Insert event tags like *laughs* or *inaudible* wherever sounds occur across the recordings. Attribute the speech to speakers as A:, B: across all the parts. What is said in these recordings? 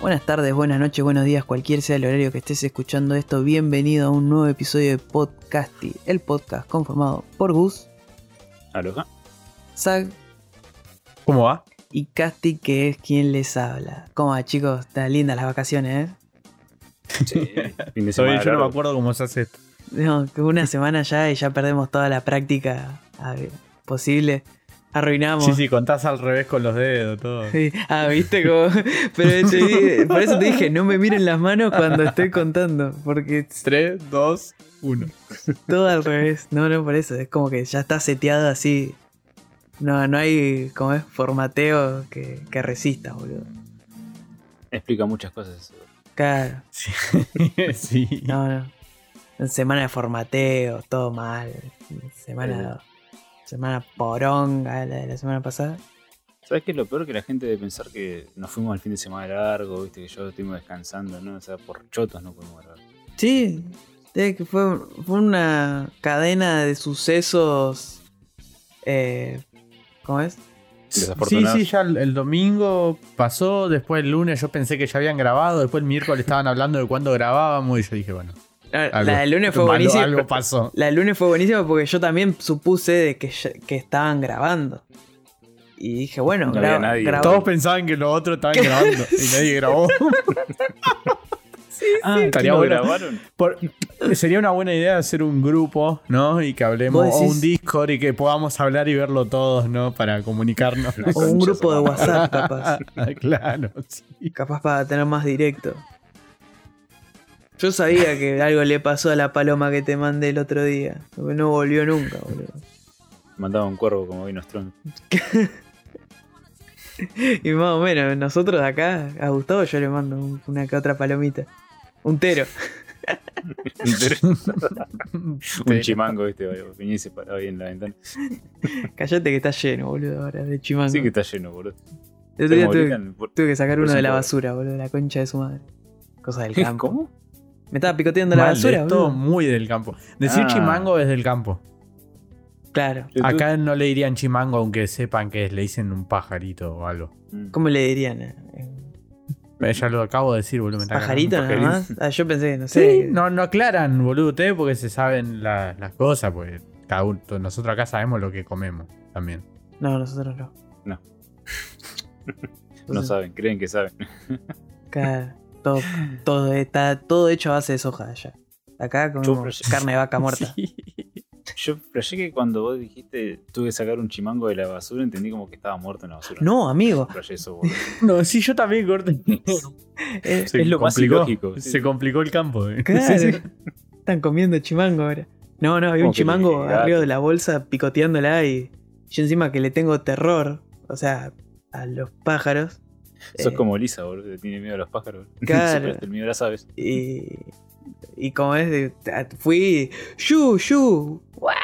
A: Buenas tardes, buenas noches, buenos días, cualquier sea el horario que estés escuchando esto, bienvenido a un nuevo episodio de Podcasty, el podcast conformado por Gus,
B: Aloha.
A: Zag
C: ¿Cómo va?
A: y Casti, que es quien les habla. ¿Cómo va, chicos? Están lindas las vacaciones, ¿eh?
B: Sí, *laughs* fin de
C: yo no me acuerdo cómo se hace esto.
A: No, que una semana ya y ya perdemos toda la práctica a ver, posible. Arruinamos.
C: Sí, sí, contás al revés con los dedos, todo.
A: Sí. Ah, viste como. *laughs* Pero te por eso te dije, no me miren las manos cuando estoy contando. Porque
C: 3, 2, 1.
A: todo al revés. No, no, por eso. Es como que ya está seteado así. No, no hay como es formateo que, que resista, boludo.
B: Explica muchas cosas. eso.
A: Claro.
C: Sí. *laughs* sí.
A: No, no. Semana de formateo, todo mal. Semana. Semana poronga la de la semana pasada.
B: ¿Sabes qué es lo peor? Que la gente debe pensar que nos fuimos al fin de semana largo, viste, que yo estuvimos descansando, ¿no? O sea, por chotos no podemos grabar.
A: Sí, es que fue, fue una cadena de sucesos. Eh, ¿Cómo es?
C: Sí, sí, ya el, el domingo pasó, después el lunes yo pensé que ya habían grabado, después el miércoles estaban hablando de cuándo grabábamos y yo dije, bueno,
A: La,
C: algo,
A: la del lunes fue buenísima.
C: algo pasó.
A: La del lunes fue buenísima porque yo también supuse de que, que estaban grabando. Y dije, bueno,
B: No
A: graba-
B: nadie.
C: Todos pensaban que los otros estaban grabando y nadie grabó. *laughs*
B: Ah,
C: estaría
B: ¿no
C: bueno.
B: grabaron?
C: Por- sería una buena idea hacer un grupo, ¿no? Y que hablemos,
A: ¿Vos
C: o un Discord y que podamos hablar y verlo todos, ¿no? Para comunicarnos.
A: O un grupo de WhatsApp, capaz. *laughs*
C: claro, sí.
A: Capaz para tener más directo. Yo sabía que algo le pasó a la paloma que te mandé el otro día. Porque no volvió nunca, boludo.
B: Mandaba un cuervo como vino Strong. *laughs*
A: Y más o menos, nosotros de acá, a Gustavo yo le mando un- una que otra palomita. Un tero. *laughs* *laughs*
B: un chimango, viste, y se paraba ahí en la ventana.
A: Callate que está lleno, boludo, ahora de chimango.
B: Sí que está lleno, boludo.
A: el otro día tuve, que sacar uno de la basura, boludo, de la concha de su madre. Cosa del campo.
B: ¿Cómo?
A: Me estaba picoteando la
C: Mal,
A: basura,
C: es todo muy del campo. Decir
B: Ah.
C: chimango es del campo.
A: Claro.
C: Acá no le dirían chimango aunque sepan que es, le dicen un pajarito o algo.
B: Mm.
A: ¿Cómo le dirían? Eh,
C: Eh, Ya lo acabo de decir, boludo.
A: ¿Pajarito nada
B: pajarito.
A: más? Ah, yo pensé, no
C: Sí,
A: sé.
C: no, no aclaran, boludo, ustedes porque se saben la- las cosas, pues cada uno, nosotros acá sabemos lo que comemos también.
A: No, nosotros no.
B: No.
A: Entonces, *laughs*
B: No saben, creen que saben.
A: Claro, todo, todo está todo hecho a base de soja allá. Acá comemos
B: Yo-
A: carne de vaca *laughs* muerta.
C: Sí.
B: Yo flashé que cuando vos dijiste tuve que sacar un chimango de la basura, entendí como que estaba muerto en la basura.
A: No, amigo.
B: Eso. *laughs*
C: No, sí, yo también corté. *laughs*
A: eh,
B: Es lo más
C: complicó,
B: sí.
C: Se complicó el campo. eh.
A: claro,
C: Sí, sí.
A: Están comiendo chimango ahora. No, no, había un chimango
B: le-
A: arriba de la bolsa picoteándola y yo encima que le tengo terror, o sea, a los pájaros.
B: Sos
A: eh,
B: como Lisa, boludo, tiene miedo a los pájaros. *laughs*
A: Claro.
B: El miedo a las aves.
A: Y, y como es, de- fui, ¡Yu, yu! ¡Guau!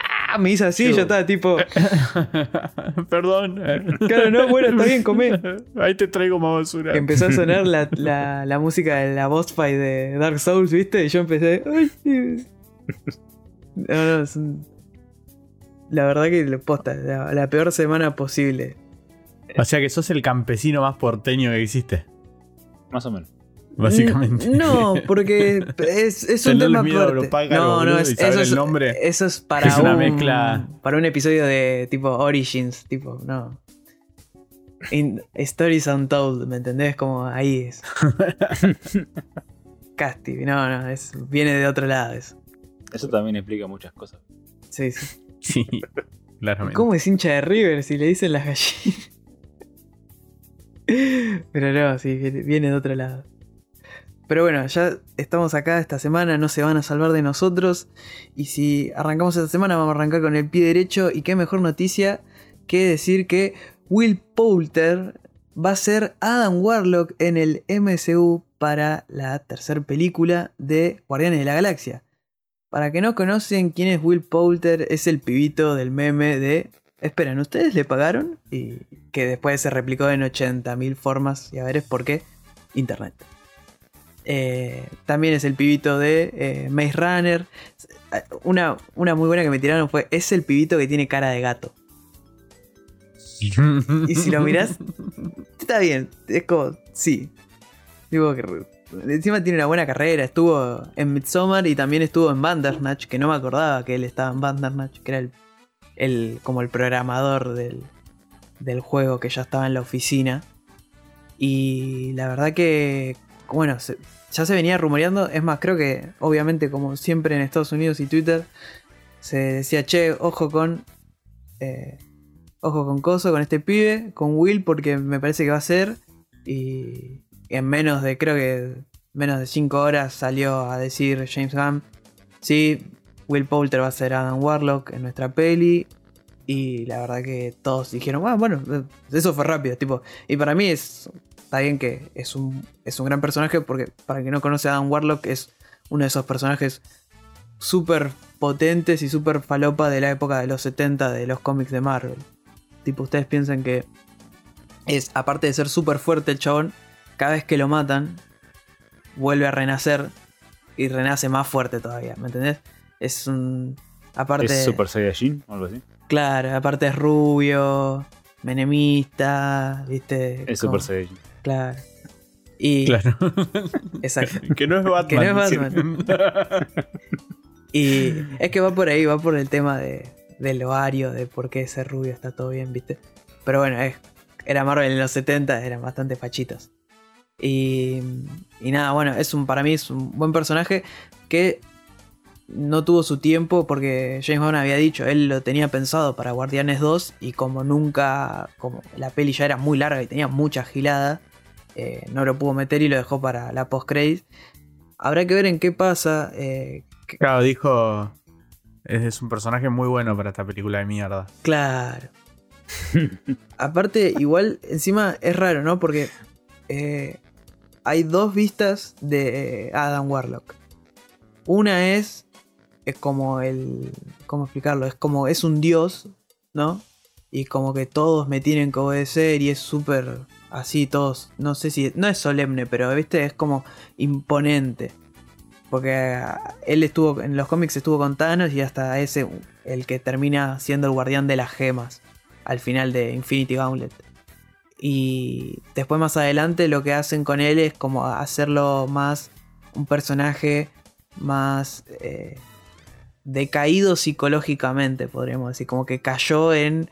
A: Me hizo así, yo estaba tipo, *laughs*
C: Perdón.
A: Claro, no, bueno, está bien, comé. *laughs*
C: Ahí te traigo más basura.
A: que empezó a sonar la, la, la música de la boss fight de Dark Souls, ¿viste? Y yo empecé, ¡ay! sí". No, no, es un- La verdad que posta, la, la peor semana posible.
C: O sea que sos el campesino más porteño que existe,
B: Más o menos.
C: básicamente.
A: No, *laughs* porque es, es un tema aparte. No, no, es, eso,
C: el
A: es,
C: nombre.
A: eso es para
C: Es una
A: un,
C: mezcla.
A: para un episodio de tipo Origins, tipo, no. In- Stories Untold, ¿me entendés? Como ahí es. *laughs* Casti, no, no, es, viene de otro lado eso.
B: Eso también explica muchas cosas.
A: Sí, sí.
C: Sí, claramente.
A: ¿Cómo es hincha de River si le dicen las gallinas? *laughs* Pero no, sí, viene, de otro lado. Pero bueno, ya estamos acá esta semana, no se van a salvar de nosotros. Y si arrancamos esta semana, vamos a arrancar con el pie derecho. Y qué mejor noticia que decir que Will Poulter va a ser Adam Warlock en el MCU para la tercera película de Guardianes de la Galaxia. Para que no conocen quién es Will Poulter, es el pibito del meme de Esperan, ¿ustedes le pagaron? Y que después se replicó en 80.000 formas. Y a ver, es por qué. Internet. Eh, también es el pibito de eh, Maze Runner. Una, una muy buena que me tiraron fue: es el pibito que tiene cara de gato. Y si lo mirás, *laughs* está bien. Es como, sí. Digo que encima tiene una buena carrera. Estuvo en Midsommar y también estuvo en Bandersnatch, que no me acordaba que él estaba en Bandersnatch, que era el, el como el programador del, del juego que ya estaba en la oficina. Y la verdad que, bueno, se- ya se venía rumoreando. Es más, creo que, obviamente, como siempre en Estados Unidos y Twitter, se decía, che, ojo con. eh, ojo con Coso, con este pibe, con Will, porque me parece que va a ser. Y en menos de, creo que menos de 5 horas salió a decir James Gunn, sí, Will Poulter va a ser Adam Warlock en nuestra peli. Y la verdad que todos dijeron, ah, bueno, eso fue rápido, tipo. Y para mí es. Está bien que es un, es un gran personaje, porque para quien no conoce a Adam Warlock, es uno de esos personajes súper potentes y súper falopa de la época de los 70 de los cómics de Marvel. Tipo, ustedes piensan que es, aparte de ser súper fuerte el chabón, cada vez que lo matan, vuelve a renacer y renace más fuerte todavía, ¿me entendés? Es un. Aparte.
B: ¿Es Super Saiyajin o algo así?
A: Claro, aparte es rubio, menemista, ¿viste?
B: Es
A: Como-
B: Super Saiyajin.
A: Claro. Y.
C: Claro.
A: Exacto. *laughs*
C: que no es Batman.
A: Que no es
C: sí.
A: Y es que va por ahí, va por el tema de, del ovario, de por qué ese rubio está todo bien, ¿viste? Pero bueno, es, era Marvel en los 70, eran bastante fachitos. Y, y nada, bueno, es un, para mí es un buen personaje que no tuvo su tiempo porque James Gunn había dicho, él lo tenía pensado para Guardianes 2 y como nunca, como la peli ya era muy larga y tenía mucha gilada, eh, no lo pudo meter y lo dejó para la post credit. Habrá que ver en qué pasa. eh, que-
C: Claro, dijo. Es, es un personaje muy bueno para esta película de mierda.
A: Claro. *laughs* Aparte, igual, encima es raro, ¿no? Porque eh, hay dos vistas de Adam Warlock. Una es, es como el. ¿Cómo explicarlo? Es como es un dios, ¿no? Y como que todos me tienen que obedecer y es súper así, todos. No sé si. No es solemne, pero viste, es como imponente. Porque ah, él estuvo. En los cómics estuvo con Thanos y hasta ese. El que termina siendo el guardián de las gemas. Al final de Infinity Gauntlet. Y después más adelante lo que hacen con él es como hacerlo más. Un personaje más. eh, decaído psicológicamente, podríamos decir. Como que cayó en.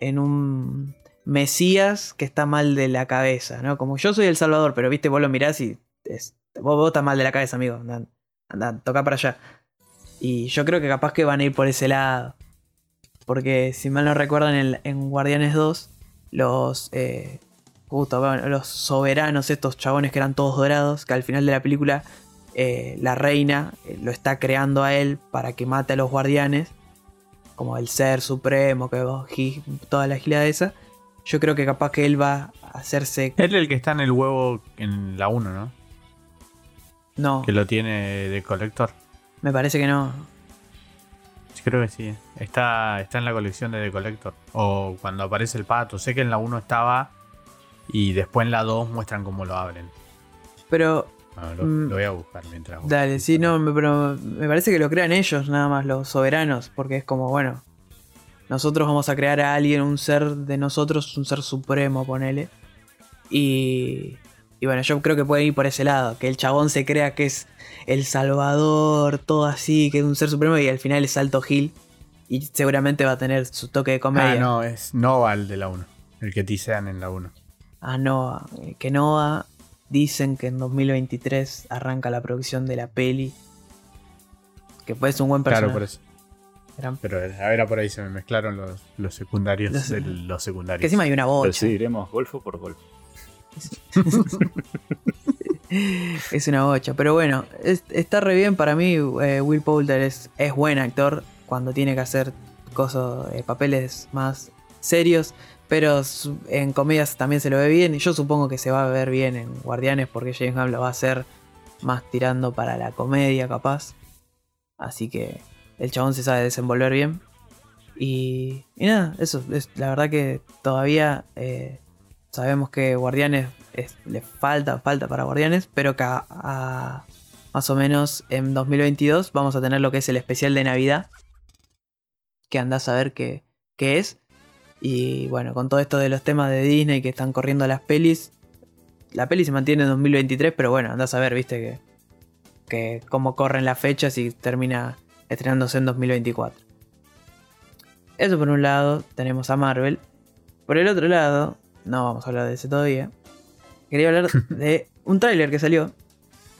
A: En un. Mesías que está mal de la cabeza, ¿no? Como yo soy el Salvador, pero viste, vos lo mirás y es- vos, vos estás mal de la cabeza, amigo. Anda, anda, toca para allá. Y yo creo que capaz que van a ir por ese lado. Porque si mal no recuerdan, en, en Guardianes 2, los. eh, los soberanos, estos chabones que eran todos dorados, que al final de la película eh, la reina eh, lo está creando a él para que mate a los guardianes. Como el ser supremo, que toda la gila de esa. Yo creo que capaz que él va a hacerse.
C: Él es el que está en el huevo en la 1, ¿no?
A: No,
C: Que lo tiene de colector.
A: me parece que no.
C: Sí, Creo que sí. Está, está en la colección de The Collector. O cuando aparece el pato. Sé que en la 1 estaba. Y después en la 2 muestran cómo lo abren.
A: Pero
C: Lo,
A: Mm.
C: lo voy a buscar mientras. vos-
A: Dale, sí, no, me- pero me parece que lo crean ellos nada más, los soberanos, porque es como, bueno, nosotros vamos a crear a alguien, un ser de nosotros, un ser supremo, ponele. Y, y bueno, yo creo que puede ir por ese lado, que el chabón se crea que es el salvador, todo así, que es un ser supremo y al final es Alto Gil. Y seguramente va a tener su toque de comedia.
C: Ah, no, es Nova el de la 1. El que tisean en la 1.
A: a Noah. eh, Que Noah dicen que en 2023 arranca la producción de la peli. Que puede ser un buen personaje.
C: Claro, por eso.
A: Gran-
C: Pero a ver, por ahí se me mezclaron los, los secundarios
A: Los-
C: de los secundarios.
A: Que encima hay una
B: Pero
A: bocha.
B: sí, diremos golfo por golfo. *laughs*
A: Es una bocha. Pero bueno, es- está re bien para mí. eh, Will Poulter es, es buen actor cuando tiene que hacer cosas, eh, papeles más serios. Pero en comedias también se lo ve bien. Y yo supongo que se va a ver bien en Guardianes porque James Gunn lo va a hacer más tirando para la comedia capaz. Así que el chabón se sabe desenvolver bien. Y, nada, eso es la verdad que todavía eh, sabemos que Guardianes es- le falta, falta para Guardianes, pero que a- más o menos en 2022 vamos a tener lo que es el especial de Navidad. Que andás a ver qué, qué es. Y bueno, con todo esto de los temas de Disney que están corriendo las pelis, la peli se mantiene en 2023, pero bueno, andás a ver, viste que, que cómo corren las fechas y termina estrenándose en 2024. Eso por un lado, tenemos a Marvel. Por el otro lado, no vamos a hablar de ese todavía. Quería hablar *laughs* de un tráiler que salió.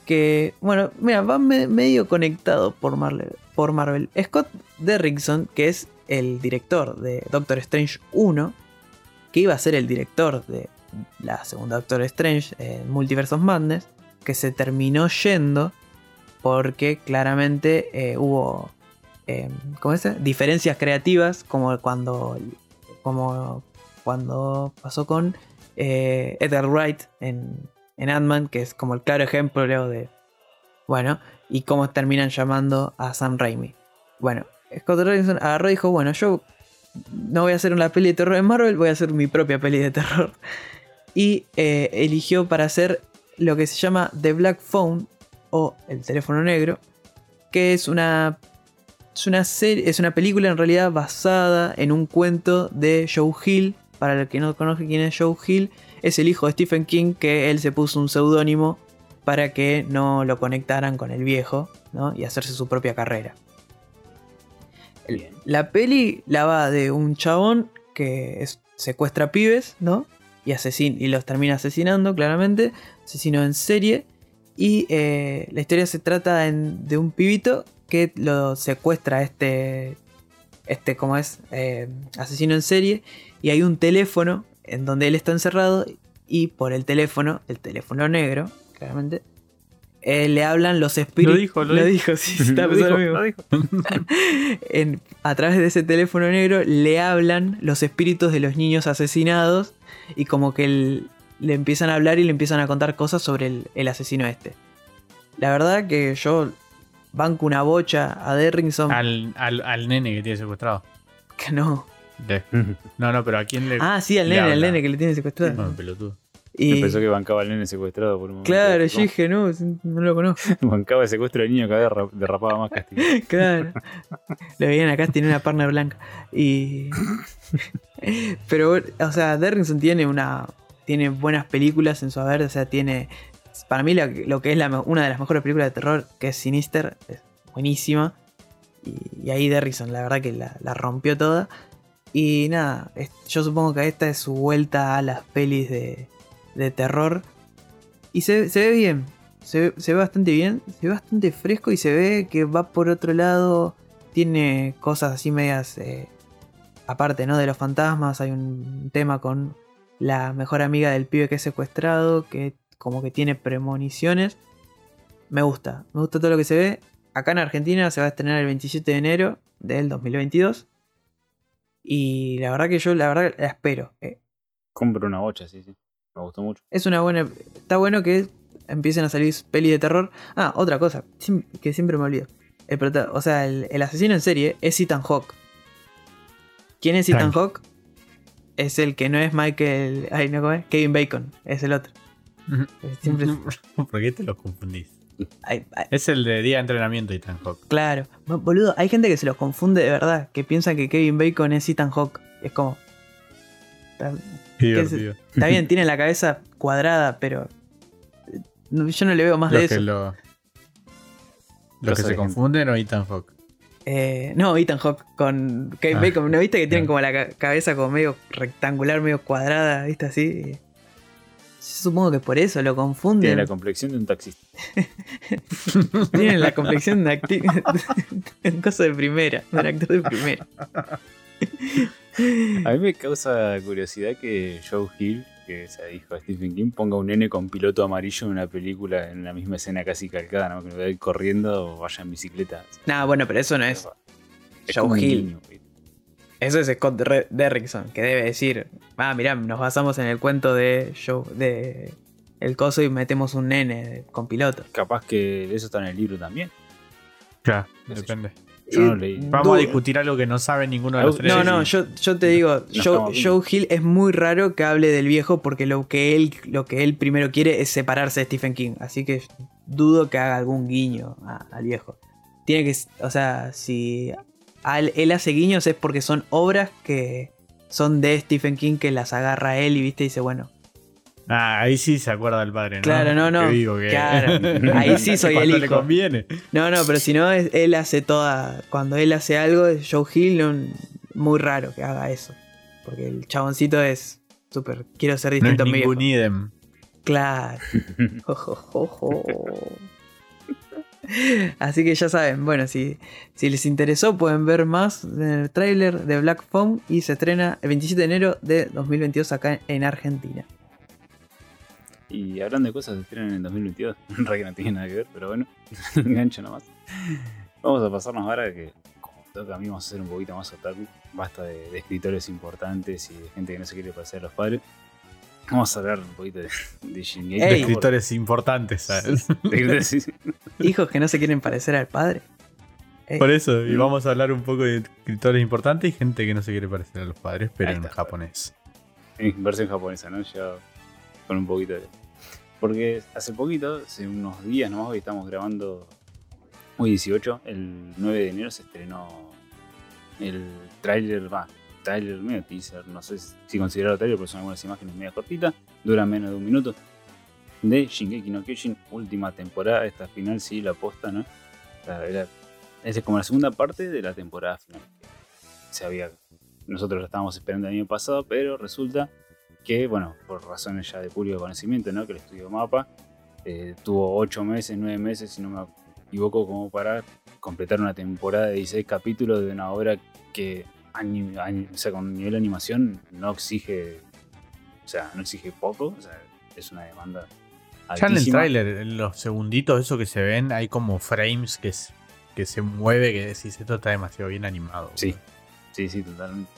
A: Que, bueno, mira, va me- medio conectado por Marvel, por Marvel. Scott Derrickson, que es el director de Doctor Strange 1, que iba a ser el director de la segunda Doctor Strange, eh, Multiverse of Madness, que se terminó yendo porque claramente eh, hubo eh, ¿cómo diferencias creativas, como cuando, como cuando pasó con eh, Edgar Wright en, en Ant-Man, que es como el claro ejemplo de, bueno, y cómo terminan llamando a Sam Raimi. Bueno, Scott Derrickson agarró y dijo, bueno, yo no voy a hacer una peli de terror en Marvel, voy a hacer mi propia peli de terror. *laughs* Y eh, eligió para hacer lo que se llama The Black Phone o El teléfono negro, que es una es una serie, es una película en realidad basada en un cuento de Joe Hill. Para el que no conoce quién es Joe Hill, es el hijo de Stephen King que él se puso un seudónimo para que no lo conectaran con el viejo, ¿no? Y hacerse su propia carrera. La peli la va de un chabón que es- secuestra pibes, ¿no? Y, asesin y los termina asesinando, claramente. Asesino en serie. Y eh, la historia se trata de un pibito que lo secuestra este. Este, como es? Eh, asesino en serie. Y hay un teléfono en donde él está encerrado. Y por el teléfono, el teléfono negro, claramente. Eh, le hablan los espíritus.
C: Lo dijo, lo dijo.
A: sí, sí, está
B: Lo dijo,
A: lo
B: lo dijo. *laughs*
A: En- a través de ese teléfono negro le hablan los espíritus de los niños asesinados y como que el- le empiezan a hablar y le empiezan a contar cosas sobre el, el asesino este. La verdad que yo banco una bocha a Derringson
C: Al, al, al nene que tiene secuestrado.
A: que *laughs* no.
C: De- *laughs* No, no, pero ¿a quién le.?
A: Ah, sí, al
C: le
A: nene, al nene que le tiene secuestrado.
C: No, pelotudo.
A: Y,
B: Pensó que bancaba al nene secuestrado por un momento.
A: claro, yo dije, no, no lo conozco. *laughs*
B: Bancaba el secuestro del niño cada vez derra- derrapaba más castigo. *laughs*
A: Claro. Lo veían acá, tiene una partner blanca. Y. *laughs* Pero, o sea, Derringson tiene una. Tiene buenas películas en su haber. O sea, tiene. Para mí, lo, lo que es la una de las mejores películas de terror, que es Sinister, es buenísima. Y, y ahí Derringson, la verdad que la, la rompió toda. Y nada, yo supongo que esta es su vuelta a las pelis de, de terror. Y se, se ve bien. Se, se ve bastante bien. Se ve bastante fresco y se ve que va por otro lado. Tiene cosas así medias. eh, aparte, ¿no? De los fantasmas. Hay un tema con la mejor amiga del pibe que es secuestrado. Que como que tiene premoniciones. Me gusta. Me gusta todo lo que se ve. Acá en Argentina se va a estrenar el 27 de enero del 2022. Y la verdad que yo la verdad la espero. Eh,
B: Compro una bocha, sí, sí. Me gustó mucho.
A: es una buena. Está bueno que empiecen a salir pelis de terror. Ah, otra cosa, que siempre me olvido. El prota- o sea, el, el asesino en serie es Ethan Hawke. ¿Quién es Ethan. Hawke? Es el que no es Michael. Ay, no, ¿cómo es? Kevin Bacon. Es el otro. Siempre. *laughs*
C: ¿Por qué te los confundís?
A: ay, ay,
C: Es el de día de entrenamiento y Ethan Hawke.
A: claro. Bo- Boludo, hay gente que se los confunde de verdad. Que piensa que Kevin Bacon es Ethan Hawke. Es como.
C: Divertido.
A: está bien, *laughs* tiene la cabeza cuadrada, pero. eh, no- yo no le veo más de
C: que,
A: eso.
C: lo, los que se confunden o Ethan Hawke.
A: Eh, no, Ethan Hawke con Kevin
C: Ah,
A: Bacon. ¿No viste que tienen
C: claro.
A: como la ca- cabeza como medio rectangular, medio cuadrada? ¿Viste así? Yo supongo que por eso lo
B: Tiene
A: confunden.
B: la complexión de un taxista. *laughs*
A: Tienen la complexión de *laughs* en cosa de primera, de un actor de primera.
B: A mí me causa curiosidad que Joe Hill, que es el hijo de Stephen King, ponga un nene con piloto amarillo en una película, en la misma escena casi calcada, ¿no? Que lo vea ir corriendo o vaya en bicicleta.
A: Nah, bueno, pero eso no es.
B: Es
A: Joe Hill.
B: niño.
A: Eso es Scott Re- Derrickson, que debe decir, ah, mirá, nos basamos en el cuento de Joe, de El Coso y metemos un nene con piloto.
B: Capaz que eso está en el libro también.
C: Claro,
B: sé
C: depende.
B: Yo no.
C: Vamos a discutir algo que no sabe ninguno de los tres.
A: No, no, yo, yo te digo, Joe. Joe Hill es muy raro que hable del viejo porque lo que él, lo que él primero quiere es separarse de Stephen King. Así que dudo que haga algún guiño a- al viejo. Tiene que, o sea, si al- él hace guiños es porque son obras que son de Stephen King que las agarra él y viste y dice, bueno,
C: Ah, ahí sí se acuerda el padre, ¿no?
A: Claro, no, no.
C: Que digo que-
A: Claro, *laughs* ahí sí soy el
C: le
A: hijo.
C: conviene.
A: No, no, pero si no, es- él hace toda. Cuando él hace algo, es Joe Hill, no- muy raro que haga eso. Porque el chaboncito es súper. Quiero ser
C: No es
A: distinto a mi
C: ningún idem.
A: Claro. *laughs* Así que ya saben, bueno, si, si les interesó, pueden ver más del tráiler de Black Phone y se estrena el 27 de enero de 2022 acá en Argentina.
B: Y hablando de cosas que estrenan en 2022, *laughs* en realidad no tiene nada que ver, pero bueno, *laughs* engancho nomás. Vamos a pasarnos ahora que, como toca a mí, vamos a hacer un poquito más otaku. Basta de, de escritores importantes y de gente que no se quiere parecer a los padres. Vamos a hablar un poquito de, de Shingeki.
C: De escritores importantes, ¿sabes?
B: De escritores, sí, sí. *laughs*
A: Hijos que no se quieren parecer al padre.
C: Por eso, y vamos a hablar un poco de escritores importantes y gente que no se quiere parecer a los padres, pero en japonés.
B: En versión japonesa, ¿no? Ya con un poquito de. Porque hace poquito, hace unos días nomás, hoy estamos grabando. Hoy 18, el 9 de enero se estrenó el tráiler, va, tráiler, medio teaser, no sé si considerarlo tráiler, porque son algunas imágenes medio cortitas, duran menos de un minuto. De Shingeki no Kyojin, última temporada, esta final sí, la posta, ¿no? O sea, era- es como la segunda parte de la temporada final. Se había, nosotros la estábamos esperando el año pasado, pero resulta que, bueno, por razones ya de público conocimiento, ¿no? Que el estudio Mapa eh, tuvo 8 meses, 9 meses, si no me equivoco, como para completar una temporada de 16 capítulos de una obra que, o sea, con nivel de animación no exige, o sea, no exige poco, o sea, es una demanda
C: Ya en el
B: altísima.
C: tráiler, en los segunditos, eso que se ven, hay como frames que, que se mueve, que decís, esto está demasiado bien animado.
B: Sí. Sí, sí, totalmente.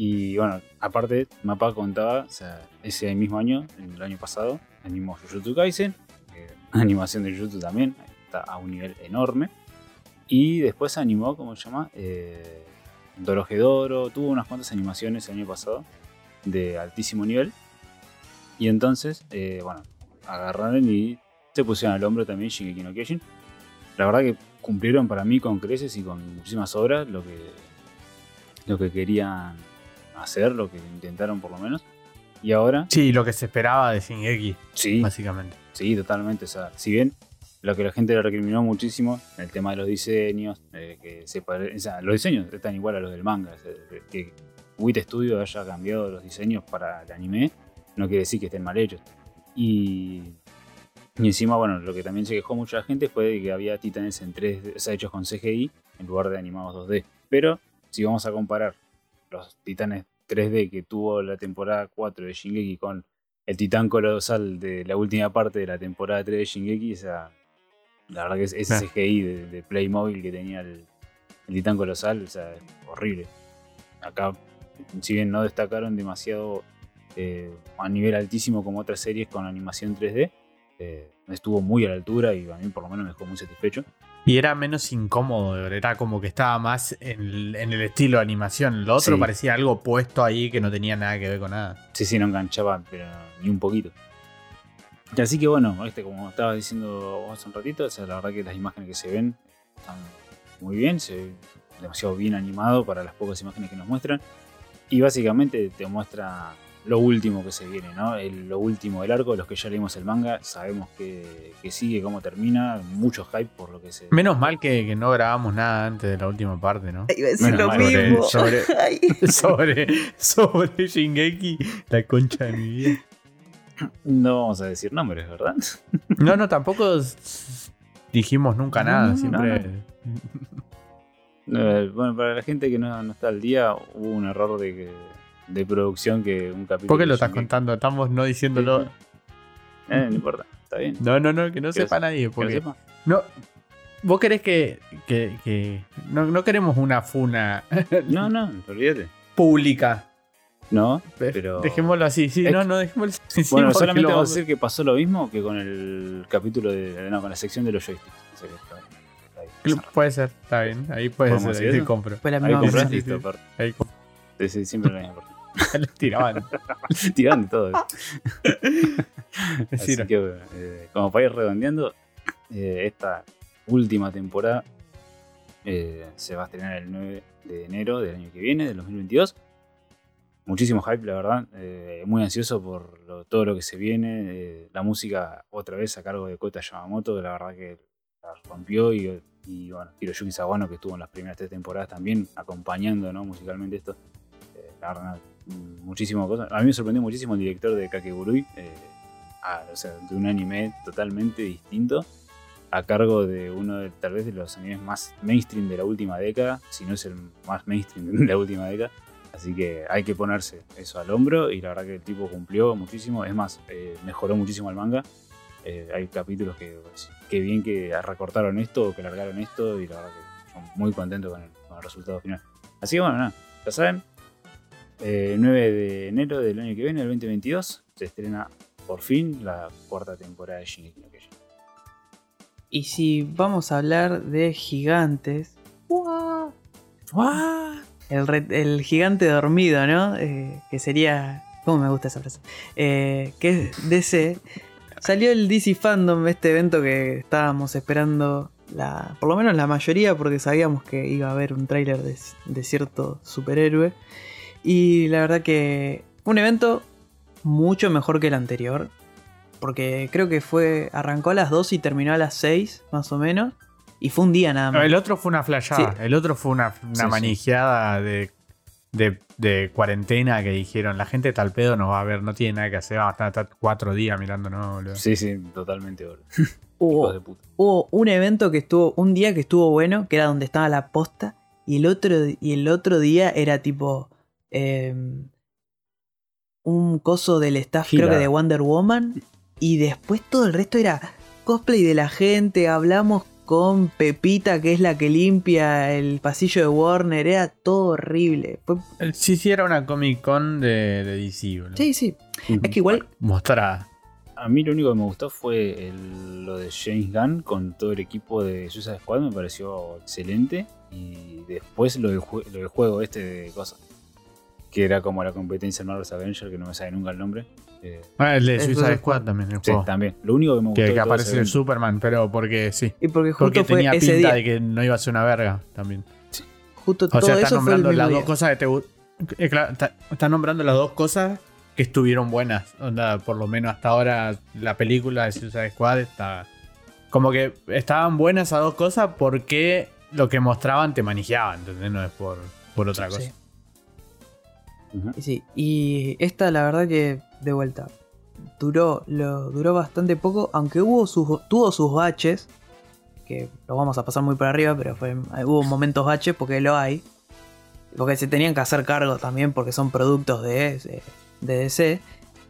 B: Y bueno, aparte, Mapa contaba, o sea, ese mismo año, el año pasado, animó Jujutsu Kaisen, *laughs* animación de Jujutsu también, está a un nivel enorme. Y después animó, ¿cómo se llama? Eh, Dorohedoro, tuvo unas cuantas animaciones el año pasado de altísimo nivel. Y entonces, eh, bueno, agarraron y se pusieron al hombro también Shingeki no. La verdad que cumplieron para mí con creces y con muchísimas obras lo que, lo que querían hacer, lo que intentaron por lo menos. Y ahora,
C: Sí, lo que se esperaba de Shingeki,
B: sí,
C: básicamente.
B: sí, totalmente. O sea, si bien lo que la gente le recriminó muchísimo, el tema de los diseños, eh, que se pare- o sea, los diseños están igual a los del manga. o sea, que WIT Studio haya cambiado los diseños para el anime, no quiere decir que estén mal hechos. Y, y encima, bueno, lo que también se quejó mucha gente fue de que había titanes en 3D, o sea, hechos con CGI en lugar de animados 2D. Pero si vamos a comparar los titanes 3D que tuvo la temporada 4 de Shingeki con el titán colosal de la última parte de la temporada 3 de Shingeki, o sea, la verdad que es- ese
C: Ah.
B: CGI de, de Playmobil que tenía el, el titán colosal, o sea, es horrible. Acá, si bien no destacaron demasiado eh, a nivel altísimo como otras series con animación 3D, eh, estuvo muy a la altura y a mí por lo menos me dejó muy satisfecho.
C: Y era menos incómodo, era como que estaba más en el, en el estilo de animación. Lo otro
B: Sí.
C: parecía algo puesto ahí que no tenía nada que ver con nada.
B: Sí, sí, no enganchaba, pero ni un poquito. Y Así que bueno, este, como estaba diciendo vos hace un ratito, o sea, la verdad que las imágenes que se ven están muy bien, se ve demasiado bien animado para las pocas imágenes que nos muestran. Y básicamente te muestra lo último que se viene, ¿no? El- lo último del arco, los que ya leímos el manga, sabemos que, que sigue, cómo termina, mucho hype por lo que se...
C: Menos mal que, que no grabamos nada antes de la última parte, ¿no?
A: Iba a decir
B: Menos
A: lo
B: mal,
A: mismo.
C: sobre- sobre, *laughs* *laughs* sobre Shingeki, la concha de mi vida.
B: No vamos a decir nombres, ¿verdad? *laughs*
C: No, no, tampoco dijimos nunca nada,
B: no,
C: siempre...
B: Eh, bueno, para la gente que no, no está al día, hubo un error de, que- de producción que un capítulo...
C: ¿Por qué lo estás
B: Shingeki-
C: contando? Estamos no diciéndolo...
B: Eh, no importa, está bien.
C: No, no, no, que no sepa nadie, porque...
B: sepa.
C: No, vos querés que... que, que- no, no queremos una funa *laughs*
B: No, no, olvídate.
C: pública.
B: No,
C: Pe-
B: pero...
C: Dejémoslo así, sí,
B: Es
C: no, no, dejémoslo así. sí,
B: Bueno, *laughs*
C: porque
B: solamente
C: lo
B: vamos a decir que pasó lo mismo que con el capítulo de... No, con la sección de los joysticks. O sea que está- cerrado.
C: Puede ser, está bien, ahí puede
B: ¿Podemos
C: ser, ahí
B: decir
C: sí
B: eso?
C: compro.
B: Ahí
C: sí, sí.
B: listo,
C: Ahí compro.
B: Sí, sí, siempre la misma. *laughs*
C: Lo *laughs* tiraban.
B: De todo. *laughs*
C: Es
B: Así que, eh, como para ir redondeando, eh, esta última temporada eh, se va a estrenar el 9 de enero del año que viene, del 2022. muchísimo hype, la verdad. eh, muy ansioso por lo- todo lo que se viene. eh, la música, otra vez a cargo de Kota Yamamoto, que la verdad que la rompió. Y, y bueno, Hiroyuki Sawano, que estuvo en las primeras tres temporadas también, acompañando ¿no? musicalmente esto. La verdad, muchísimo cosas. A mí me sorprendió muchísimo el director de Kakegurui. eh, a- o sea, de un anime totalmente distinto. A cargo de uno de tal vez de los animes más mainstream de la última década, si no es el más mainstream de la última década. Así que hay que ponerse eso al hombro y la verdad que el tipo cumplió muchísimo. Es más, eh, mejoró muchísimo el manga. Eh, hay capítulos que, pues, qué bien que recortaron esto o que largaron esto y la verdad que son muy contentos con el, con el resultado final. Así que bueno, nada, ya saben, eh, 9 de enero del año que viene, el 2022, se estrena por fin la cuarta temporada de Shingeki no Kyojin.
A: Y si vamos a hablar de gigantes. El, re- el gigante dormido, ¿no? Eh, que sería. ¿Cómo me gusta esa frase? Eh, que es DC. Salió el DC Fandom, este evento que estábamos esperando, la, por lo menos la mayoría, porque sabíamos que iba a haber un tráiler de, de cierto superhéroe. Y la verdad que fue un evento mucho mejor que el anterior. Porque creo que fue. Arrancó a las 2 y terminó a las 6, más o menos. Y fue un día nada más.
C: El otro fue una flashada.
A: Sí.
C: El otro fue una, una
B: Sí, sí.
C: manijeada de, de, de cuarentena que dijeron. La gente tal pedo nos va a ver, no tiene nada que hacer. Vamos a estar cuatro días mirando, ¿no? boludo?
B: Sí, sí, totalmente oro. *laughs*
A: Hubo-
B: Hijos de puta.
A: hubo un evento que estuvo, un día que estuvo bueno, que era donde estaba la posta, y el otro, y el otro día era tipo eh, un coso del staff, creo que de Wonder Woman, y después todo el resto era cosplay de la gente, hablamos con Pepita, que es la que limpia el pasillo de Warner, era todo horrible. Fue-
C: Sí, sí, era una Comic Con de, de DC, boludo.
A: sí, sí, es que igual,
C: Mostrar.
B: A mí lo único que me gustó fue el- lo de James Gunn con todo el equipo de Suicide Squad, me pareció excelente. Y después lo del, lo del juego este de cosas, que era como la competencia en Marvel's Avenger, que no me sabe nunca el nombre. Eh,
C: Ah, el de Suicide Squad también, el
B: sí, también. Lo único que me gustó
C: que,
B: de
C: que aparece el Superman, pero porque sí.
A: y porque justo
C: Porque
A: fue
C: tenía
A: ese
C: pinta
A: día,
C: de que no iba a ser una verga también.
A: justo
C: O
A: todo
C: sea, está
A: eso fue el
C: nombrando las dos cosas que te eh, claro, está, está nombrando las dos cosas que estuvieron buenas. Onda, por lo menos hasta ahora la película de Suicide Squad está. Como que estaban buenas esas dos cosas porque lo que mostraban te manijeaba, ¿entendés? No es por, por otra cosa.
A: Sí. Y esta la verdad que de vuelta duró, lo, duró bastante poco, aunque hubo sus, tuvo sus baches, que lo vamos a pasar muy por arriba, pero fue, hubo momentos baches porque lo hay, porque se tenían que hacer cargo también porque son productos de, de DC.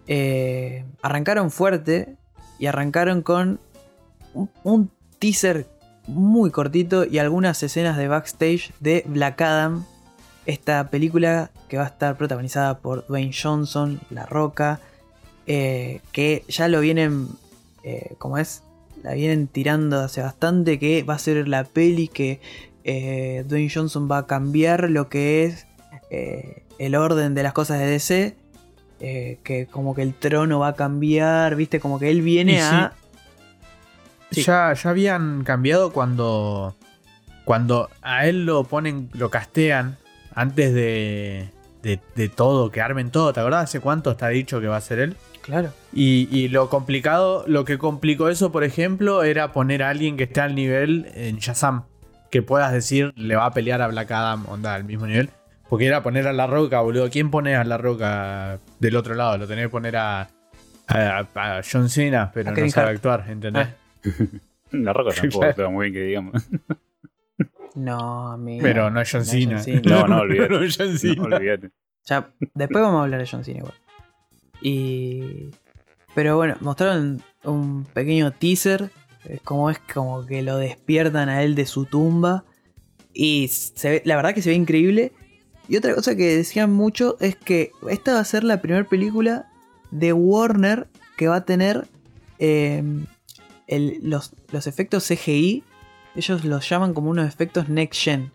A: Eh, arrancaron fuerte y arrancaron con un teaser muy cortito y algunas escenas de backstage de Black Adam, esta película que va a estar protagonizada por Dwayne Johnson, La Roca, eh, que ya lo vienen, eh, como es, la vienen tirando hace bastante, que va a ser la peli que eh, Dwayne Johnson va a cambiar lo que es el orden de las cosas de DC, que como que el trono va a cambiar, viste, como que él viene
C: sí.
A: a... Sí.
C: Ya, ya habían cambiado cuando. Cuando a él lo ponen, lo castean antes de, de, de todo, que armen todo. ¿Te acordás hace cuánto está dicho que va a ser él?
A: Claro.
C: Y, y lo complicado, lo que complicó eso, por ejemplo, era poner a alguien que esté al nivel en Shazam. Que puedas decir, le va a pelear a Black Adam, onda, al mismo nivel. Porque era poner a La Roca, boludo. ¿Quién pone a La Roca del otro lado? Lo tenés que poner a, a, a John Cena, pero
A: A
C: no sabe
A: Hart.
C: actuar, ¿entendés?
A: Ah.
B: La roca tampoco *laughs* actúa muy bien que digamos.
A: No, amigo.
C: Pero no es John
A: No
C: Cena.
A: John Cena.
B: No, no, olvídate. *laughs*
C: No es John
B: No,
C: Cena.
B: olvídate.
A: Ya, después vamos a hablar de John Cena igual. Y. Pero bueno, mostraron un pequeño teaser. eh, Como es como que lo despiertan a él de su tumba. Y se ve- la verdad que se ve increíble. Y otra cosa que decían mucho es que esta va a ser la primera película de Warner que va a tener eh, el- los, los efectos CGI. Ellos los llaman como unos efectos next gen.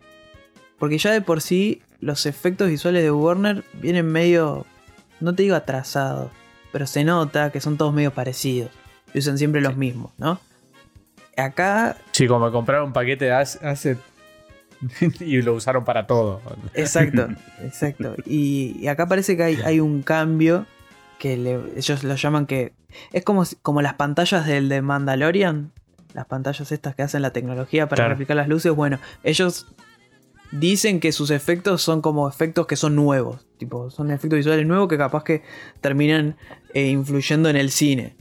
A: Porque ya de por sí los efectos visuales de Warner vienen medio, no te digo atrasados, pero se nota que son todos medio parecidos. Y usan siempre los mismos, ¿no? Acá,
C: Sí, como comprar un paquete de hace, *laughs* y lo usaron para todo.
A: Exacto, *laughs* exacto. Y, y acá parece que hay, hay un cambio que le- ellos lo llaman que es como, como las pantallas del de Mandalorian, las pantallas estas que hacen la tecnología para
C: Claro.
A: replicar las luces. Bueno, ellos dicen que sus efectos son como efectos que son nuevos, tipo son efectos visuales nuevos que capaz que terminan eh, influyendo en el cine.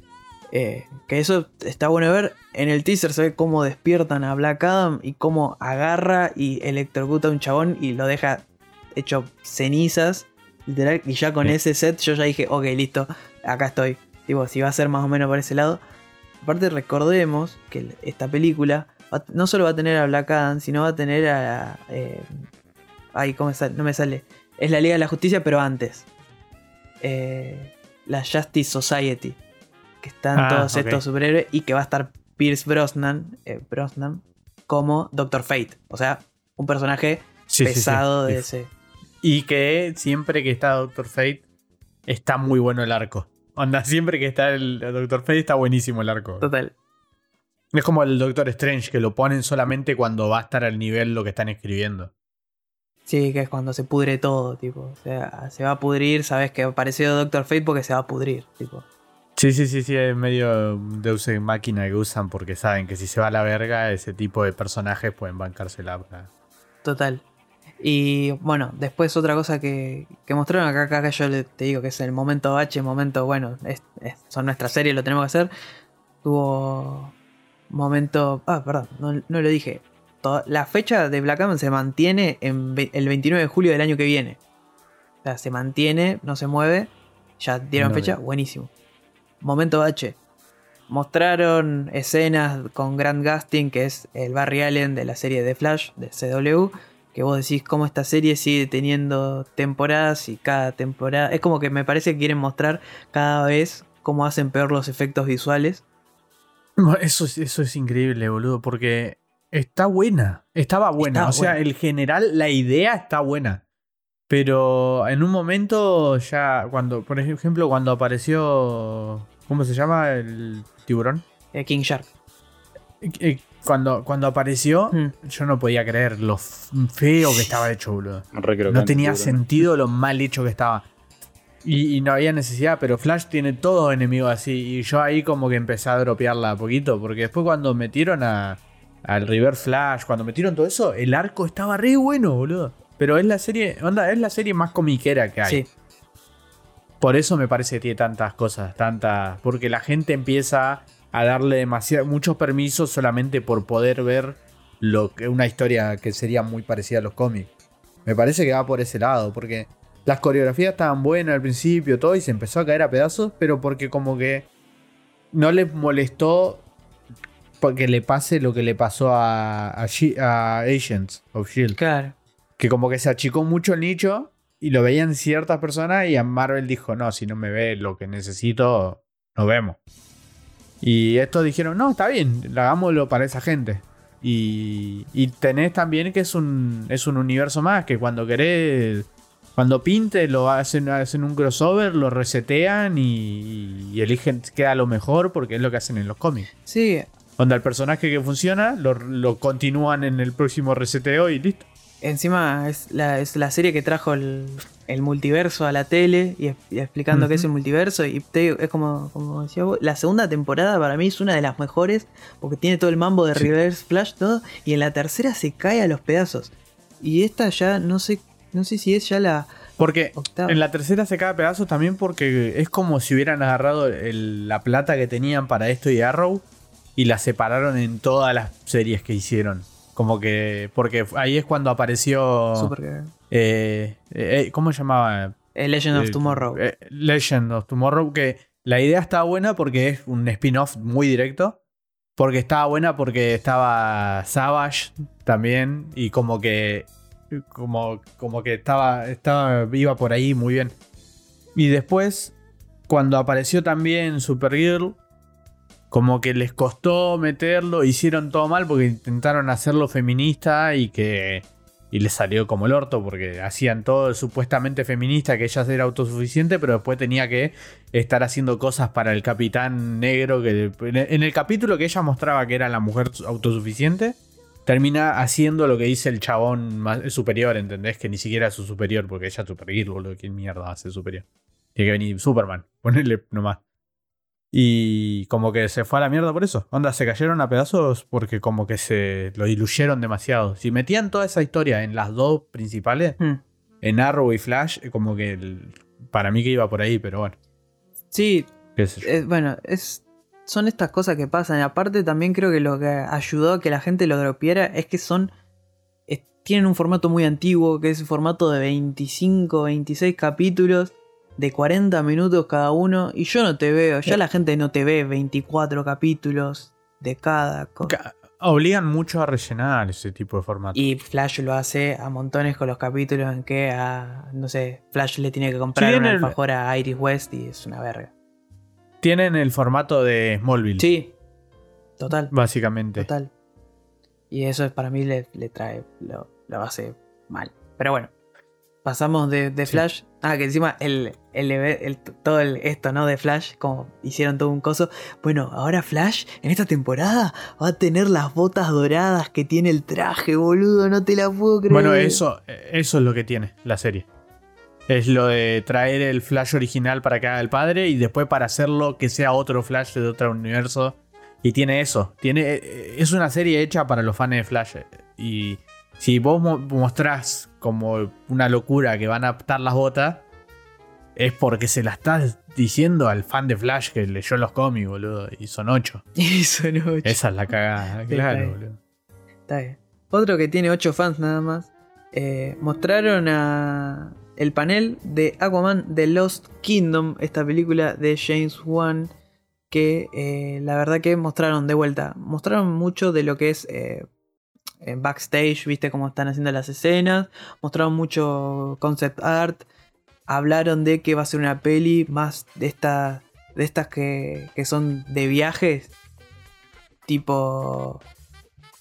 A: Eh, que eso está bueno de ver. En el teaser se ve cómo despiertan a Black Adam y cómo agarra y electrocuta a un chabón y lo deja hecho cenizas. Literal, y ya con
C: Sí.
A: ese set yo ya dije, ok, listo, acá estoy. Tipo, si va a ser más o menos por ese lado. Aparte recordemos que esta película va- no solo va a tener a Black Adam, sino va a tener a... eh, ay, ¿cómo sale? No me sale. Es la Liga de la Justicia, pero antes. Eh, la Justice Society. Que están
C: Ah,
A: todos estos superhéroes y que va a estar Pierce Brosnan, eh, Brosnan como Doctor Fate. O sea, un personaje
C: Sí, sí, sí.
A: pesado de ese.
C: Y que siempre que está Doctor Fate, está muy bueno el arco. Onda, *laughs* siempre que está el Doctor Fate, está buenísimo el arco.
A: Total.
C: Es como el Doctor Strange, que lo ponen solamente cuando va a estar al nivel lo que están escribiendo.
A: Sí, que es cuando se pudre todo, tipo. O sea, se va a pudrir, sabes que apareció Doctor Fate porque se va a pudrir, tipo.
C: Sí, sí, sí, sí, es medio Deus Ex máquina que usan porque saben que si se va a la verga, ese tipo de personajes pueden bancársela. para-
A: Total. Y bueno, después otra cosa que, que mostraron acá, acá, acá yo te digo que es el momento H, momento, bueno, es, es- son nuestras series, lo tenemos que hacer. Tuvo momento... Ah, perdón, no, no lo dije. La fecha de Black Adam se mantiene en ve- el 29 de julio del año que viene. O sea, se mantiene, no se mueve. Ya dieron
C: No
A: fecha, buenísimo. Momento H. Mostraron escenas con Grant Gustin, que es el Barry Allen de la serie de Flash, de CW. Que vos decís cómo esta serie sigue teniendo temporadas y cada temporada. Es como que me parece que quieren mostrar cada vez cómo hacen peor los efectos visuales.
C: Eso, es- eso es increíble, boludo, porque está buena. Estaba buena.
A: Está
C: o sea,
A: buena.
C: el general, la idea está buena. Pero en un momento ya, cuando, por ejemplo, cuando apareció. ¿Cómo se llama? El tiburón.
A: Eh, King Shark.
C: Cuando, cuando apareció,
A: Hmm.
C: yo no podía creer lo feo que estaba hecho, boludo. No tenía sentido lo mal hecho que estaba. Y, y no había necesidad, pero Flash tiene todo enemigo así. Y yo ahí como que empecé a dropearla a poquito. Porque después cuando metieron a, al River Flash, cuando metieron todo eso, el arco estaba re bueno, boludo. Pero es la serie, onda, es la serie más comiquera que hay.
A: Sí,
C: Por eso me parece que tiene tantas cosas, tantas. Porque la gente empieza a darle demasiado, muchos permisos solamente por poder ver lo que, una historia que sería muy parecida a los cómics. Me parece que va por ese lado, porque las coreografías estaban buenas al principio, todo, y se empezó a caer a pedazos, pero porque como que no les molestó porque le pase lo que le pasó a, a, Agents of Shield
A: claro.
C: que como que se achicó mucho el nicho y lo veían ciertas personas y a Marvel dijo, no, si no me ve lo que necesito, nos vemos. Y estos dijeron, no, está bien, hagámoslo para esa gente. Y, y tenés también que es un, es un universo más, que cuando querés, cuando pinte, lo hacen, hacen un crossover, lo resetean y, y eligen, queda lo mejor porque es lo que hacen en los cómics.
A: Sí,
C: Donde el personaje que funciona, lo, lo continúan en el próximo reseteo y listo.
A: Encima es la, es la serie que trajo el, el multiverso a la tele y, explicando qué es el multiverso. Y te es como, como decía vos, la segunda temporada para mí es una de las mejores porque tiene todo el mambo de
C: Sí.
A: Reverse Flash, todo. Y en la tercera se cae a los pedazos. Y esta ya no sé, no sé si es ya la
C: Porque
A: octava.
C: en la tercera se cae a pedazos también porque es como si hubieran agarrado el- la plata que tenían para esto y Arrow y la separaron en todas las series que hicieron. Como que. Porque ahí es cuando apareció.
A: Supergirl.
C: eh, eh, ¿Cómo se llamaba?
A: Eh, Legend of
C: Eh,
A: Tomorrow.
C: eh, Legend of Tomorrow. Que la idea estaba buena porque es un spin-off muy directo. Porque estaba buena porque estaba Savage también. Y como que. Como, como que estaba, estaba. iba por ahí muy bien. Y después. Cuando apareció también Supergirl. Como que les costó meterlo. Hicieron todo mal porque intentaron hacerlo feminista. Y que y les salió como el orto porque hacían todo supuestamente feminista, que ella era autosuficiente, pero después tenía que estar haciendo cosas para el capitán negro, que en el capítulo que ella mostraba que era la mujer autosuficiente, termina haciendo lo que dice el chabón más superior, ¿entendés? Que ni siquiera es su superior, porque ella es superior, boludo. ¿Quién mierda hace superior? Tiene que venir Superman, *laughs* ponerle nomás. Y como que se fue a la mierda por eso. Onda, se cayeron a pedazos porque como que se lo diluyeron demasiado. Si metían toda esa historia en las dos principales,
A: Hmm.
C: en Arrow y Flash, como que el- para mí que iba por ahí, pero bueno.
A: Sí, eh, bueno, es, son estas cosas que pasan. Y aparte también creo que lo que ayudó a que la gente lo dropiera es que son... es- tienen un formato muy antiguo, que es el formato de 25, 26 capítulos, de 40 minutos cada uno. Y yo no te veo, ya
C: Eh.
A: la gente no te ve 24 capítulos de cada cosa.
C: Obligan mucho a rellenar ese tipo de formato.
A: Y Flash lo hace a montones con los capítulos en que a, no sé, Flash le tiene que comprar
C: Sí,
A: una
C: el-
A: alfajor a Iris West y es una verga.
C: Tienen el formato de Smallville,
A: Sí, total,
C: básicamente.
A: total. Y eso es para mí le, le trae, lo, lo hace mal. Pero bueno, pasamos de, de
C: Sí.
A: Flash. Ah, que encima el, el, todo esto, ¿no? De Flash, como hicieron todo un coso. Bueno, ahora Flash en esta temporada va a tener las botas doradas que tiene el traje, boludo. No te la puedo creer.
C: Bueno, eso, eso es lo que tiene la serie. Es lo de traer el Flash original para que haga el padre y después para hacerlo que sea otro Flash de otro universo. Y tiene eso. Tiene, eh, es una serie hecha para los fans de Flash. Y si vos mo- mostrás como una locura que van a adaptar las botas, es porque se la estás diciendo al fan de Flash que leyó los cómics, boludo. Y son ocho. *laughs*
A: Eso no.
C: Esa es la cagada, claro,
A: está
C: boludo.
A: Está bien. Otro que tiene 8 fans nada más. eh, mostraron a el panel de Aquaman The Lost Kingdom, esta película de James Wan. Que eh, la verdad que mostraron de vuelta. Mostraron mucho de lo que es eh, en backstage, viste cómo están haciendo las escenas. Mostraron mucho concept art. Hablaron de que va a ser una peli más de estas. De estas que, que son de viajes. Tipo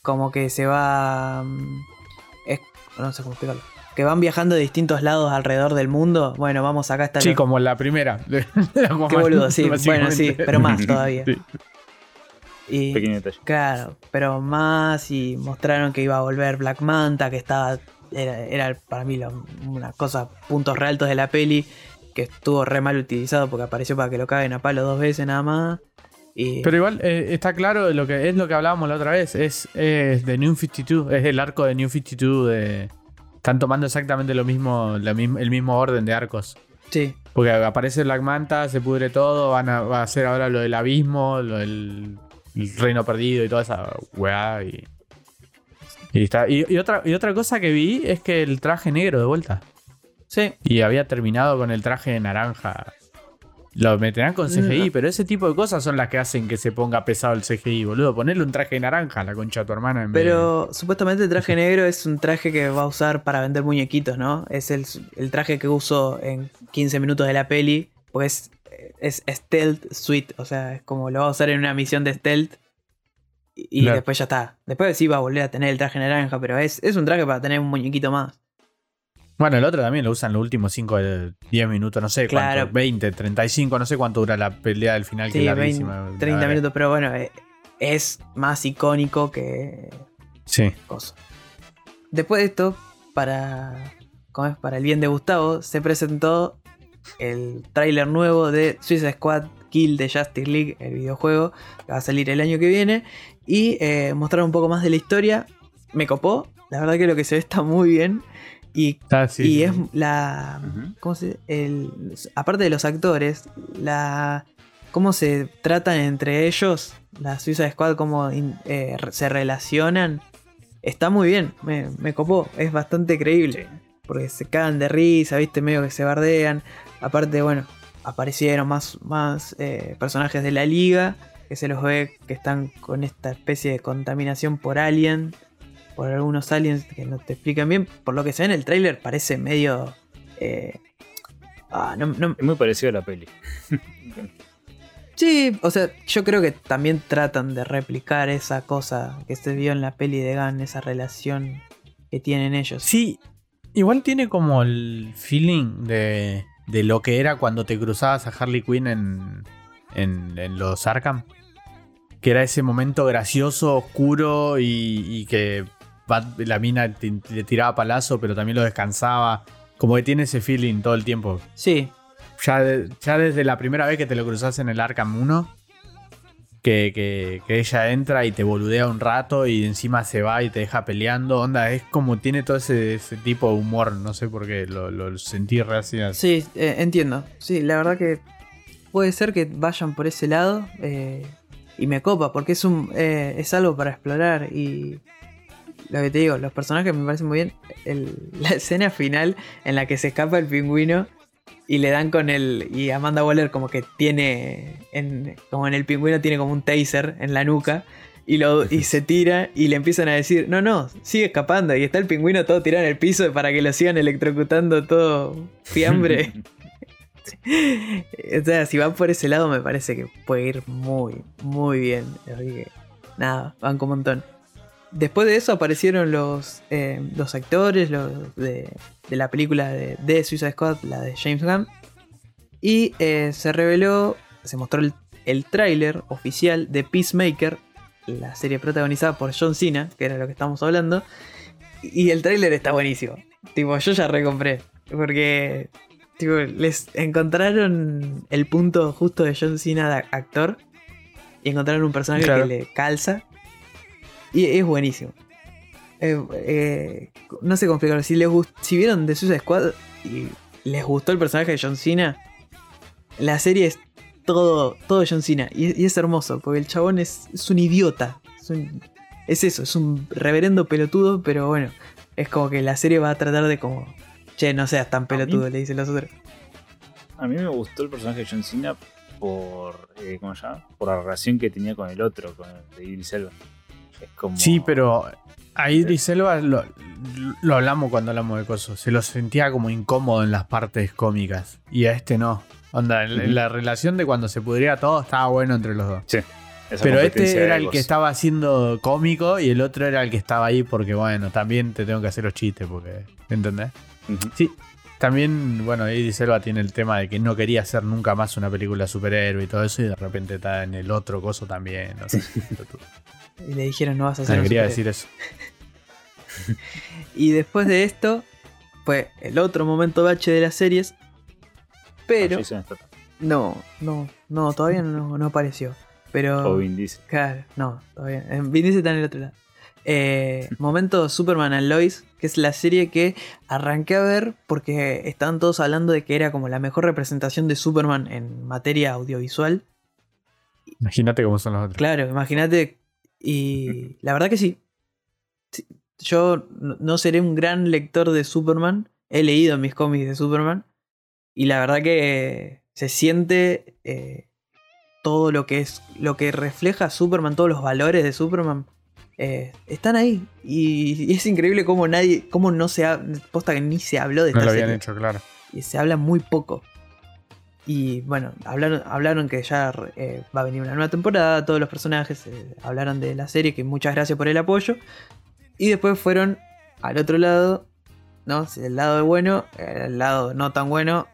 A: como que se va. mm, es- no sé cómo explicarlo. Que van viajando de distintos lados alrededor del mundo. Bueno, vamos acá está.
C: Sí, como la primera. de- de Aquaman,
A: Qué boludo, sí. Bueno, sí, pero más *laughs* todavía.
C: Sí.
A: Y,
B: Pequeño detalle.
A: claro, pero más y mostraron que iba a volver Black Manta, que estaba. Era, era para mí una cosa, puntos re altos de la peli. Que estuvo re mal utilizado porque apareció para que lo caguen a palo dos veces nada más. Y,
C: Pero igual eh, está claro lo que es lo que hablábamos la otra vez. Es, es de New 52. Es el arco de New 52. De, están tomando exactamente lo mismo, la el mismo orden de arcos.
A: sí,
C: Porque aparece Black Manta, se pudre todo. Van a, va a hacer ahora lo del abismo, lo del el reino perdido y toda esa weá. Y, y, está, y, y otra, y otra cosa que vi es que el traje negro de vuelta.
A: sí.
C: Y había terminado con el traje naranja. Lo meterán con CGI,
A: Mm.
C: pero ese tipo de cosas son las que hacen que se ponga pesado el CGI, boludo. Ponerle un traje naranja a la concha de tu hermana en de-
A: Pero supuestamente el traje negro es un traje que va a usar para vender muñequitos, ¿no? Es el, el traje que uso en 15 minutos de la peli. Pues es stealth suite, o sea, es como lo va a usar en una misión de stealth. Y,
C: Claro.
A: después ya está. Después sí va a volver a tener el traje naranja, pero es, es un traje para tener un muñequito más.
C: Bueno, el otro también lo usan los últimos 5 de 10 minutos, no sé
A: Claro.
C: cuánto, 20, 35, no sé cuánto dura la pelea del final, que
A: Sí,
C: es
A: 20,
C: larguísima.
A: 30
C: La-
A: minutos, pero bueno, eh, es más icónico que
C: Sí.
A: cosa. Después de esto, para, ¿cómo es? para el bien de Gustavo, se presentó el tráiler nuevo de Suicide Squad Kill de Justice League, el videojuego, que va a salir el año que viene. Y eh, mostrar un poco más de la historia. Me copó. La verdad que lo que se ve está muy bien. Y,
C: Ah, sí,
A: y
C: sí.
A: es la. ¿Cómo se.? El, aparte de los actores, la. Cómo se tratan entre ellos, la Suicide Squad, cómo in- eh, se relacionan. Está muy bien, me, me copó, es bastante creíble. Porque se cagan de risa, viste, medio que se bardean. Aparte, bueno, aparecieron más, más eh, personajes de la liga. Que se los ve que están con esta especie de contaminación por alien. Por algunos aliens que no te explican bien. Por lo que se ve en el tráiler parece medio... eh, ah, no- no-
B: Es muy parecido a la peli.
A: sí, o sea, yo creo que también tratan de replicar esa cosa que se vio en la peli de Gunn. Esa relación que tienen ellos.
C: Sí, igual tiene como el feeling de, de lo que era cuando te cruzabas a Harley Quinn en, en, en los Arkham. que era ese momento gracioso, oscuro y, y que Bat- la mina le tiraba palazo, pero también lo descansaba. Como que tiene ese feeling todo el tiempo.
A: Sí,
C: Ya, de- ya desde la primera vez que te lo cruzas en el Arkham 1, que, que- ella entra y te boludea un rato y encima se va y te deja peleando. Onda, es como tiene todo ese, ese tipo de humor. No sé por qué lo, sentí re así.
A: sí, eh, entiendo. Sí, la verdad que puede ser que vayan por ese lado. eh, y me copa, porque es un eh, es algo para explorar. Y lo que te digo, los personajes me parecen muy bien. *laughs* La escena final en la que se escapa el pingüino y le dan con el. Y Amanda Waller, como que tiene. En, como en el pingüino, tiene como un taser en la nuca. Y, lo, y *laughs* se tira y le empiezan a decir, no, no, sigue escapando. Y está el pingüino todo tirado en el piso para que lo sigan electrocutando todo fiambre. *laughs* *laughs* o sea, si van por ese lado me parece que puede ir muy, muy bien. Así que, nada, van con un montón. Después de eso aparecieron los, eh, los actores los de, de la película de, de Suicide Squad, la de James Gunn. Y eh, se reveló, se mostró el, el tráiler oficial de Peacemaker, la serie protagonizada por John Cena, que era lo que estábamos hablando. Y el tráiler está buenísimo. Tipo, yo ya recompré. Porque tipo, les encontraron el punto justo de John Cena de actor. Y encontraron un personaje
C: Claro.
A: que le calza. Y es buenísimo. Eh, eh, no sé cómo explicarlo. Si, les si vieron The Suicide Squad y les gustó el personaje de John Cena, la serie es todo, todo John Cena. Y, y es hermoso, porque el chabón es, es un idiota. Es, un- es eso, es un reverendo pelotudo, pero bueno, es como que la serie va a tratar de como... Che, no seas tan pelotudo, le dicen los otros.
B: A mí me gustó el personaje de John Cena por, eh, ¿cómo se llama? Por la relación que tenía con el otro, con el de Idris Elba. Es como...
C: Sí, pero a Idris Elba lo, lo hablamos cuando hablamos de cosas. Se lo sentía como incómodo en las partes cómicas. Y a este no. Onda, la relación de cuando se pudría todo estaba bueno entre los dos.
B: Sí,
C: Pero este era el que estaba haciendo cómico y el otro era el que estaba ahí porque, bueno, también te tengo que hacer los chistes porque, ¿entendés?
B: Ujú.
C: Sí. También, bueno, Idris Elba tiene el tema de que no quería hacer nunca más una película superhéroe y todo eso y de repente está en el otro coso también. No sé.
A: Y le dijeron, no vas a hacer
C: Ah,
A: un
C: quería
A: superhéroe".
C: decir eso. *laughs*
A: Y después de esto, fue el otro momento bache de las series. Pero...
B: Statham.
A: No, no, no, todavía no, no apareció. Pero...
B: O Vin Diesel.
A: Claro, no, todavía. Eh, Vin Diesel está en el otro lado. Eh, *laughs* momento Superman and Lois, que es la serie que arranqué a ver porque estaban todos hablando de que era como la mejor representación de Superman en materia audiovisual.
C: Imagínate cómo son los otros.
A: Claro, imagínate. Y la verdad que sí. Yo no no seré un gran lector de Superman. He leído mis cómics de Superman. Y la verdad que se siente eh, todo lo que es. Lo que refleja Superman, todos los valores de Superman. eh, están ahí. Y, y es increíble cómo nadie. cómo no se ha. Posta que ni se habló de
C: No
A: esta
C: lo habían
A: serie
C: hecho, claro.
A: y se habla muy poco. Y bueno, hablaron, hablaron que ya eh, va a venir una nueva temporada, todos los personajes eh, hablaron de la serie, que muchas gracias por el apoyo. Y después fueron al otro lado, ¿no? El lado bueno, el lado no tan bueno.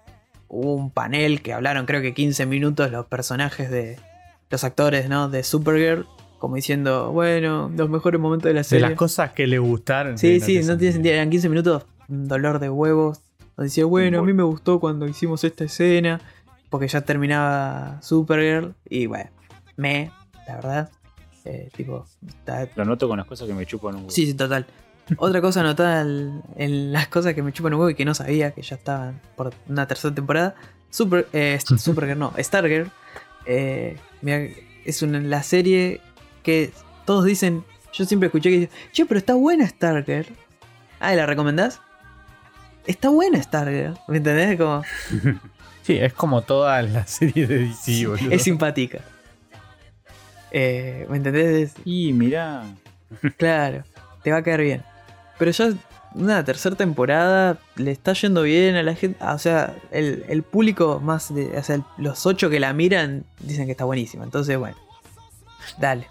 A: Hubo un panel que hablaron creo que 15 minutos los personajes de los actores, ¿no? De Supergirl, como diciendo, bueno, los mejores momentos de la
C: De
A: serie.
C: las cosas que le gustaron.
A: Sí, sí, no tiene sentido. Eran 15 minutos, un dolor de huevos. Decía, bueno, a mí me gustó cuando hicimos esta escena. Porque ya terminaba Supergirl. Y bueno, me, la verdad. eh, tipo, está-
B: Lo noto con las cosas que me chupan un huevo.
A: sí, sí, total. Otra cosa anotada en, las cosas que me chupan un huevo y que no sabía que ya estaban por una tercera temporada. Super, eh, *laughs* Supergirl, no, Stargirl. eh, es una, la serie que todos dicen. Yo siempre escuché que dicen, che, pero está buena Stargirl. Ah, ¿y la recomendás? Está buena Stargirl. ¿Me entendés? Como, *laughs*
C: Sí, es como toda la *laughs* serie de DC, boludo.
A: es simpática. Eh, ¿Me entendés?
B: Y mirá.
A: Claro, te va a caer bien. Pero ya una tercera temporada le está yendo bien a la gente. O sea, el, el público más de. O sea, los ocho que la miran dicen que está buenísima. Entonces, bueno. Dale.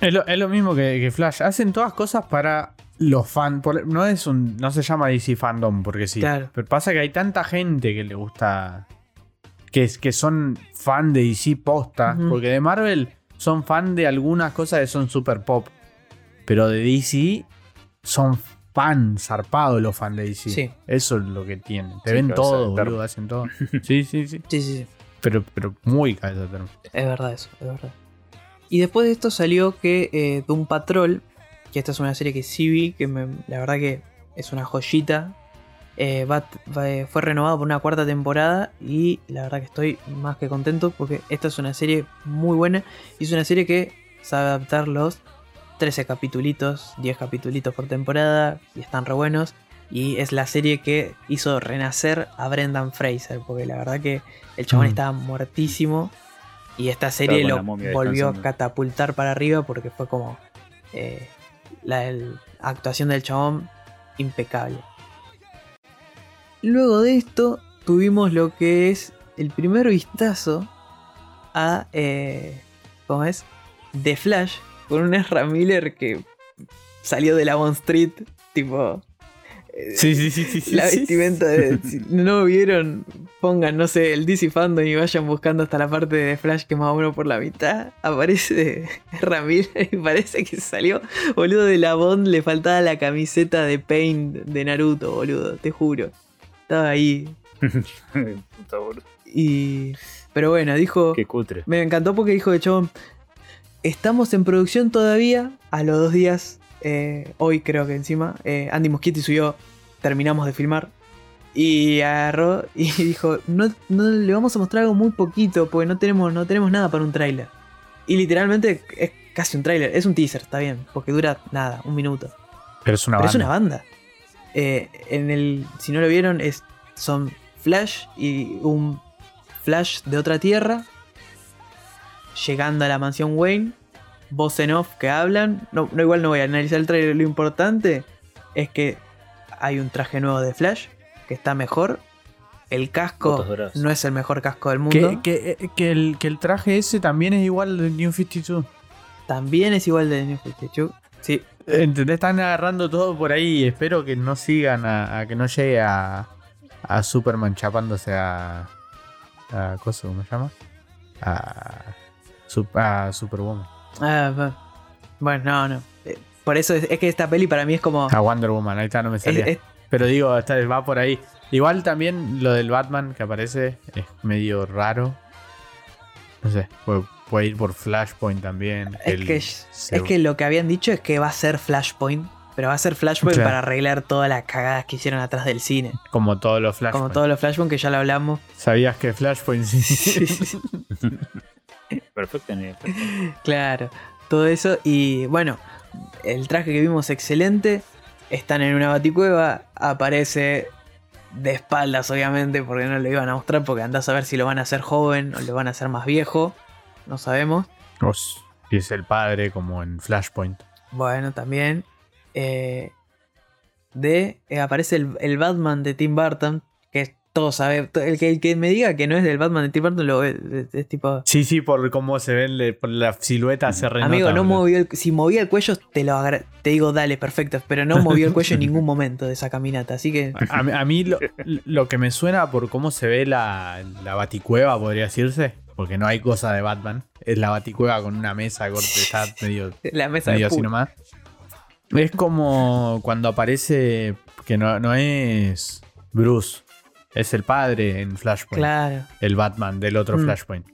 C: Es lo, es lo mismo que, que Flash. Hacen todas cosas para los fans. No es un. No se llama DC Fandom porque sí.
A: Claro.
C: Pero pasa que hay tanta gente que le gusta. Que, que son fan de DC posta. Porque de Marvel. son fan de algunas cosas que son super pop. Pero de DC son fan zarpados los fans de DC.
A: Sí.
C: Eso es lo que tienen. Te
B: Sí,
C: ven todo, boludo, hacen todo. *laughs* Sí, sí, sí.
A: Sí, sí.
C: Pero, pero muy cabeza.
A: Es verdad eso, es verdad. Y después de esto salió que eh, Doom Patrol, que esta es una serie que sí vi, que me- la verdad que es una joyita, eh, va- va- fue renovado por una cuarta temporada y la verdad que estoy más que contento porque esta es una serie muy buena y es una serie que sabe adaptar los 13 capitulitos, 10 capitulitos por temporada y están re buenos. Y es la serie que hizo renacer a Brendan Fraser, porque la verdad que el chabón
C: Mm.
A: estaba muertísimo y esta serie lo volvió a catapultar para arriba porque fue como eh, la el- actuación del chabón impecable. Luego de esto tuvimos lo que es el primer vistazo a eh, ¿cómo es? The Flash con un Ezra Miller que salió de la Bond Street tipo eh,
C: Sí, sí, sí, sí. sí,
A: la
C: sí.
A: vestimenta de. *laughs* Si no vieron, pongan, no sé, el DC Fandom y vayan buscando hasta la parte de Flash que más o menos por la mitad. Aparece *laughs* Ramírez y parece que salió, boludo, de la Bond. Le faltaba la camiseta de Paint de Naruto, boludo, te juro. Estaba ahí.
B: Puta.
A: Y. Pero bueno, dijo.
B: Qué cutre.
A: Me encantó porque dijo de chabón. Estamos en producción todavía. A los dos días. eh, hoy creo que encima. eh, Andy Muschietti subió. Terminamos de filmar. Y agarró y *laughs* dijo. No, no le vamos a mostrar algo muy poquito. Porque no tenemos, no tenemos nada para un tráiler. Y literalmente es casi un tráiler. Es un teaser, está bien. Porque dura nada, un minuto.
C: Pero es una
A: Pero es una banda. Eh, en el, si no lo vieron, es, son Flash y un Flash de otra tierra. Llegando a la mansión Wayne. Voz en off que hablan. No, no, igual no voy a analizar el trailer. Lo importante es que hay un traje nuevo de Flash. Que está mejor. El casco no es el mejor casco del mundo.
C: Que, que- eh, que el, que el traje ese también es igual del New 52.
A: También es igual de New 52. Sí,
C: ¿Entendés? Están agarrando todo por ahí y espero que no sigan a, a que no llegue a, a Superman chapándose a. a cosa, ¿Cómo se llama? A, a Superwoman.
A: Ah, bueno, no, no. Eh, Por eso es, es que esta peli para mí es como.
C: A Wonder Woman, ahí está, no me salía.
A: es-
C: Pero digo, está- va por ahí. Igual también lo del Batman que aparece es medio raro. No sé, ir por Flashpoint también.
A: Es
C: El-
A: que,
C: se-
A: es que lo que habían dicho es que va a ser Flashpoint. Pero va a ser Flashpoint
C: Claro.
A: para arreglar todas las cagadas que hicieron atrás del cine.
C: Como todos los Flashpoint.
A: Como todos los Flashpoint que ya lo hablamos.
C: ¿Sabías que Flashpoint sí? *laughs*
B: Perfecto en el
A: claro. Todo eso. Y bueno, el traje que vimos excelente. Están en una baticueva. Aparece de espaldas, obviamente, porque no lo iban a mostrar. Porque andás a ver si lo van a hacer joven o lo van a hacer más viejo. No sabemos.
C: Os- Y es el padre como en Flashpoint.
A: Bueno, también. eh, de. eh, aparece el, el Batman de Tim Burton. Que todos sabe. El que, el que me diga que no es del Batman de Tim Burton lo ve. Es, es tipo.
C: Sí, sí, por cómo se por la silueta se renota.
A: Amigo, no movió el, si movía el cuello, te lo te digo, dale, perfecto. Pero no movió el cuello en ningún momento de esa caminata. Así que.
C: A, mí- a mí lo, lo que me suena por cómo se ve la, la baticueva, podría decirse, porque no hay cosa de Batman, es la baticueva con una mesa corte, está medio, *laughs*
A: La mesa
C: medio así nomás. Es como cuando aparece, que no, no es Bruce, es el padre en Flashpoint,
A: Claro.
C: el Batman del otro
A: Mm.
C: Flashpoint.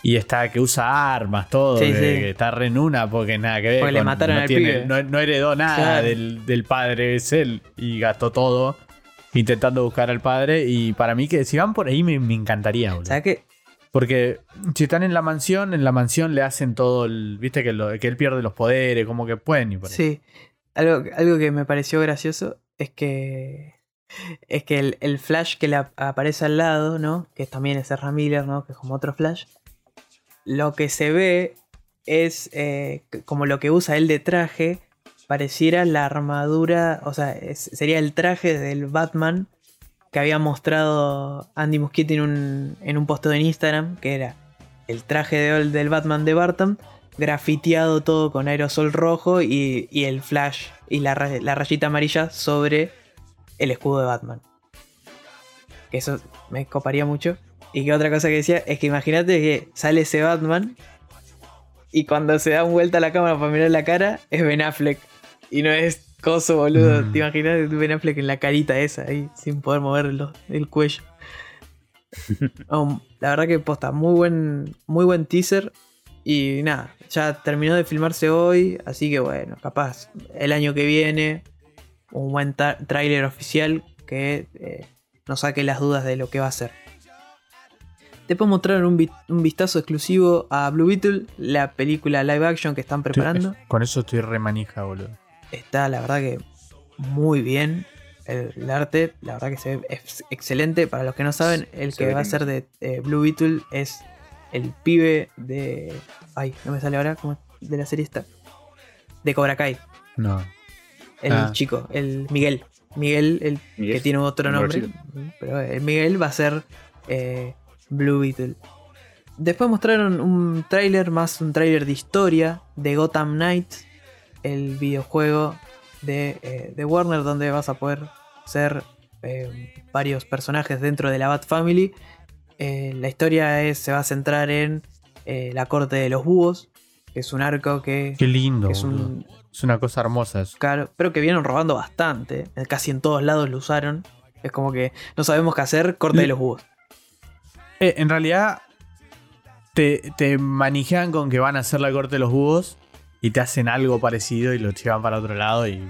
C: Y está que usa armas, todo,
A: Sí,
C: que,
A: sí.
C: que está re en una porque nada que ver.
A: Porque le mataron
C: no
A: al
C: tiene-
A: pibe.
C: No, no heredó nada
A: Claro.
C: del, del padre, es él. Y gastó todo intentando buscar al padre. Y para mí que si van por ahí me, me encantaría, boludo.
A: ¿Sabes qué?
C: Porque si están en la mansión, en la mansión le hacen todo el. Viste que, lo- que él pierde los poderes, como que pueden ir por ahí.
A: Sí. Algo, que me pareció gracioso es que. Es que el, Flash que le ap- aparece al lado, ¿no? Que también es Ezra Miller, ¿no? Que es como otro Flash. Lo que se ve es eh, como lo que usa él de traje. Pareciera la armadura. O sea, sería el traje del Batman que había mostrado Andy Muschietti en un, en un posteo en Instagram. Que era el traje de- del Batman de Barton grafiteado todo con aerosol rojo y, y el flash y la, la rayita amarilla sobre el escudo de Batman. Que eso me coparía mucho. Y que otra cosa que decía es que imagínate que sale ese Batman y cuando se da vuelta la cámara para mirar la cara, es Ben Affleck. Y no es coso, boludo.
C: Mm.
A: ¿Te imaginas Ben Affleck en la carita esa ahí, sin poder mover el cuello? Um, *laughs* la verdad que posta, muy buen, muy buen teaser. Y nada, ya terminó de filmarse hoy, así que bueno, capaz el año que viene, un buen tráiler oficial que eh, nos saque las dudas de lo que va a ser. Mostraron un, vi- un vistazo exclusivo a Blue Beetle, la película live action que están preparando.
C: Con eso estoy re manija, boludo.
A: Está la verdad que muy bien. El, el arte, la verdad que se ve ex- excelente. Para los que no saben, el
B: Se
A: que va a ser de eh, Blue Beetle es el pibe de. Ay, no me sale ahora. ¿cómo es? De la serie esta. De Cobra Kai.
C: No.
A: El
C: Ah.
A: chico, el Miguel. Miguel, el
B: Miguel,
A: que tiene otro nombre. Pero el Miguel va a ser eh, Blue Beetle. Después mostraron un tráiler, más un tráiler de historia de Gotham Knights, el videojuego de, eh, de Warner, donde vas a poder ser eh, varios personajes dentro de la Bat Family. Eh, la historia es, se va a centrar en la corte de los búhos, que es un arco que,
C: Qué lindo.
A: que es
C: boludo.
A: un,
C: Es una cosa hermosa eso.
A: Claro, pero que vienen robando bastante. Casi en todos lados lo usaron. Es como que no sabemos qué hacer, corte de los búhos.
C: En realidad, te, te manijean con que van a hacer la corte de los búhos y te hacen algo parecido y lo llevan para otro lado y,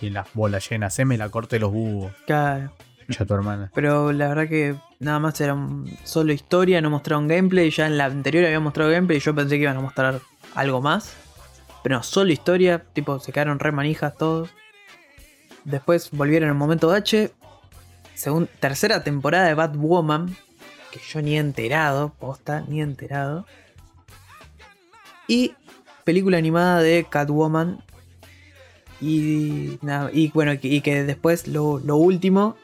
C: y las bolas llenas. Haceme la corte de los búhos,
A: Claro.
C: ya tu hermana.
A: Pero la verdad que nada más era solo historia, no mostraron gameplay. Ya en la anterior había mostrado gameplay y yo pensé que iban a mostrar algo más. Pero no, solo historia, tipo, se quedaron re manijas todos. Después volvieron en momento H. Segun- tercera temporada de Batwoman. Que yo ni he enterado, posta, ni he enterado. Y película animada de Catwoman. Y, nada, y bueno, y que- después lo, lo último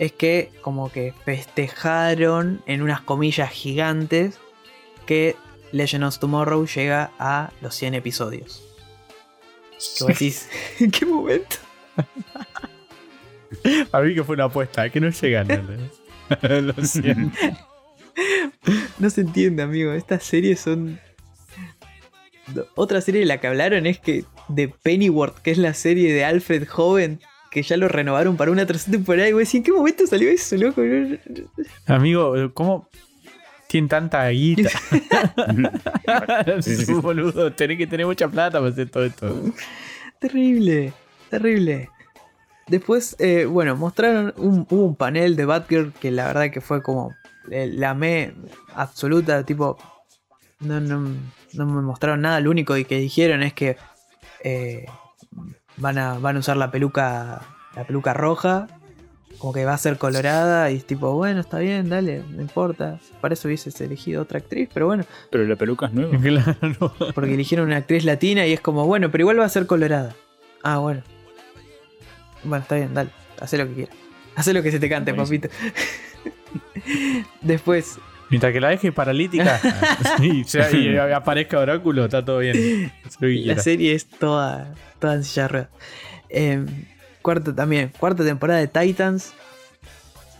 A: es que como que festejaron en unas comillas gigantes que Legend of Tomorrow llega a los 100 episodios. ¿Qué vos decís? *laughs* ¿En qué momento? *laughs*
C: A mí que fue una apuesta, que no llegan. ¿no? *laughs* Lo siento.
A: No se entiende, amigo. Estas series son. Otra serie de la que hablaron es que de Pennyworth, que es la serie de Alfred Joven, que ya lo renovaron para una tercera temporada. Y decir, ¿en qué momento salió eso, loco?
C: Amigo, ¿cómo tienen tanta guita? *laughs* *laughs*
B: Sí,
C: boludo, tenés que tener mucha plata para hacer todo esto.
A: Terrible, terrible. Después, eh, bueno, mostraron un, hubo un panel de Batgirl que la verdad que fue como eh, la me absoluta, tipo, no, no, no me mostraron nada, lo único que dijeron es que eh, van, a, van a usar la peluca, la peluca roja, como que va a ser colorada y es tipo, bueno, está bien, dale, no importa, para eso hubieses elegido otra actriz, pero bueno,
B: Pero la peluca es nueva. *laughs*
C: Claro.
A: porque eligieron una actriz latina y es como, bueno, pero igual va a ser colorada. Ah, bueno. Bueno, está bien, dale. Haz lo que quieras. Haz lo que se te cante,
B: Buenísimo.
A: papito. *laughs* Después,
C: Mientras que la deje paralítica *laughs* *laughs* y, sea- y aparezca oráculo, está todo bien. *laughs*
A: La serie es toda, toda en silla de ruedas. Eh, cuarto también, cuarta temporada de Titans.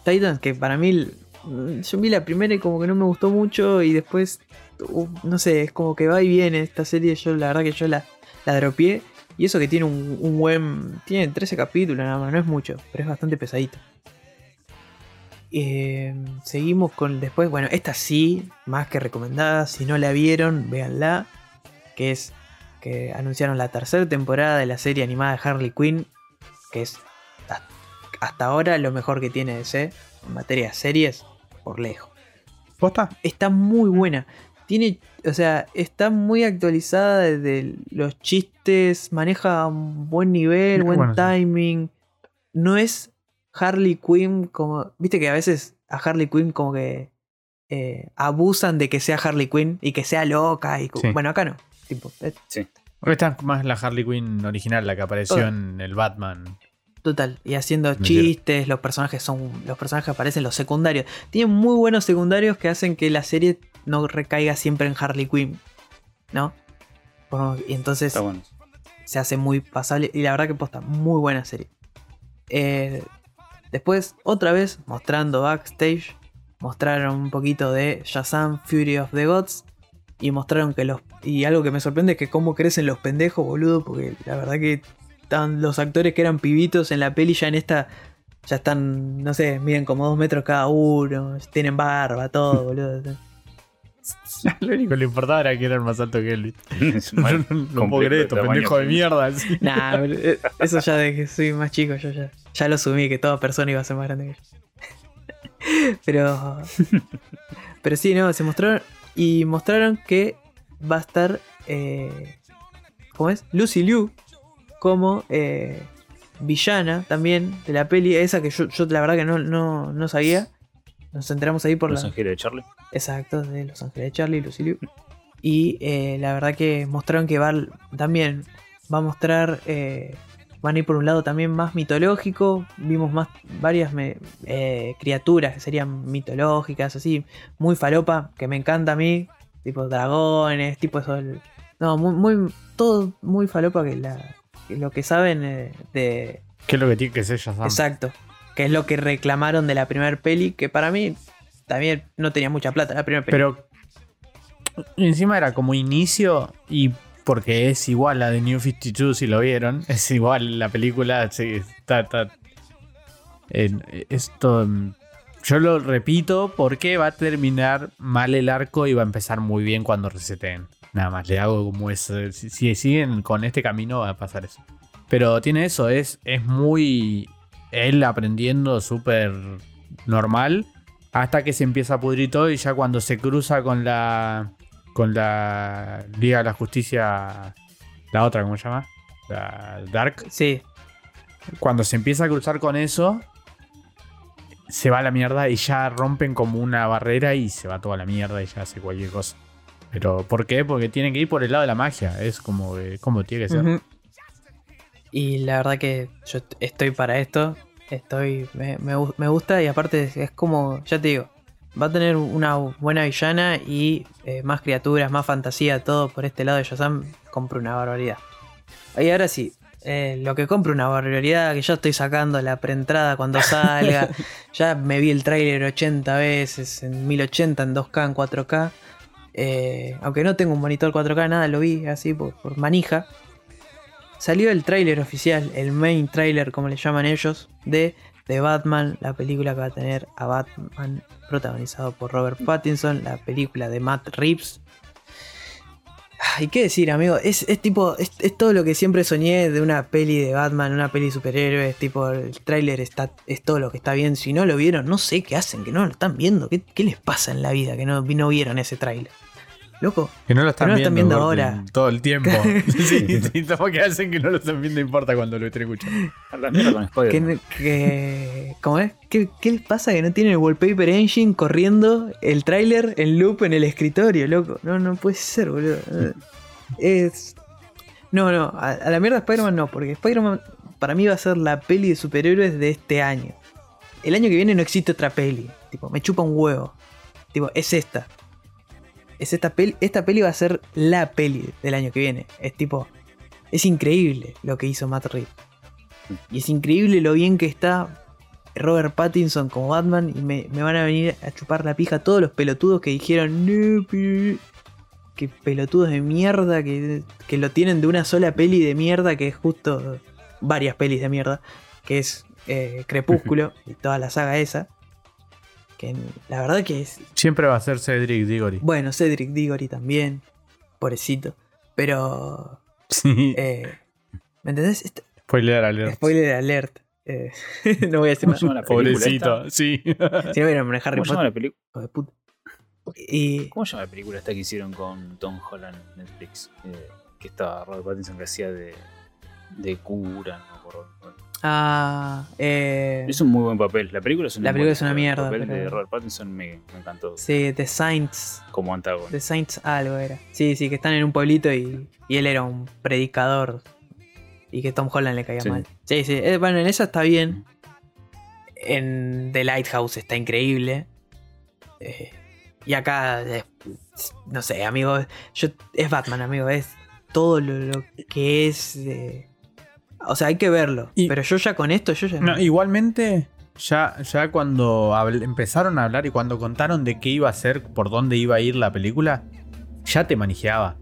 A: Titans que para mí, mm, yo vi la primera y como que no me gustó mucho y después, uh, no sé, es como que va y viene esta serie. Yo la verdad que yo la, la dropié. Y eso que tiene un, un buen... Tiene 13 capítulos nada más, no es mucho, pero es bastante pesadito. Eh, seguimos con después, bueno, esta sí, más que recomendada, si no la vieron, véanla, que es que anunciaron la tercera temporada de la serie animada de Harley Quinn, que es hasta- ahora lo mejor que tiene DC en materia de series, por lejos.
C: ¿Posta?
A: Está muy buena. Tiene, o sea, está muy actualizada desde los chistes, maneja un buen nivel, buen
C: bueno, sí.
A: timing. No es Harley Quinn como, viste que a veces a Harley Quinn como que eh, abusan de que sea Harley Quinn y que sea loca y
C: Sí.
A: bueno acá no. Tipo, eh,
C: Esta es más la Harley Quinn original, la que apareció en el Batman.
A: Total, y haciendo
C: Me
A: chistes, los personajes son. Los personajes aparecen los secundarios. Tienen muy buenos secundarios que hacen que la serie no recaiga siempre en Harley Quinn. ¿No? Por- y entonces
B: Está bueno.
A: se hace muy pasable. Y la verdad que posta, muy buena serie. Eh, después, otra vez, mostrando backstage. Mostraron un poquito de Shazam Fury of the Gods. Y mostraron que los Y algo que me sorprende es que cómo crecen los pendejos, boludo, porque la verdad que los actores que eran pibitos en la peli ya en esta ya están, no sé, miden como dos metros cada uno, tienen barba, todo, boludo. *laughs* *laughs*
C: Lo único que le importaba era que eran más altos que él. *laughs*
B: Es
C: No, puedo creer esto, pendejo de mierda. así.
A: Nah, boludo, eh, eso ya de que soy más chico, yo ya, ya lo asumí que toda persona iba a ser más grande que yo. *laughs* Pero. Pero sí, no, se mostraron. Y mostraron que va a estar. Eh, ¿Cómo es? Lucy Liu como eh, villana también de la peli. Esa que yo, yo la verdad que no, no, no sabía. Nos enteramos ahí por
B: Los
A: la.
B: Ángeles de Charlie.
A: Exacto, de Los Ángeles de Charlie, Lucy Liu. Y eh, la verdad que mostraron que va también va a mostrar. eh, van a ir por un lado también más mitológico. Vimos más varias me- eh, criaturas que serían mitológicas, así, muy falopa, que me encanta a mí. Tipo dragones, tipo eso. No, muy, muy. Todo muy falopa que, la, que lo que saben eh, de,
C: ¿Qué es lo que tiene que ser Shazam?
A: Exacto. Que es lo que reclamaron de la primera peli, que para mí también no tenía mucha plata la primera peli.
C: Pero encima era como inicio y porque es igual a de New 52 si lo vieron, *laughs* es igual la película, sí, está, esto yo lo repito porque va a terminar mal el arco y va a empezar muy bien cuando reseten. Nada más, le hago como eso. Si, si siguen con este camino va a pasar eso. Pero tiene eso, es, es muy él aprendiendo súper normal hasta que se empieza a pudrir todo y ya cuando se cruza con la con la Liga de la Justicia la otra cómo se llama la Dark.
A: Sí,
C: cuando se empieza a cruzar con eso se va a la mierda y ya rompen como una barrera y se va toda la mierda y ya hace cualquier cosa. Pero ¿por qué? porque tienen que ir por el lado de la magia. Es como como tiene que ser.
A: Y la verdad que yo est- estoy para esto. Estoy. Me, me gu- me gusta y aparte es, es como. Ya te digo. Va a tener una buena villana y eh, más criaturas, más fantasía, todo por este lado de Shazam. Compro una barbaridad. Y ahora sí. eh, lo que compro una barbaridad, que ya estoy sacando la preentrada cuando salga. *laughs* ya me vi el tráiler 80 veces, en 1080, en 2K, en 4K. Eh, aunque no tengo un monitor 4K, nada, lo vi así por, por manija. Salió el tráiler oficial, el main trailer como le llaman ellos, de The Batman, la película que va a tener a Batman protagonizado por Robert Pattinson, la película de Matt Reeves. Y qué decir, amigo, es, es tipo, es, es todo lo que siempre soñé de una peli de Batman, una peli de superhéroes, tipo, el tráiler está, es todo lo que está bien. Si no lo vieron, no sé qué hacen, que no lo están viendo, qué, qué les pasa en la vida que no, no vieron ese tráiler. Loco,
C: Que no lo están,
A: Que no lo están viendo ahora.
C: Todo el tiempo. *laughs* *laughs* sí, sí, *laughs* todo que hacen que no lo están viendo importa cuando lo estén escuchando.
B: A la mierda con Spider.
A: que, que- ¿Cómo es? ¿Qué, qué les pasa que no tienen el wallpaper engine corriendo el tráiler en loop en el escritorio, loco? No, no puede ser, boludo. Es. No, no, a, a la mierda Spider-Man no, porque Spider-Man para mí va a ser la peli de superhéroes de este año. El año que viene no existe otra peli. Tipo, me chupa un huevo. Tipo, es esta. Es esta peli. Esta peli va a ser la peli del año que viene. Es tipo. Es increíble lo que hizo Matt Reeves. Y es increíble lo bien que está Robert Pattinson como Batman. Y me, me van a venir a chupar la pija todos los pelotudos que dijeron. No, pero- que pelotudos de mierda. Que, que lo tienen de una sola peli de mierda. Que es justo varias pelis de mierda. Que es eh, Crepúsculo. y toda la saga esa. Que la verdad que es.
C: Siempre va a ser Cedric Diggory.
A: Bueno, Cedric Diggory también. Pobrecito. Pero.
C: Sí.
A: eh, ¿Me entendés? Esto-
C: Spoiler alert.
A: Spoiler alert. Eh, *laughs* no voy a decir
B: ¿Cómo
A: más.
B: la película
C: Pobrecito,
B: esta?
C: sí. *laughs*
A: Si no manejar Harry
B: ¿Cómo se llama
A: Potter,
B: la película?
A: hijo de puta. Y.
B: ¿Cómo se llama la película esta que hicieron con Tom Holland en Netflix? Eh, que estaba Robert Pattinson que hacía de, de cura, no me acuerdo.
A: Ah. Eh,
B: es un muy buen papel. La película es una
A: La película
B: buena,
A: es una
B: pero el
A: mierda,
B: papel de
A: pero-
B: Robert Pattinson me, me encantó
A: sí, The Saints.
B: como Antagon.
A: The Saints algo era. Sí, sí, que están en un pueblito y, y él era un predicador. Y que Tom Holland le caía
B: Sí.
A: mal. Sí, sí. eh, bueno, en esa está bien. En The Lighthouse está increíble. Eh, y acá, eh, no sé, amigo. Yo, es Batman, amigo. Es todo lo, lo que es. O sea, hay que verlo.
C: Y-
A: pero yo ya con esto, yo ya.
C: No, igualmente, ya, ya cuando habl- empezaron a hablar y cuando contaron de qué iba a ser, por dónde iba a ir la película, ya te manejaba.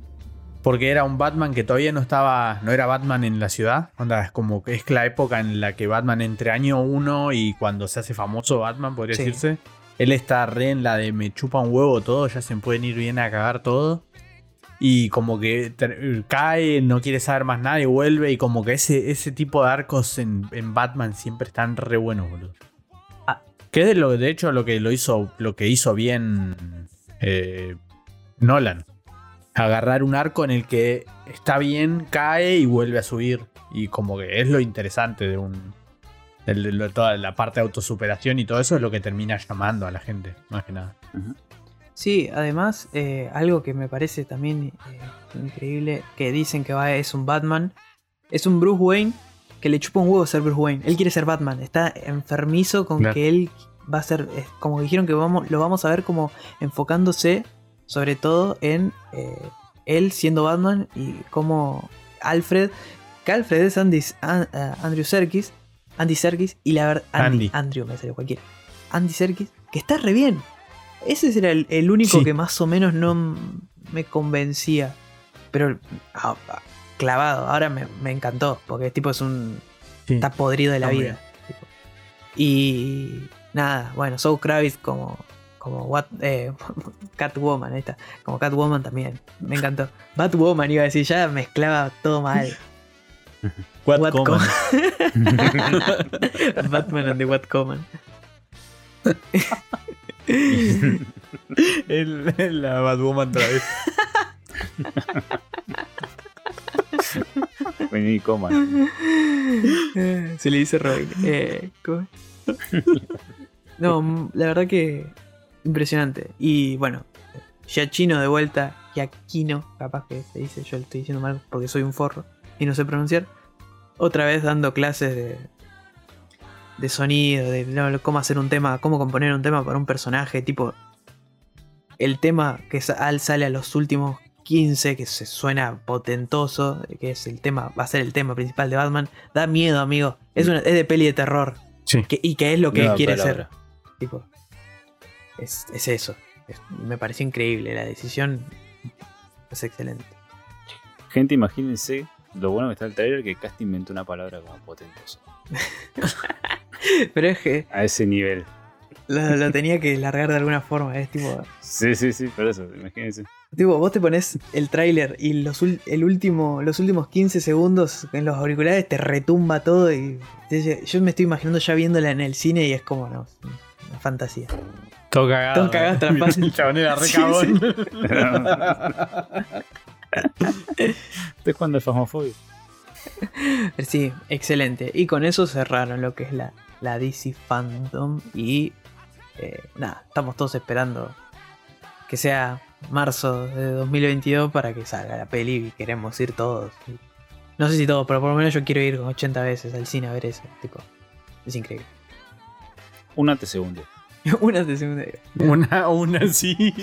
C: Porque era un Batman que todavía no estaba. No era Batman en la ciudad. Onda, es como que es la época en la que Batman entre año uno y cuando se hace famoso Batman, podría
A: Sí.
C: decirse. Él está re en la de me chupa un huevo todo, ya se pueden ir bien a cagar todo. Y como que cae, no quiere saber más nada y vuelve. Y como que ese, ese tipo de arcos en, en Batman siempre están re buenos, boludo.
A: Ah.
C: Que es de, lo, de hecho lo que lo hizo, lo que hizo bien eh, Nolan. Agarrar un arco en el que está bien, cae y vuelve a subir. Y como que es lo interesante de un. de toda la parte de autosuperación y todo eso es lo que termina llamando a la gente, más que nada.
A: Sí, además, eh, algo que me parece también eh, increíble, que dicen que va, es un Batman, es un Bruce Wayne que le chupa un huevo ser Bruce Wayne. Él quiere ser Batman, está enfermizo con
C: Claro.
A: que él va a ser, es como dijeron que vamos, lo vamos a ver como enfocándose sobre todo en eh, él siendo Batman y como Alfred, que Alfred es Andy, An- eh, Andrew Serkis, Andy Serkis y la verdad, Andy,
C: Andy.
A: Andrew me salió cualquiera, Andy Serkis, que está re bien. Ese era el, el único
C: Sí.
A: que más o menos no me convencía. Pero clavado, ahora me, me encantó. Porque tipo es un.
C: Sí.
A: Está podrido de la vida. tipo. Y nada, bueno, Zoe Kravitz como. Como what, eh, *laughs* Catwoman, ahí está. Como Catwoman también. Me encantó. *laughs* Batwoman iba a decir, ya mezclaba todo mal. *laughs*
C: What
A: What. Batman and the Batwoman. *laughs*
C: El- la Batwoman otra vez. *laughs*
B: Vení y coman. *laughs*
A: Se le dice Robin. Eh, no, la verdad que impresionante. Y bueno, Giacchino de vuelta, Giacchino, capaz que se dice, yo lo estoy diciendo mal porque soy un forro y no sé pronunciar. Otra vez dando clases de, de sonido, de no, cómo hacer un tema, cómo componer un tema para un personaje, tipo el tema que sa- al- sale a los últimos 15, que se suena potentoso, que es el tema, va a ser el tema principal de Batman, da miedo, amigo. Es, una, es de peli de terror.
C: Sí.
A: que- y que es lo que
B: Nueva
A: quiere
B: palabra.
A: ser. Tipo, es, es eso. Es- me pareció increíble. La decisión es excelente.
B: Gente, imagínense lo bueno que está el trailer que casi inventó una palabra como potentoso. *laughs* *laughs*
A: Pero es que
B: A ese nivel.
A: lo, lo tenía que largar de alguna forma. Es tipo,
B: Sí, sí, sí, por eso, imagínense.
A: tipo vos te pones el tráiler y los, el último, los últimos 15 segundos en los auriculares te retumba todo. y te- Yo me estoy imaginando ya viéndola en el cine y es como, no, es una fantasía.
C: Todo cagado.
A: Todo cagado *laughs* panza.
C: El chabón era re
A: Sí. *laughs*
B: Estoy jugando el Fasmofobia.
A: Pero sí, excelente. Y con eso cerraron lo que es la, la DC Fandom. Y eh, nada, estamos todos esperando que sea marzo de 2022 para que salga la peli y queremos ir todos. No sé si todos, pero por lo menos yo quiero ir 80 veces al cine a ver eso. Tipo, es increíble.
B: Una te segundo. *laughs*
A: una de segunda. *laughs*
C: Una, una sí.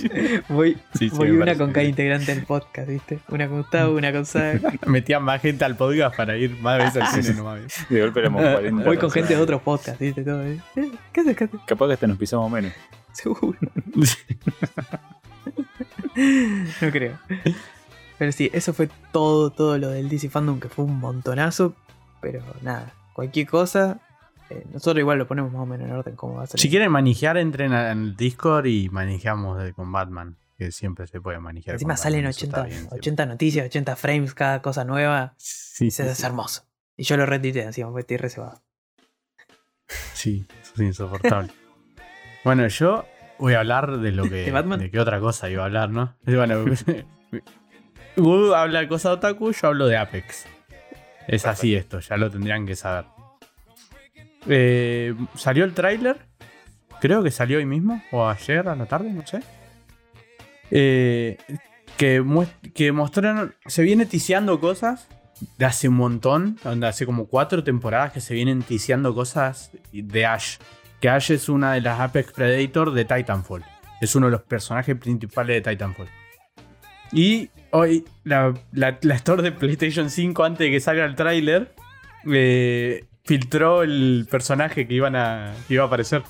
A: Voy,
C: Sí, sí,
A: voy una
C: parece
A: con cada integrante del podcast, ¿viste? Una con Gustavo, una con Zack. *laughs*
C: Metían más gente al podcast para ir más veces al cine, no mames.
B: De golpe éramos 40.
A: Voy con gente de otros podcasts, ¿viste? Todo, ¿eh? ¿Qué haces, qué haces?
B: Capaz que hasta nos pisamos menos.
A: Seguro. No creo. Pero sí, eso fue todo, todo lo del DC Fandom, que fue un montonazo. Pero nada, cualquier cosa, eh, nosotros igual lo ponemos más o menos en orden como va a ser.
C: Si quieren manejar, entren a- en el Discord y manejamos de- con Batman. Que siempre se puede manejar.
A: Encima salen
C: Batman, eso
A: 80,
C: está bien, siempre.
A: 80 noticias, 80 frames, cada cosa nueva.
C: Sí, sí,
A: es
C: sí.
A: hermoso. Y yo lo retuiteé encima, porque estoy reservado.
C: Sí, eso es insoportable. *laughs* bueno, yo voy a hablar de lo que.
A: ¿De Batman?
C: De qué otra cosa iba a hablar, ¿no? *laughs* Bueno, *laughs* Wu habla de cosas otaku, yo hablo de Apex. Es así esto, ya lo tendrían que saber. Eh, salió el tráiler. Creo que salió hoy mismo, o ayer a la tarde, no sé. Eh, que, que mostraron. Se viene ticiando cosas de hace un montón. Donde hace como cuatro temporadas que se vienen ticiando cosas de Ash. Que Ash es una de las Apex Predator de Titanfall. Es uno de los personajes principales de Titanfall. Y hoy la, la- la store de PlayStation 5, antes de que salga el tráiler, eh, filtró el personaje que, iban a, que iba a aparecer.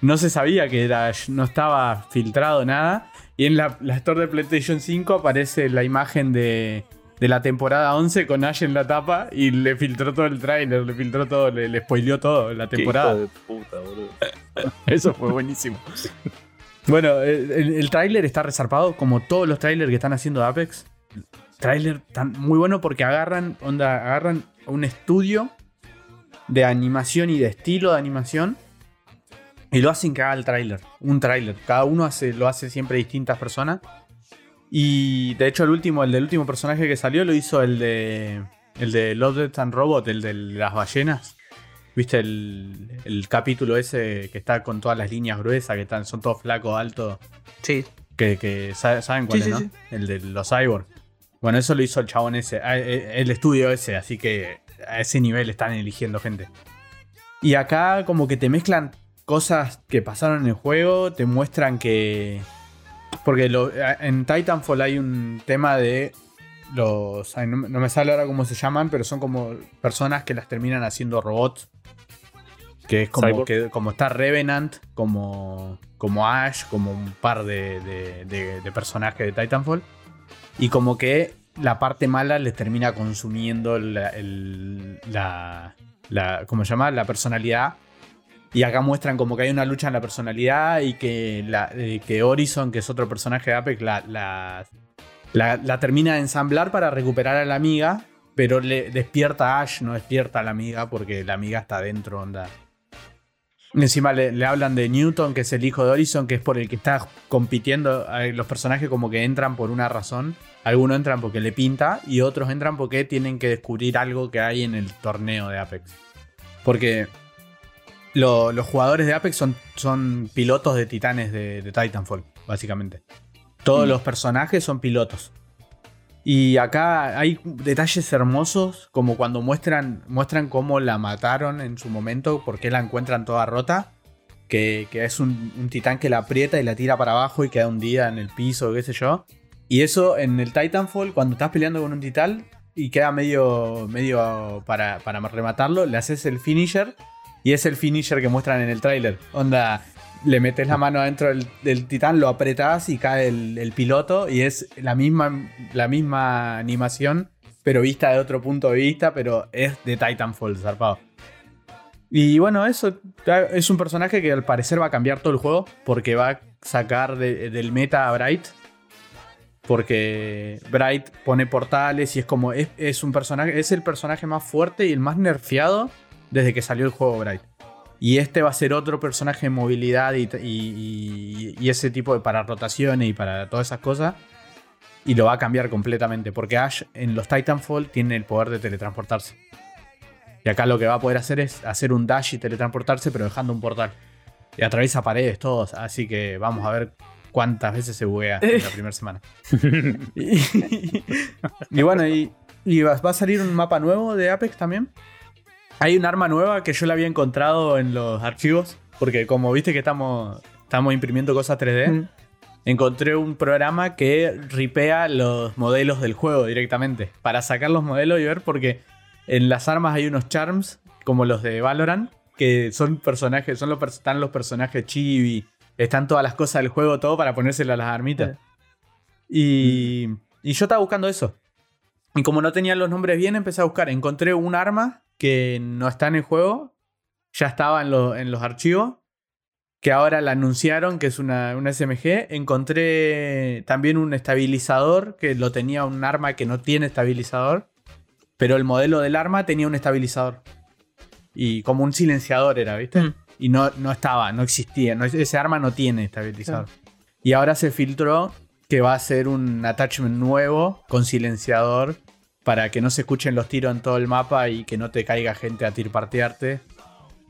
C: No se sabía que era no estaba filtrado nada. Y en la, la Store de PlayStation 5 aparece la imagen de, de la temporada 11 con Ash en la tapa y le filtró todo el trailer, le filtró todo, le, le spoileó todo la
B: Qué
C: temporada.
B: hijo de puta, boludo. *laughs*
C: Eso fue buenísimo. Bueno, el, el, el tráiler está resarpado, como todos los trailers que están haciendo de Apex. Tráiler tan muy bueno porque agarran, onda, agarran un estudio de animación y de estilo de animación y lo hacen que haga el tráiler. Un tráiler. Cada uno hace, lo hace siempre distintas personas. Y de hecho el último, el del último personaje que salió lo hizo el de. El de Loaded and Robot, el de las ballenas. ¿Viste el, el capítulo ese que está con todas las líneas gruesas, que están, son todos flacos, altos?
A: Sí.
C: Que, que sa- saben cuál
A: Sí,
C: es,
A: sí,
C: ¿no?
A: sí.
C: El de los cyborg. Bueno, eso lo hizo el chabón ese, ah, eh, el estudio ese, así que a ese nivel están eligiendo gente. Y acá como que te mezclan cosas que pasaron en el juego, te muestran que... Porque lo- en Titanfall hay un tema de los... no, me- no me sale ahora cómo se llaman, pero son como personas que las terminan haciendo robots. Que es como, que, como está Revenant, como, como Ash, como un par de, de- de- de personajes de Titanfall. Y como que la parte mala les termina consumiendo la, el- la, la- ¿cómo se llama? La personalidad. Y acá muestran como que hay una lucha en la personalidad y que, eh, que Horizon, que es otro personaje de Apex, la- la termina de ensamblar para recuperar a la amiga, pero le despierta a Ash, no despierta a la amiga porque la amiga está dentro, onda. Encima le, le hablan de Newton, que es el hijo de Horizon, que es por el que está compitiendo. Los personajes como que entran por una razón. Algunos entran porque le pinta y otros entran porque tienen que descubrir algo que hay en el torneo de Apex. Porque lo- los jugadores de Apex son, son pilotos de titanes de, de Titanfall, básicamente. Todos
B: Mm.
C: los personajes son pilotos. Y acá hay detalles hermosos, como cuando muestran, muestran cómo la mataron en su momento, porque la encuentran toda rota. Que, que es un, un titán que la aprieta y la tira para abajo y queda hundida en el piso, qué sé yo. Y eso en el Titanfall, cuando estás peleando con un titán y queda medio, medio para, para rematarlo, le haces el finisher y es el finisher que muestran en el tráiler. Onda, le metes la mano adentro del, titán, lo apretás y cae el, piloto y es la misma, la misma animación, pero vista de otro punto de vista, pero es de Titanfall, zarpado. Y bueno, eso ta- es un personaje que al parecer va a cambiar todo el juego porque va a sacar de- del meta a Bright. Porque Bright pone portales y es como. Es, es un personaje. Es el personaje más fuerte y el más nerfeado desde que salió el juego Bright. Y este va a ser otro personaje de movilidad y, y- y- y ese tipo de para rotaciones y para todas esas cosas. Y lo va a cambiar completamente. Porque Ash en los Titanfall tiene el poder de teletransportarse. Y acá lo que va a poder hacer es hacer un dash y teletransportarse, pero dejando un portal. Y atraviesa paredes, todos. Así que vamos a ver cuántas veces se buguea en la *laughs* primera semana. y, *laughs* y bueno, y, y va, va a salir un mapa nuevo de Apex también. Hay un arma nueva que yo la había encontrado en los archivos. Porque como viste que estamos, estamos imprimiendo cosas 3D,
A: Mm.
C: encontré un programa que ripea los modelos del juego directamente. Para sacar los modelos y ver porque en las armas hay unos charms, como los de Valorant, que son personajes, son los, están los personajes chibi, están todas las cosas del juego, todo para ponérselo a las armitas. Y, y yo estaba buscando eso. Y como no tenía los nombres bien, empecé a buscar. Encontré un arma que no está en el juego, ya estaba en, lo- en los archivos, que ahora la anunciaron, que es una, una SMG. Encontré también un estabilizador, que lo tenía un arma que no tiene estabilizador, pero el modelo del arma tenía un estabilizador. Y como un silenciador era, ¿viste?
A: Mm.
C: Y no, no estaba, no existía. no- ese arma no tiene estabilizador. Y ahora se filtró que va a ser un attachment nuevo con silenciador para que no se escuchen los tiros en todo el mapa y que no te caiga gente a tirpartearte.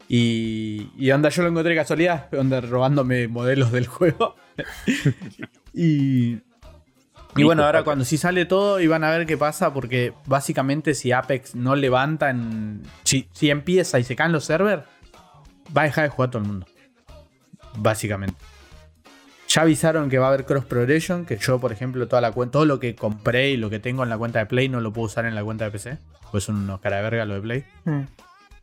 C: Y, y onda, yo lo encontré casualidad, onda robándome modelos del *laughs* juego. y, y bueno, ahora cuando sí sale todo y van a ver qué pasa, porque básicamente si Apex no levanta, en, si, si empieza y se caen los servers, va a dejar de jugar todo el mundo. Básicamente. Ya avisaron que va a haber cross progression, que yo, por ejemplo, toda la todo lo que compré y lo que tengo en la cuenta de Play no lo puedo usar en la cuenta de PC. Pues son unos cara de verga lo de Play.
A: Mm.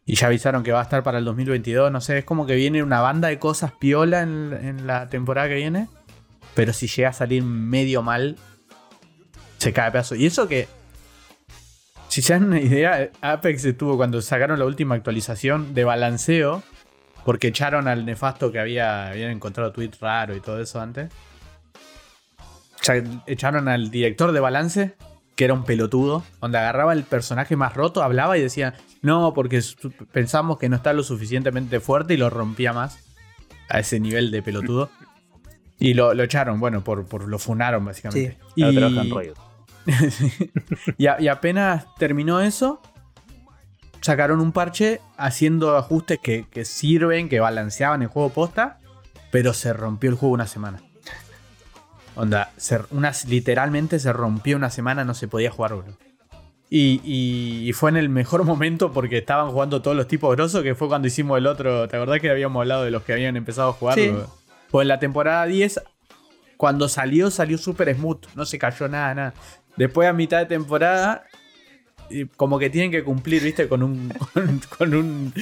C: Y ya avisaron que va a estar para el 2022. No sé, es como que viene una banda de cosas piola en, en la temporada que viene. Pero si llega a salir medio mal, se cae a pedazo. Y eso que, si se dan una idea, Apex estuvo cuando sacaron la última actualización de balanceo, porque echaron al nefasto que había, habían encontrado tweet raro y todo eso antes. O sea, echaron al director de balance, que era un pelotudo, donde agarraba el personaje más roto, hablaba y decía, no, porque pensamos que no está lo suficientemente fuerte y lo rompía más a ese nivel de pelotudo. *laughs* Y lo, lo echaron, bueno, por, por lo funaron básicamente.
B: Ahora
C: Y, *laughs* y, a- y apenas terminó eso, sacaron un parche haciendo ajustes que, que sirven, que balanceaban el juego posta, pero se rompió el juego una semana. Onda, se- literalmente se rompió una semana, no se podía jugar, bro. Y, y- y fue en el mejor *laughs* momento porque estaban jugando todos los tipos grosos, que fue cuando hicimos el otro. ¿Te acordás que habíamos hablado de los que habían empezado a jugar?
A: Sí.
C: Pues en la temporada 10, cuando salió, salió súper smooth, no se cayó nada, nada. Después a mitad de temporada, como que tienen que cumplir, viste, con un *laughs* con, con un,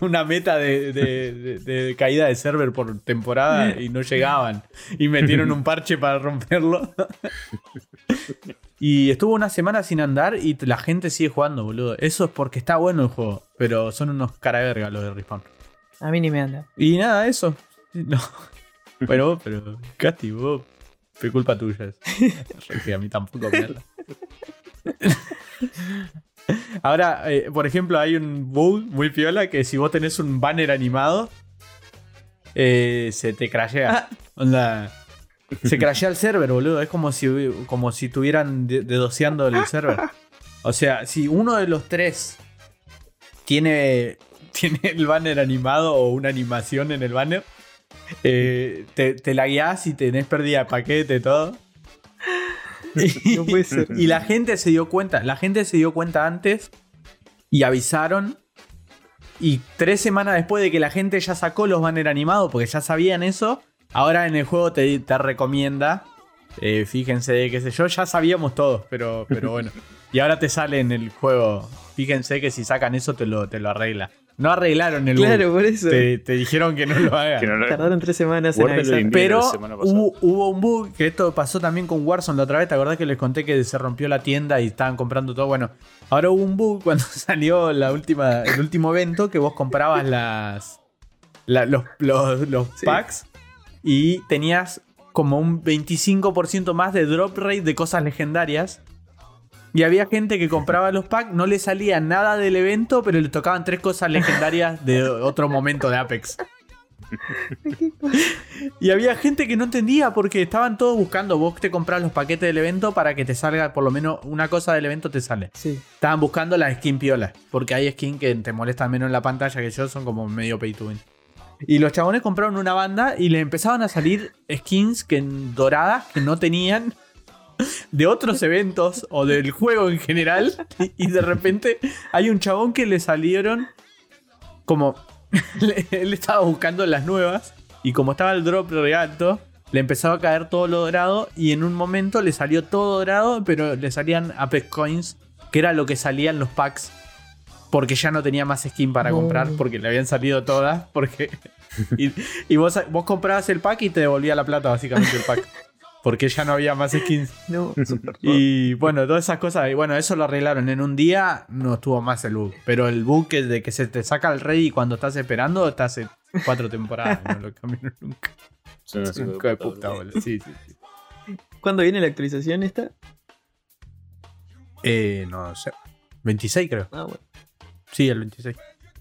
C: una meta de, de- de- de caída de server por temporada y no llegaban. Y metieron un parche para romperlo. Y estuvo una semana sin andar y la gente sigue jugando, boludo. Eso es porque está bueno el juego, pero son unos cara verga los de Respawn.
A: A mí ni me anda.
C: Y nada, eso. No. Pero, pero, Casti, vos, fue culpa tuya. *laughs* eso. A mí tampoco me anda. *laughs* Ahora, eh, por ejemplo, hay un bug muy piola que si vos tenés un banner animado, eh, se te crashea. Onda, se crashea el server, boludo. Es como si, como si estuvieran de- dedoseando el server. O sea, si uno de los tres tiene, tiene el banner animado o una animación en el banner, eh, te, te la guías y tenés pérdida de paquete, todo. Y, *laughs*
A: No puede ser.
C: y la gente se dio cuenta, la gente se dio cuenta antes y avisaron. Y tres semanas después de que la gente ya sacó los banners animados, porque ya sabían eso, ahora en el juego te, te recomienda. eh, fíjense, qué sé yo, ya sabíamos todos, pero, pero *laughs* bueno. Y ahora te sale en el juego. Fíjense que si sacan eso te lo, te lo arregla. No arreglaron el bug.
A: Claro, por eso.
C: Te, te dijeron que no lo hagan.
B: Que no lo-
A: Tardaron tres semanas en
B: Word
A: avisar.
C: Pero hubo, hubo un bug, que esto pasó también con Warzone la otra vez, ¿te acordás que les conté que se rompió la tienda y estaban comprando todo? Bueno, ahora hubo un bug cuando *laughs* salió la última, el último evento que vos comprabas las, la- los, los- los
A: Sí.
C: packs y tenías como un 25% más de drop rate de cosas legendarias. Y había gente que compraba los packs, no le salía nada del evento, pero le tocaban tres cosas legendarias de otro momento de Apex. Y había gente que no entendía porque estaban todos buscando. Vos te compras los paquetes del evento para que te salga por lo menos una cosa del evento te sale.
A: Sí.
C: Estaban buscando la skin piola. Porque hay skin que te molestan menos en la pantalla que yo, son como medio pay to win. Y los chabones compraron una banda y le empezaban a salir skins que doradas que no tenían de otros eventos o del juego en general. Y, de repente hay un chabón que le salieron como. *laughs* le- él estaba buscando las nuevas y como estaba el drop re alto, le empezaba a caer todo lo dorado y en un momento le salió todo dorado, pero le salían Apex Coins, que era lo que salían los packs. Porque ya no tenía más skin para comprar, porque le habían salido todas. Porque. Y, y vos, vos comprabas el pack y te devolvía la plata, básicamente, el pack. Porque ya no había más *laughs* skins.
A: No, super *laughs*
C: Y bueno, todas esas cosas. Y bueno, eso lo arreglaron. En un día no estuvo más el bug. Pero el bug es de que se te saca el rey cuando estás esperando, está hace cuatro temporadas. no lo cambiaron nunca. De
B: puta, boludo.
C: boludo. Sí, sí, sí.
A: ¿Cuándo viene la actualización esta?
C: Eh, no sé. 26 creo.
A: Ah, bueno.
C: Sí, el 26.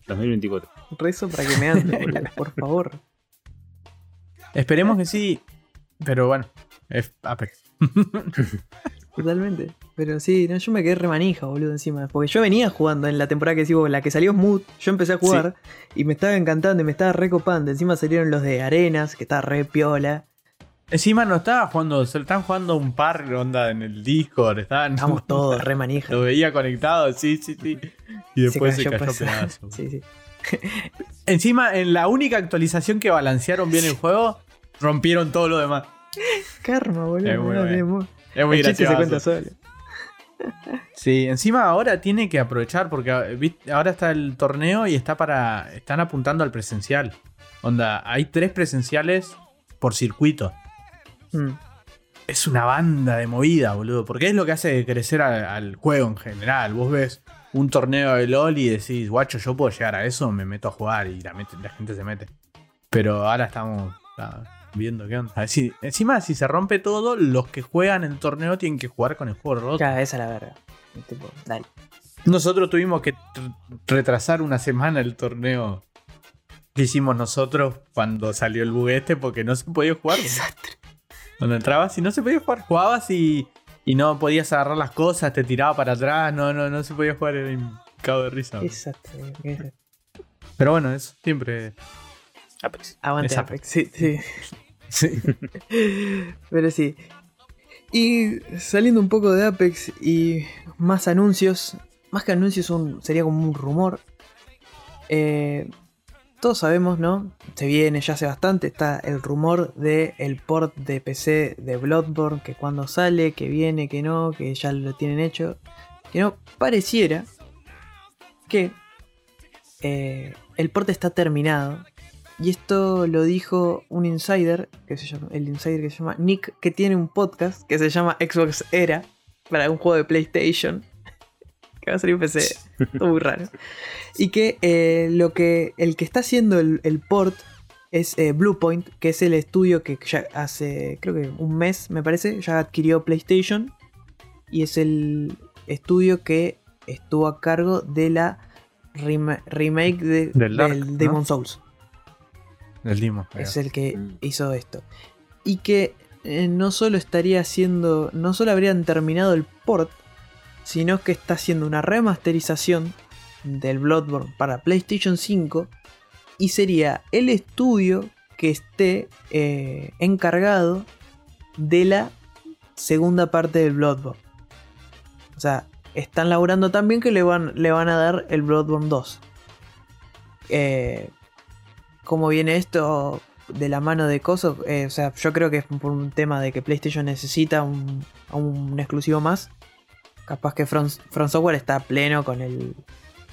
B: 2024.
A: Rezo para que me ande, boludo, *laughs* por favor.
C: Esperemos que sí. Pero bueno, es Apex. *laughs*
A: Totalmente. Pero sí, no, yo me quedé remanija, boludo, encima. Porque yo venía jugando en la temporada que decimos, la que salió Smooth. Yo empecé a jugar y me estaba encantando y me estaba recopando. Encima salieron los de Arenas, que está re piola.
C: Encima no estaba jugando, se están jugando un par onda en el Discord. Estaban,
A: Estamos todos re manija.
C: Lo veía conectado, sí, sí, sí. Y después se cayó,
A: pedazo. Sí, sí.
C: Encima, en la única actualización que balancearon bien el *laughs* juego, rompieron todo lo demás.
A: Karma, boludo.
C: Es muy
A: no,
C: bueno.
A: es muy-
C: Es muy
A: el chiste se
C: gracioso.
A: cuenta solo.
C: Sí, encima ahora tiene que aprovechar porque ah, ahora está el torneo y está para están apuntando al presencial. Onda, hay tres presenciales por circuito.
A: Mm.
C: es una banda de movida, boludo. Porque es lo que hace crecer al juego en general. Vos ves un torneo de LOL y decís, guacho, yo puedo llegar a eso, me meto a jugar y la, gente se mete. Pero ahora estamos viendo qué onda. A ver si- encima, si se rompe todo, los que juegan el torneo tienen que jugar con el juego roto.
A: Claro, esa es la. Tipo, dale.
C: Nosotros tuvimos que tr- retrasar una semana el torneo que hicimos nosotros cuando salió el bug este porque no se podía jugar.
A: Desastre.
C: Cuando entrabas y no se podía jugar, jugabas y, y no podías agarrar las cosas, te tiraba para atrás, no, no, no se podía jugar, era un cago de risa.
A: Desastre.
C: Pero bueno, eso siempre.
B: Apex.
A: Aguante
C: Es
A: Apex, sí, sí.
C: Sí.
A: Pero sí. Y saliendo un poco de Apex y más anuncios. Más que anuncios, un, sería como un rumor. Eh, todos sabemos, ¿no? Se viene ya hace bastante. Está el rumor de port de PC de Bloodborne. Que cuando sale, que viene, que no, que ya lo tienen hecho. Que no pareciera que eh, el port está terminado. Y esto lo dijo un insider, que se llama, el insider que se llama Nick, que tiene un podcast que se llama Xbox Era, para un juego de PlayStation, *laughs* que va a salir en PC, *laughs* todo muy raro. Y que, eh, lo que el que está haciendo el, el port es eh, Bluepoint, que es el estudio que ya hace, creo que un mes, me parece, ya adquirió PlayStation. Y es el estudio que estuvo a cargo de la rema- remake de-
C: Del Dark,
A: del
C: ¿no?
A: Demon Souls.
C: El Dimo.
A: Es el que
B: Mm.
A: hizo esto. Y que eh, no solo estaría haciendo. No solo habrían terminado el port. Sino que está haciendo una remasterización del Bloodborne para PlayStation 5. Y sería el estudio que esté eh, encargado de la segunda parte del Bloodborne. O sea, están laburando tan bien que le van, le van a dar el Bloodborne 2. Eh, ¿Cómo viene esto de la mano de Coso? Eh, o sea, yo creo que es por un tema de que PlayStation necesita un, un exclusivo más. Capaz que From Software está pleno con el,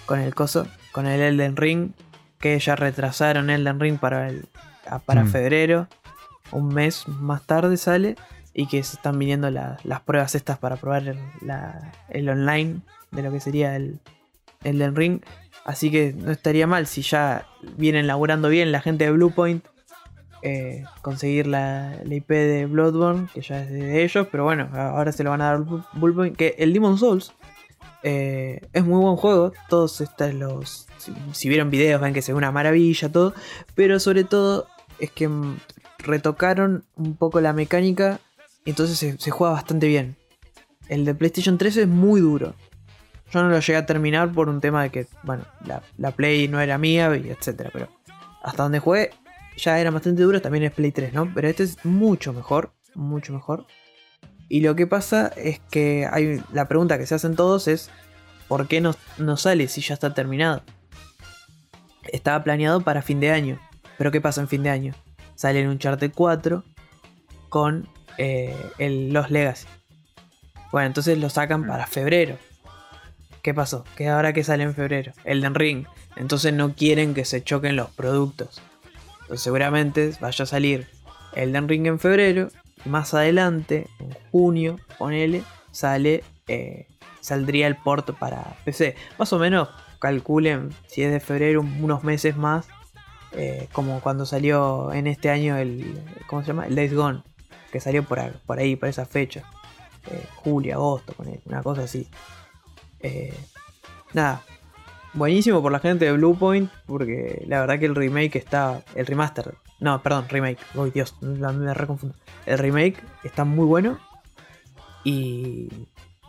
A: con el Coso, con el Elden Ring. Que ya retrasaron Elden Ring para, el, para
C: Mm.
A: febrero. Un mes más tarde sale. Y que se están viniendo la- las pruebas estas para probar el, la- el online de lo que sería el Elden Ring. Así que no estaría mal si ya vienen laburando bien la gente de Bluepoint. eh, conseguir la, IP de Bloodborne, que ya es de ellos. Pero bueno, ahora se lo van a dar Bluepoint. Que el Demon Souls eh, es muy buen juego. Todos estos los. Si, si vieron videos, ven que se ve una maravilla, todo. Pero sobre todo es que mm, retocaron un poco la mecánica. y Entonces se, se juega bastante bien. El de PlayStation 3 es muy duro. Yo no lo llegué a terminar por un tema de que, bueno, la, la Play no era mía y etcétera, pero hasta donde jugué ya era bastante duro, también es Play 3, ¿no? Pero este es mucho mejor, mucho mejor. Y lo que pasa es que hay la pregunta que se hacen todos es ¿por qué no, no sale si ya está terminado? Estaba planeado para fin de año, pero ¿qué pasa en fin de año? Sale en Uncharted 4 con eh, el Los Legacy. Bueno, entonces lo sacan para febrero. ¿Qué pasó? Que ahora que sale en febrero, Elden Ring. Entonces no quieren que se choquen los productos. Entonces seguramente vaya a salir Elden Ring en febrero. Y más adelante, en junio, ponele, sale. eh, saldría el port para PC. Más o menos calculen si es de febrero unos meses más. eh, como cuando salió en este año el. ¿Cómo se llama? El Days Gone. Que salió por, por ahí, por esa fecha. Eh, julio, agosto, una cosa así. Eh, nada, buenísimo por la gente de Bluepoint, porque la verdad que el remake está. El remaster. No, perdón, remake. Uy, Dios, me reconfundo. El remake está muy bueno. Y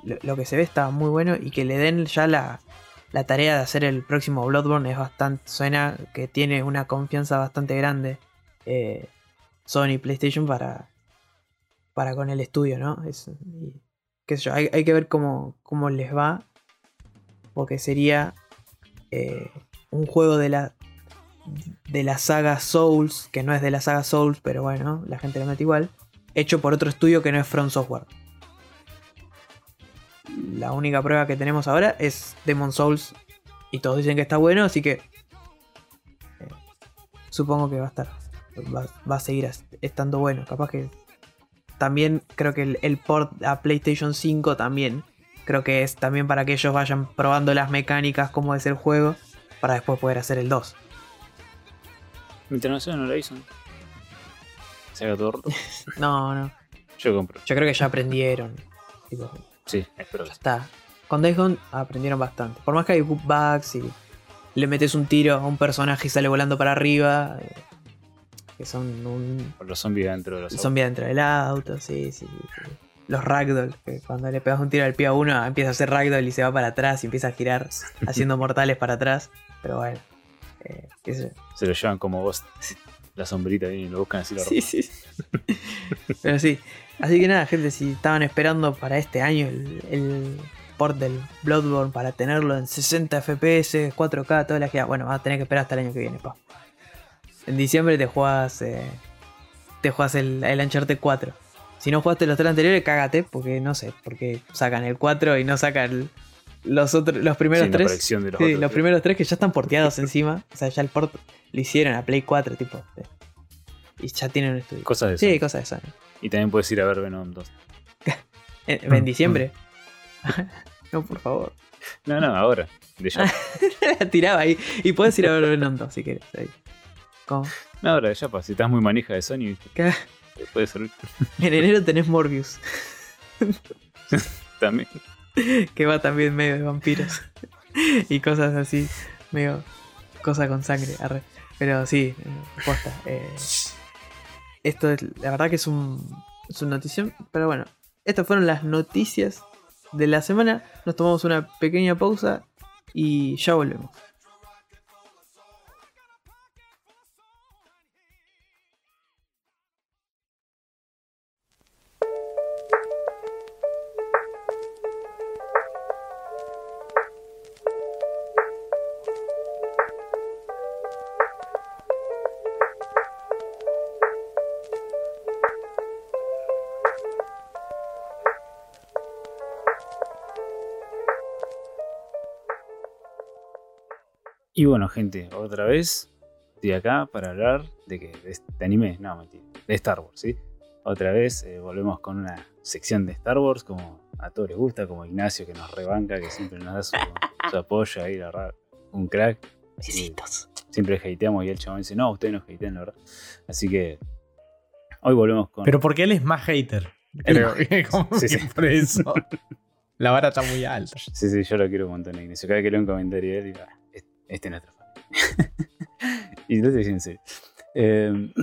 A: lo, que se ve está muy bueno. Y que le den ya la, la tarea de hacer el próximo Bloodborne es bastante. Suena que tiene una confianza bastante grande. eh, Sony PlayStation para. Para con el estudio, ¿no? Es, y- qué hay, hay que ver cómo, cómo les va. Porque sería eh, un juego de la, de la saga Souls, que no es de la saga Souls, pero bueno, la gente lo mete igual, hecho por otro estudio que no es From Software. La única prueba que tenemos ahora es Demon Souls y todos dicen que está bueno, así que eh, supongo que va a estar, va, a seguir estando bueno, capaz que también creo que el, el port a PlayStation 5 también. Creo que es también para que ellos vayan probando las mecánicas, cómo es el juego, para después poder hacer el 2.
B: Internacional Horizon. Se haga todo roto.
A: No, no.
B: Yo compro.
A: Yo creo que ya aprendieron. Tipo,
B: Sí, espero
A: ya está. Con Days Gone aprendieron bastante. Por más que hay bugs y le metes un tiro a un personaje y sale volando para arriba. eh, Que son un
B: Por los zombies dentro de los
A: el
B: autos.
A: zombie dentro del auto, sí, sí, sí. Los ragdoll, que cuando le pegas un tiro al pie a uno empieza a hacer ragdoll y se va para atrás y empieza a girar *laughs* haciendo mortales para atrás. Pero bueno, eh, qué sé yo.
B: Se lo llevan como vos. La sombrita y lo buscan así lo
A: Sí, sí. Pero sí. Así que nada, gente, si estaban esperando para este año el, el port del Bloodborne para tenerlo en 60 FPS, 4K, todas las que bueno, vas a tener que esperar hasta el año que viene, pa. En diciembre te juegas eh, te juegas el, el Uncharted 4. Si no jugaste los tres anteriores, cágate, porque no sé, porque sacan el 4 y no sacan los otros los primeros
B: Sí,
A: tres.
B: de los
A: Sí,
B: otros
A: los primeros tres que ya están porteados encima. O sea, ya el port lo hicieron a Play 4, tipo. Y ya tienen un estudio.
B: Cosas de
A: Sí,
B: Sony.
A: cosas de Sony.
B: Y también puedes ir a ver Venom 2. *laughs*
A: En, en diciembre. *laughs* *laughs* no, por favor.
B: No, no, ahora. De ya.
A: La tiraba ahí. Y puedes ir a ver Venom 2 si quieres. Ahí. Como-
B: No, ahora de Yapa. Si estás muy manija de Sony, ¿viste? Puede servir. *laughs*
A: En enero tenés Morbius. *laughs*
B: También.
A: Que va también medio de vampiros. y cosas así. Medio. Cosa con sangre. arre. Pero sí, eh, posta. eh, esto es. La verdad que es un. Es una notición. Pero bueno. Estas fueron las noticias de la semana. Nos tomamos una pequeña pausa. Y ya volvemos.
B: Y bueno, gente, otra vez estoy acá para hablar de que de, de anime, no, mentira, de Star Wars, ¿sí? Otra vez eh, volvemos con una sección de Star Wars, como a todos les gusta, como Ignacio que nos rebanca, que siempre nos da su, *laughs* su apoyo ahí, la verdad, un crack. Que siempre hateamos y el chabón dice, no, ustedes no hatean, la verdad. Así que hoy volvemos con...
C: Pero porque él es más hater. Creo que
B: Sí, sí.
C: por eso. *laughs* La vara está muy alta.
B: Sí, sí, yo lo quiero un montón Ignacio. Cada vez que leo un comentario de él, "Ah, este, es nuestro fan. *laughs* y lo estoy diciendo en serio. Eh,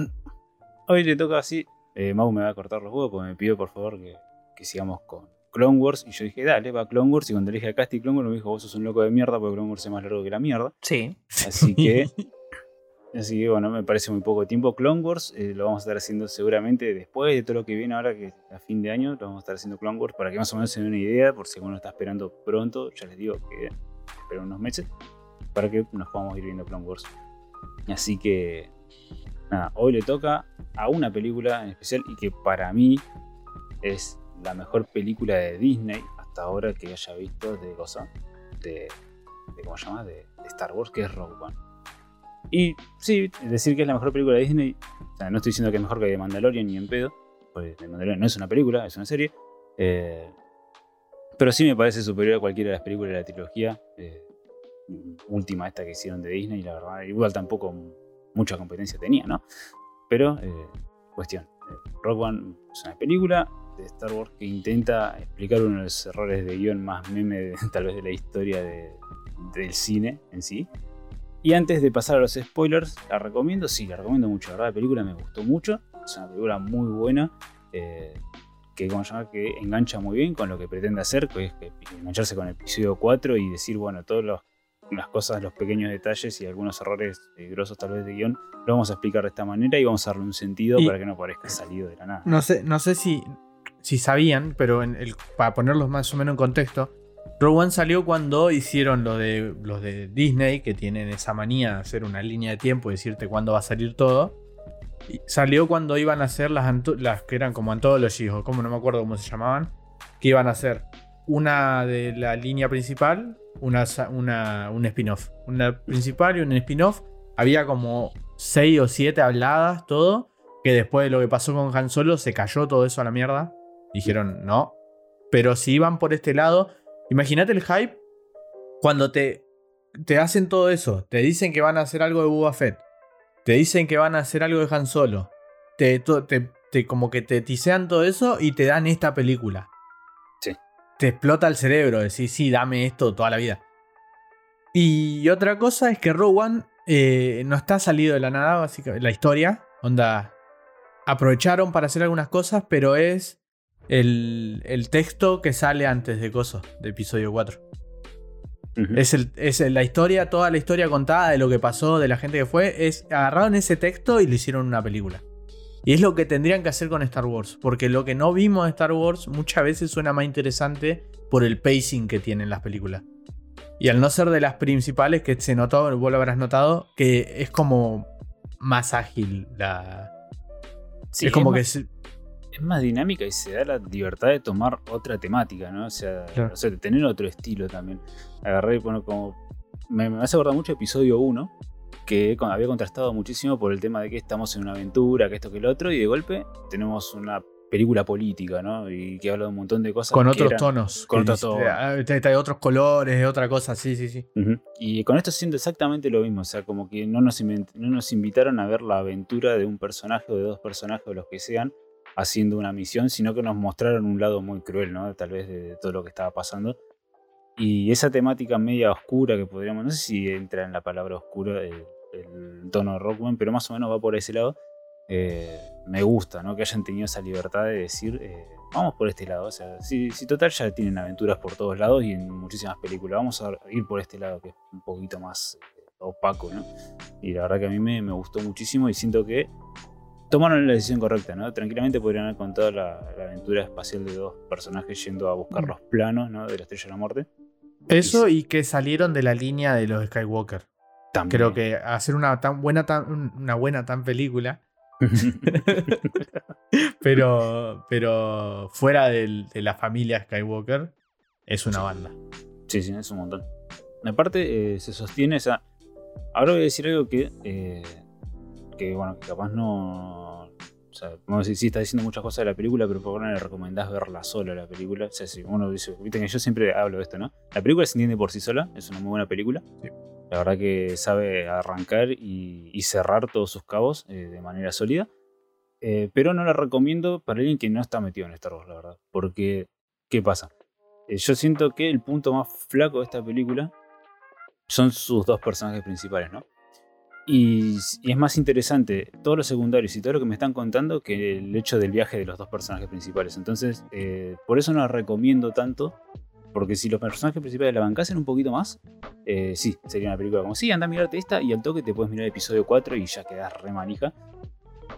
B: hoy le toca así. Eh, Mau me va a cortar los huevos porque me pidió por favor que, que sigamos con Clone Wars. Y yo dije, dale, va Clone Wars. Y cuando le dije a Casti Clone Wars, me dijo, vos sos un loco de mierda porque Clone Wars es más largo que la mierda.
A: Sí.
B: Así que, *laughs* así que bueno, me parece muy poco tiempo. Clone Wars eh, lo vamos a estar haciendo seguramente después de todo lo que viene ahora, que a fin de año, lo vamos a estar haciendo Clone Wars para que más o menos se den una idea, por si alguno está esperando pronto, ya les digo que esperen unos meses, para que nos podamos ir viendo Clone Wars. Así que, nada, hoy le toca a una película en especial y que para mí es la mejor película de Disney hasta ahora que haya visto de cosa, de, ¿cómo se llama? De, de Star Wars, que es Rogue One. Y sí, decir que es la mejor película de Disney, o sea, no estoy diciendo que es mejor que The Mandalorian ni en pedo, porque The Mandalorian no es una película, es una serie. eh, pero sí me parece superior a cualquiera de las películas de la trilogía eh, última esta que hicieron de Disney, la verdad, igual tampoco mucha competencia tenía, ¿no? Pero, eh, cuestión, eh, Rogue One es una película de Star Wars que intenta explicar uno de los errores de guion más meme de- *laughs* tal vez de la historia de- del cine en sí. Y antes de pasar a los spoilers, la recomiendo, sí, la recomiendo mucho, la verdad, la película me gustó mucho, es una película muy buena, eh, que, como se llama, que engancha muy bien con lo que pretende hacer, que es engancharse con el episodio 4 y decir, bueno, todas las cosas, los pequeños detalles y algunos errores eh, grosos tal vez de guion, lo vamos a explicar de esta manera y vamos a darle un sentido
C: Y-
B: para que no parezca salido de la nada.
C: No sé, no sé si, si sabían, pero en el- para ponerlos más o menos en contexto, Rogue One salió cuando hicieron lo de los de Disney, que tienen esa manía de hacer una línea de tiempo y decirte cuándo va a salir todo. Y salió cuando iban a hacer las, las que eran como anthologies, o como no me acuerdo cómo se llamaban, que iban a hacer una de la línea principal, una, un spin-off. Una principal y un spin-off. Había como 6 o 7 habladas, todo. que después de lo que pasó con Han Solo se cayó todo eso a la mierda. Dijeron, no. Pero si iban por este lado, imagínate el hype cuando te, te hacen todo eso. Te dicen que van a hacer algo de Boba Fett. Te dicen que van a hacer algo de Han Solo. Te- como que te tisean todo eso y te dan esta película. Te explota el cerebro. Decís, sí, dame esto toda la vida. Y otra cosa es que One eh, no está salido de la nada, básicamente, la historia. Onda, aprovecharon para hacer algunas cosas, pero es el, el texto que sale antes de Coso, de episodio 4.
B: Ujú.
C: Es, el, es la historia, toda la historia contada de lo que pasó, de la gente que fue, es agarraron ese texto y lo hicieron una película. Y es lo que tendrían que hacer con Star Wars, porque lo que no vimos de Star Wars muchas veces suena más interesante por el pacing que tienen las películas. Y al no ser de las principales, que se notó, vos lo habrás notado, que es como más ágil la...
B: Sí,
C: es como que...
B: más,
C: se-
B: es más dinámica y se da la libertad de tomar otra temática, ¿no? O sea,
C: Claro.
B: o sea, de tener otro estilo también. Agarré y poner como. Me, me hace acordar mucho episodio 1, que había contrastado muchísimo por el tema de que estamos en una aventura, que esto, que el otro, y de golpe tenemos una película política, ¿no? Y que habla de un montón de cosas.
C: con otros
B: eran-
C: tonos.
B: con otros tonos.
C: ah, está- está de otros colores, de otra cosa, sí, sí, sí.
B: Y con esto siento exactamente lo mismo, o sea, como que no nos, invent- no nos invitaron a ver la aventura de un personaje o de dos personajes o los que sean haciendo una misión, sino que nos mostraron un lado muy cruel, ¿no? Tal vez de, de todo lo que estaba pasando. Y esa temática media oscura que podríamos, no sé si entra en la palabra oscura el, el tono de Rockman, pero más o menos va por ese lado. eh, me gusta, ¿no? Que hayan tenido esa libertad de decir, eh, vamos por este lado. O sea, si, si total ya tienen aventuras por todos lados y en muchísimas películas, vamos a ir por este lado que es un poquito más eh, opaco, ¿no? Y la verdad que a mí me, me gustó muchísimo y siento que tomaron la decisión correcta, ¿no? Tranquilamente podrían haber contado la, la aventura espacial de dos personajes yendo a buscar los planos, ¿no? De la Estrella de la Muerte.
C: Eso y que salieron de la línea de los Skywalker.
B: También.
C: Creo que hacer una tan buena tan, una buena tan película, *laughs* pero pero fuera de la familia Skywalker es una banda.
B: Sí, sí, es un montón. Aparte, eh, se sostiene esa. Ahora voy a decir algo que. eh, que bueno, que capaz no. O sea, vamos a decir, sí, está diciendo muchas cosas de la película, pero por qué no le recomendás verla sola la película. O sea, si uno dice, viste que yo siempre hablo de esto, ¿no? La película se entiende por sí sola, es una muy buena película.
C: Sí.
B: La verdad que sabe arrancar y, cerrar todos sus cabos eh, de manera sólida. Eh, pero no la recomiendo para alguien que no está metido en Star Wars, la verdad. Porque, ¿qué pasa? Eh, yo siento que el punto más flaco de esta película son sus dos personajes principales, ¿no? Y, es más interesante todos los secundarios y todo lo que me están contando que el hecho del viaje de los dos personajes principales. Entonces, por eso no la recomiendo tanto. Porque si los personajes principales la bancasen un poquito más, eh, sí, sería una película como, sí, anda a mirarte esta y al toque te puedes mirar el episodio 4 y ya quedas re manija.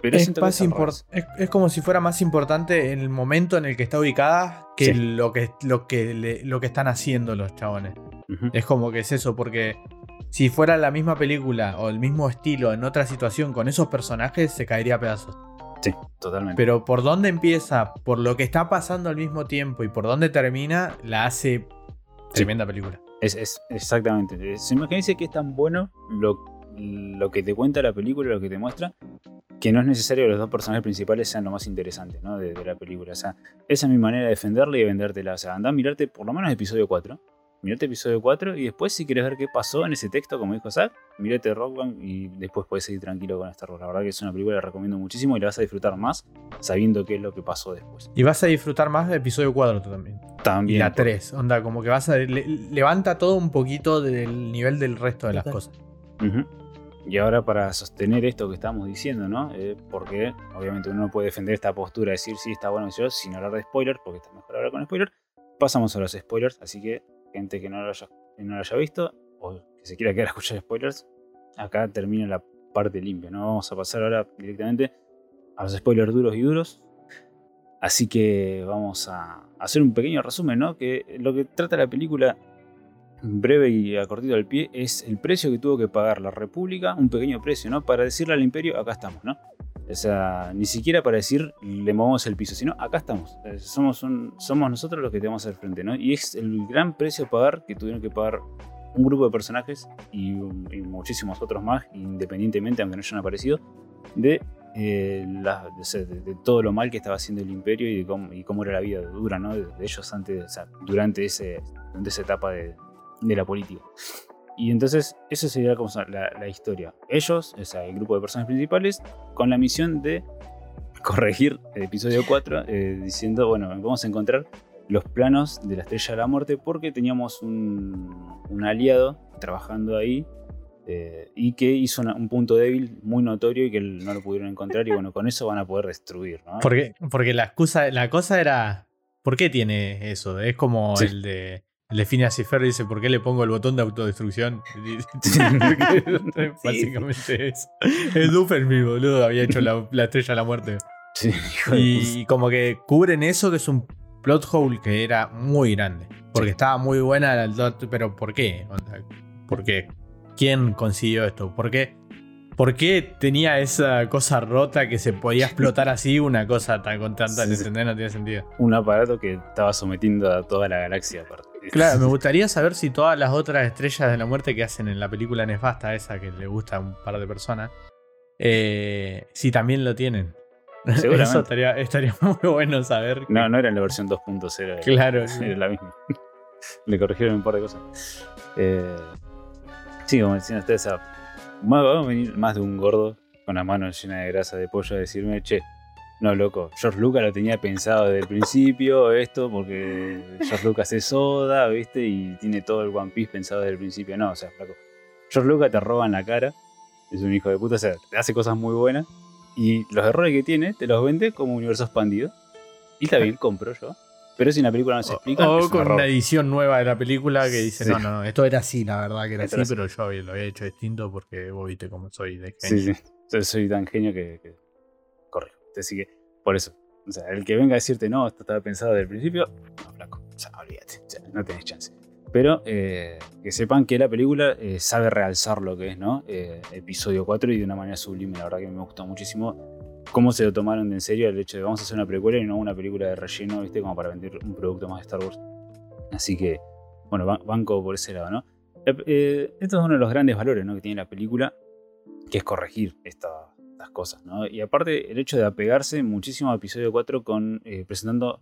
B: Pero
C: Es, más
B: es
C: es, como si fuera más importante en el momento en el que está ubicada que
B: Sí.
C: lo que, lo, que le- lo que están haciendo los chabones. Es como que es eso, porque si fuera la misma película o el mismo estilo en otra situación con esos personajes, se caería a pedazos.
B: Sí, totalmente.
C: Pero por dónde empieza, por lo que está pasando al mismo tiempo y por dónde termina, la hace tremenda película.
B: Es, es- exactamente. Es- imagínense que es tan bueno lo, lo que te cuenta la película, lo que te muestra, que no es necesario que los dos personajes principales sean lo más interesante ¿no? de, de la película. O sea, esa es mi manera de defenderla y de vendértela. O sea, anda a mirarte por lo menos episodio 4. Mirate episodio 4 y después si quieres ver qué pasó en ese texto, como dijo Zack, mirate Rock One y después puedes seguir tranquilo con Star Wars. La verdad que es una película que recomiendo muchísimo y la vas a disfrutar más sabiendo qué es lo que pasó después.
C: Y vas a disfrutar más de episodio 4 tú también. Y
B: También.
C: la 3, onda, como que vas a. le- levanta todo un poquito del nivel del resto de las
A: Total.
C: cosas.
B: Y ahora para sostener esto que estamos diciendo, ¿no? Eh, porque obviamente uno no puede defender esta postura, decir sí está bueno yo, sin hablar de spoilers, porque está mejor hablar con spoilers. Pasamos a los spoilers, así que gente que no lo haya, visto o que se quiera quedar a escuchar spoilers, acá termina la parte limpia, ¿no? Vamos a pasar ahora directamente a los spoilers duros y duros. Así que vamos a hacer un pequeño resumen, ¿no? Que lo que trata la película breve y a cortito al pie, es el precio que tuvo que pagar la República, un pequeño precio, ¿no? Para decirle al imperio, acá estamos, ¿no? O sea, ni siquiera para decir, le movemos el piso, sino acá estamos. Eh, Somos, un- somos nosotros los que tenemos al frente, ¿no? Y es el gran precio a pagar que tuvieron que pagar un grupo de personajes y, y muchísimos otros más, independientemente, aunque no hayan aparecido, de eh, la- sea, de, de todo lo mal que estaba haciendo el imperio y, de cómo, y cómo era la vida dura ¿no? de, de ellos antes, o sea, durante, ese, durante esa etapa de, de la política. Y entonces, eso sería como la, la historia. Ellos, o sea, el grupo de personas principales, con la misión de *laughs* corregir el episodio 4, eh, diciendo, bueno, vamos a encontrar los planos de la Estrella de la Muerte porque teníamos un, un aliado trabajando ahí eh, y que hizo una- un punto débil muy notorio y que no lo pudieron encontrar y bueno, con eso van a poder destruir, ¿no?
C: Porque, porque la excusa, la cosa era. ¿Por qué tiene eso? Es como
B: Sí.
C: el de. El de Phineas y dice, ¿por qué le pongo el botón de autodestrucción? *laughs* *laughs* Básicamente es. Es Duffermi, boludo, había hecho la, la estrella de la muerte.
B: Sí, hijo de puta.
C: Y como que cubren eso, que es un plot hole que era muy grande. Porque estaba muy buena, pero ¿por qué? ¿Por qué? ¿Quién consiguió esto? ¿Por qué? ¿Por qué tenía esa cosa rota que se podía explotar así una cosa tan con tanta
B: Sí, sí.
C: No tiene sentido.
B: un aparato que estaba sometiendo a toda la galaxia aparte.
C: Claro, me *laughs* gustaría saber si todas las otras estrellas de la muerte que hacen en la película nefasta esa que le gusta a un par de personas, eh, si también lo tienen. *laughs*
B: Seguramente.
C: Eso estaría, estaría *laughs* muy bueno saber.
B: No, no era en la versión 2.0. era-
C: Claro.
B: Era la misma. Le corrigieron un par de cosas. Eh, sí, como decían ustedes, a- más- va a venir más de un gordo con la mano llena de grasa de pollo a decirme, che, no, loco, George Lucas lo tenía pensado desde el principio, esto, porque George Lucas es soda, ¿viste? Y tiene todo el One Piece pensado desde el principio. No, o sea, flaco. George Lucas te roba en la cara, es un hijo de puta, o sea, te hace cosas muy buenas. Y los errores que tiene, te los vende como universo expandido. Y está bien, *laughs* compro yo. Pero si en la película no se explica,
C: O con
B: error.
C: una edición nueva de la película que dice,
B: Sí.
C: no, no, no, esto era así, la verdad que era
B: Esto
C: así,
B: era así.
C: pero yo lo había hecho distinto porque vos viste cómo soy de
B: Sí,
C: genio.
B: sí. Yo soy tan genio que. Así que, por eso. O sea, el que venga a decirte, no, esto estaba pensado desde el principio, no, flaco. O sea, olvídate. o no tenés chance. Pero eh, que sepan que la película eh, sabe realzar lo que es, ¿no? Eh, episodio 4 y de una manera sublime. La verdad que me gustó muchísimo cómo se lo tomaron de en serio el hecho de vamos a hacer una precuela y no una película de relleno, ¿viste? Como para vender un producto más de Star Wars. Así que, bueno, ba- banco por ese lado, ¿no? Esto es uno de los grandes valores ¿no? que tiene la película, que es corregir esta- cosas, ¿no? Y aparte, el hecho de apegarse muchísimo a episodio 4 con eh, presentando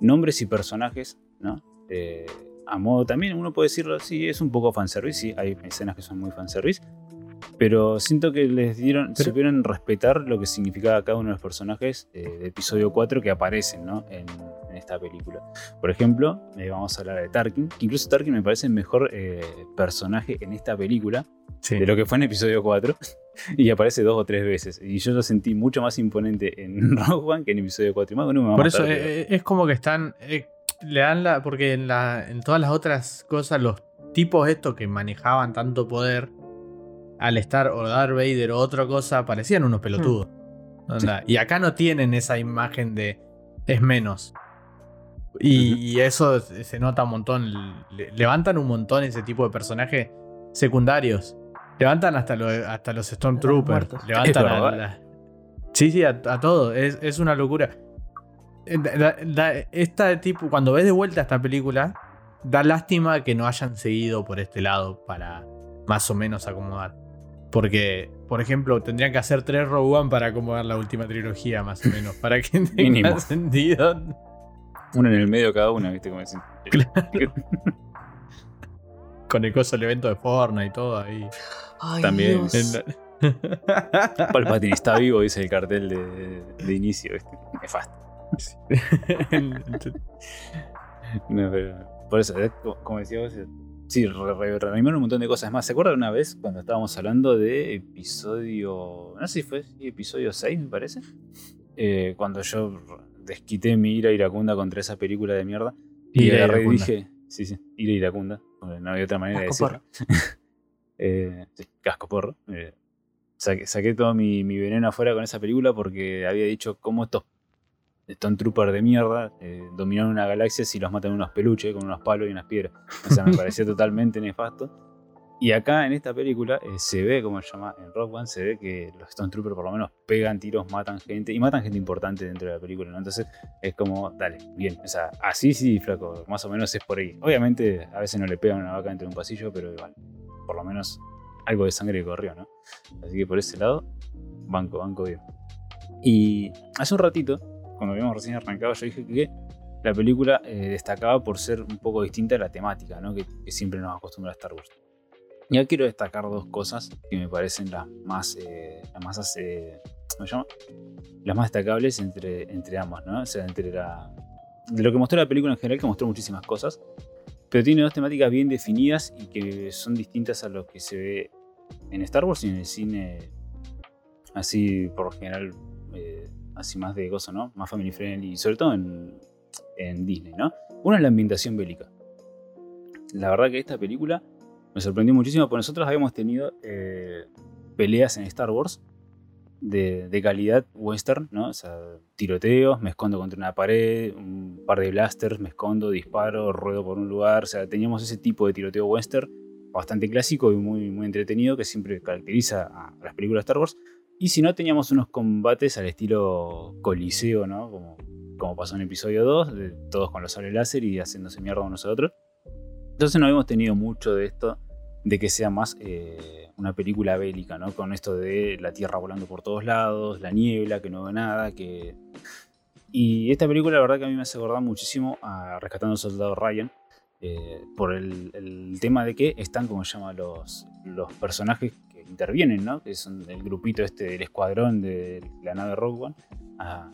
B: nombres y personajes, ¿no? Eh, a modo también, uno puede decirlo, sí, es un poco fanservice, sí, hay escenas que son muy fanservice, pero siento que les dieron,
C: Pero-
B: supieron respetar lo que significaba cada uno de los personajes eh, de episodio 4 que aparecen, ¿no? En, en esta película. Por ejemplo, eh, vamos a hablar de Tarkin, que incluso Tarkin me parece el mejor eh, personaje en esta película,
C: Sí.
B: de lo que fue en episodio 4 *laughs* y aparece dos o tres veces. Y yo lo sentí mucho más imponente en *laughs* Rogue One que en episodio 4. Y más, uno me
C: Por eso es como que están. le dan la. Porque en, la, en todas las otras cosas, los tipos estos que manejaban tanto poder, al estar o Darth Vader o otra cosa, parecían unos pelotudos. Onda, Y acá no tienen esa imagen de es menos. Y, eso se nota un montón. Le- levantan un montón ese tipo de personajes secundarios. Levantan hasta, lo- hasta los Stormtroopers. Levantan *laughs* a la- Sí, sí, a, a todo. Es, es una locura. Eh, da- da- da- esta tipo, cuando ves de vuelta esta película, da lástima que no hayan seguido por este lado para más o menos acomodar. Porque, por ejemplo, tendrían que hacer tres Rogue One para acomodar la última trilogía, más o menos. Para que *laughs* tenga
B: Mínimo.
C: sentido.
B: Uno en el medio cada una, ¿viste? Como decir.
C: Con el coso del evento de Fortnite y todo ahí.
A: Ay,
B: También.
A: Dios. *laughs*
B: Palpatine está vivo, dice el cartel de, de inicio, ¿viste? Nefasto. *laughs* No, pero- por eso, eh, co- como decía vos, eh, sí, re- re- reanimaron un montón de cosas más. ¿Se acuerdan una vez cuando estábamos hablando de episodio. No sé si fue episodio 6, me parece? Eh, cuando yo desquité mi ira iracunda contra esa película de mierda. Y
C: Ira
B: agarré y dije. Sí, sí, ira iracunda. porque No había otra manera de decirlo. *laughs* Eh, sí, casco porro. Eh, saqué, saqué todo mi, mi veneno afuera con esa película porque había dicho cómo estos Stone Trooper de mierda eh, dominaron una galaxia si los matan unos peluches con unos palos y unas piedras. O sea, me *laughs* parecía totalmente nefasto. Y acá en esta película eh, se ve, como se llama, en Rock One, se ve que los Stone Troopers por lo menos pegan tiros, matan gente y matan gente importante dentro de la película, ¿no? Entonces es como, dale, bien. O sea, así sí, flaco, más o menos es por ahí. Obviamente a veces no le pegan una vaca dentro de un pasillo, pero igual, por lo menos algo de sangre corrió, ¿no? Así que por ese lado, banco, banco bien. Y hace un ratito, cuando habíamos recién arrancado, yo dije que la película eh, destacaba por ser un poco distinta a la temática, ¿no? que, siempre nos acostumbra a Star Wars. Y quiero destacar dos cosas que me parecen las más, eh, las más, eh, ¿cómo se llama? Las más destacables entre, entre ambas, ¿no? O sea, entre la, de lo que mostró la película en general, que mostró muchísimas cosas, pero tiene dos temáticas bien definidas y que son distintas a lo que se ve en Star Wars y en el cine, así por lo general, así más de gozo, ¿no? Más family friendly, sobre todo en, Disney, ¿no? Una es la ambientación bélica. La verdad que esta película me sorprendió muchísimo porque nosotros habíamos tenido eh, peleas en Star Wars de, de, calidad western, ¿no? O sea, tiroteos, me escondo contra una pared, un par de blasters, me escondo, disparo, ruedo por un lugar. O sea, teníamos ese tipo de tiroteo western bastante clásico y muy, muy entretenido que siempre caracteriza a las películas de Star Wars. Y si no, teníamos unos combates al estilo coliseo, ¿no? Como, pasó en episodio 2, de todos con los sables láser y haciéndose mierda unos a otros. Entonces no hemos tenido mucho de esto, de que sea más eh, una película bélica, ¿no? Con esto de la tierra volando por todos lados, la niebla, que no ve nada, que... Y esta película la verdad que a mí me hace acordar muchísimo a Rescatando al Soldado Ryan, eh, por el, el, tema de que están, como se llama, los, personajes intervienen, ¿no? Que son el grupito este del escuadrón de la nave Rogue One, a,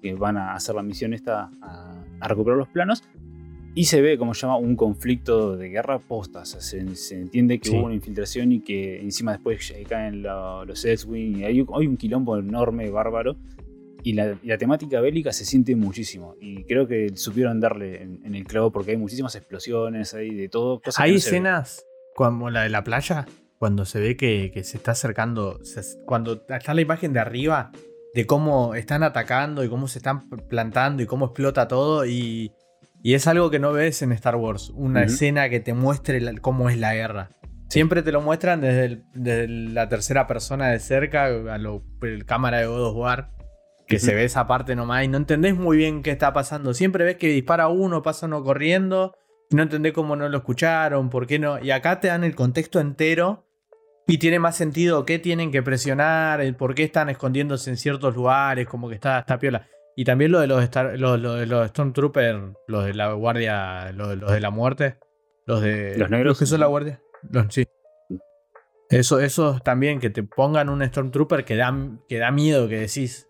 B: que van a hacer la misión esta a, a recuperar los planos, y se ve, como se llama, un conflicto de guerra posta. O sea, se, se, entiende que sí. hubo una infiltración y que encima después caen lo, los X-Wing. Hay, hay, un quilombo enorme, bárbaro. Y la, y la, temática bélica se siente muchísimo. Y creo que supieron darle en, en el clavo porque hay muchísimas explosiones, hay de todo.
C: hay no escenas como la de la playa, cuando se ve que, que se está acercando. Se, cuando está la imagen de arriba de cómo están atacando y cómo se están plantando y cómo explota todo. Y y es algo que no ves en Star Wars, una uh -huh. escena que te muestre la, cómo es la guerra. Siempre te lo muestran desde, el, desde la tercera persona de cerca, a lo, el cámara de God of War, que uh -huh. se ve esa parte nomás y no entendés muy bien qué está pasando. Siempre ves que dispara uno, pasa uno corriendo, y no entendés cómo no lo escucharon, por qué no. Y acá te dan el contexto entero y tiene más sentido qué tienen que presionar, el por qué están escondiéndose en ciertos lugares, como que está, está piola. Y también lo de los, Star, lo, lo de los Stormtroopers, los de la guardia, los, los, de la muerte, los de...
B: Los negros.
C: Los que son la guardia. Los, sí. Eso, eso también, que te pongan un Stormtrooper que da, que da miedo, que decís,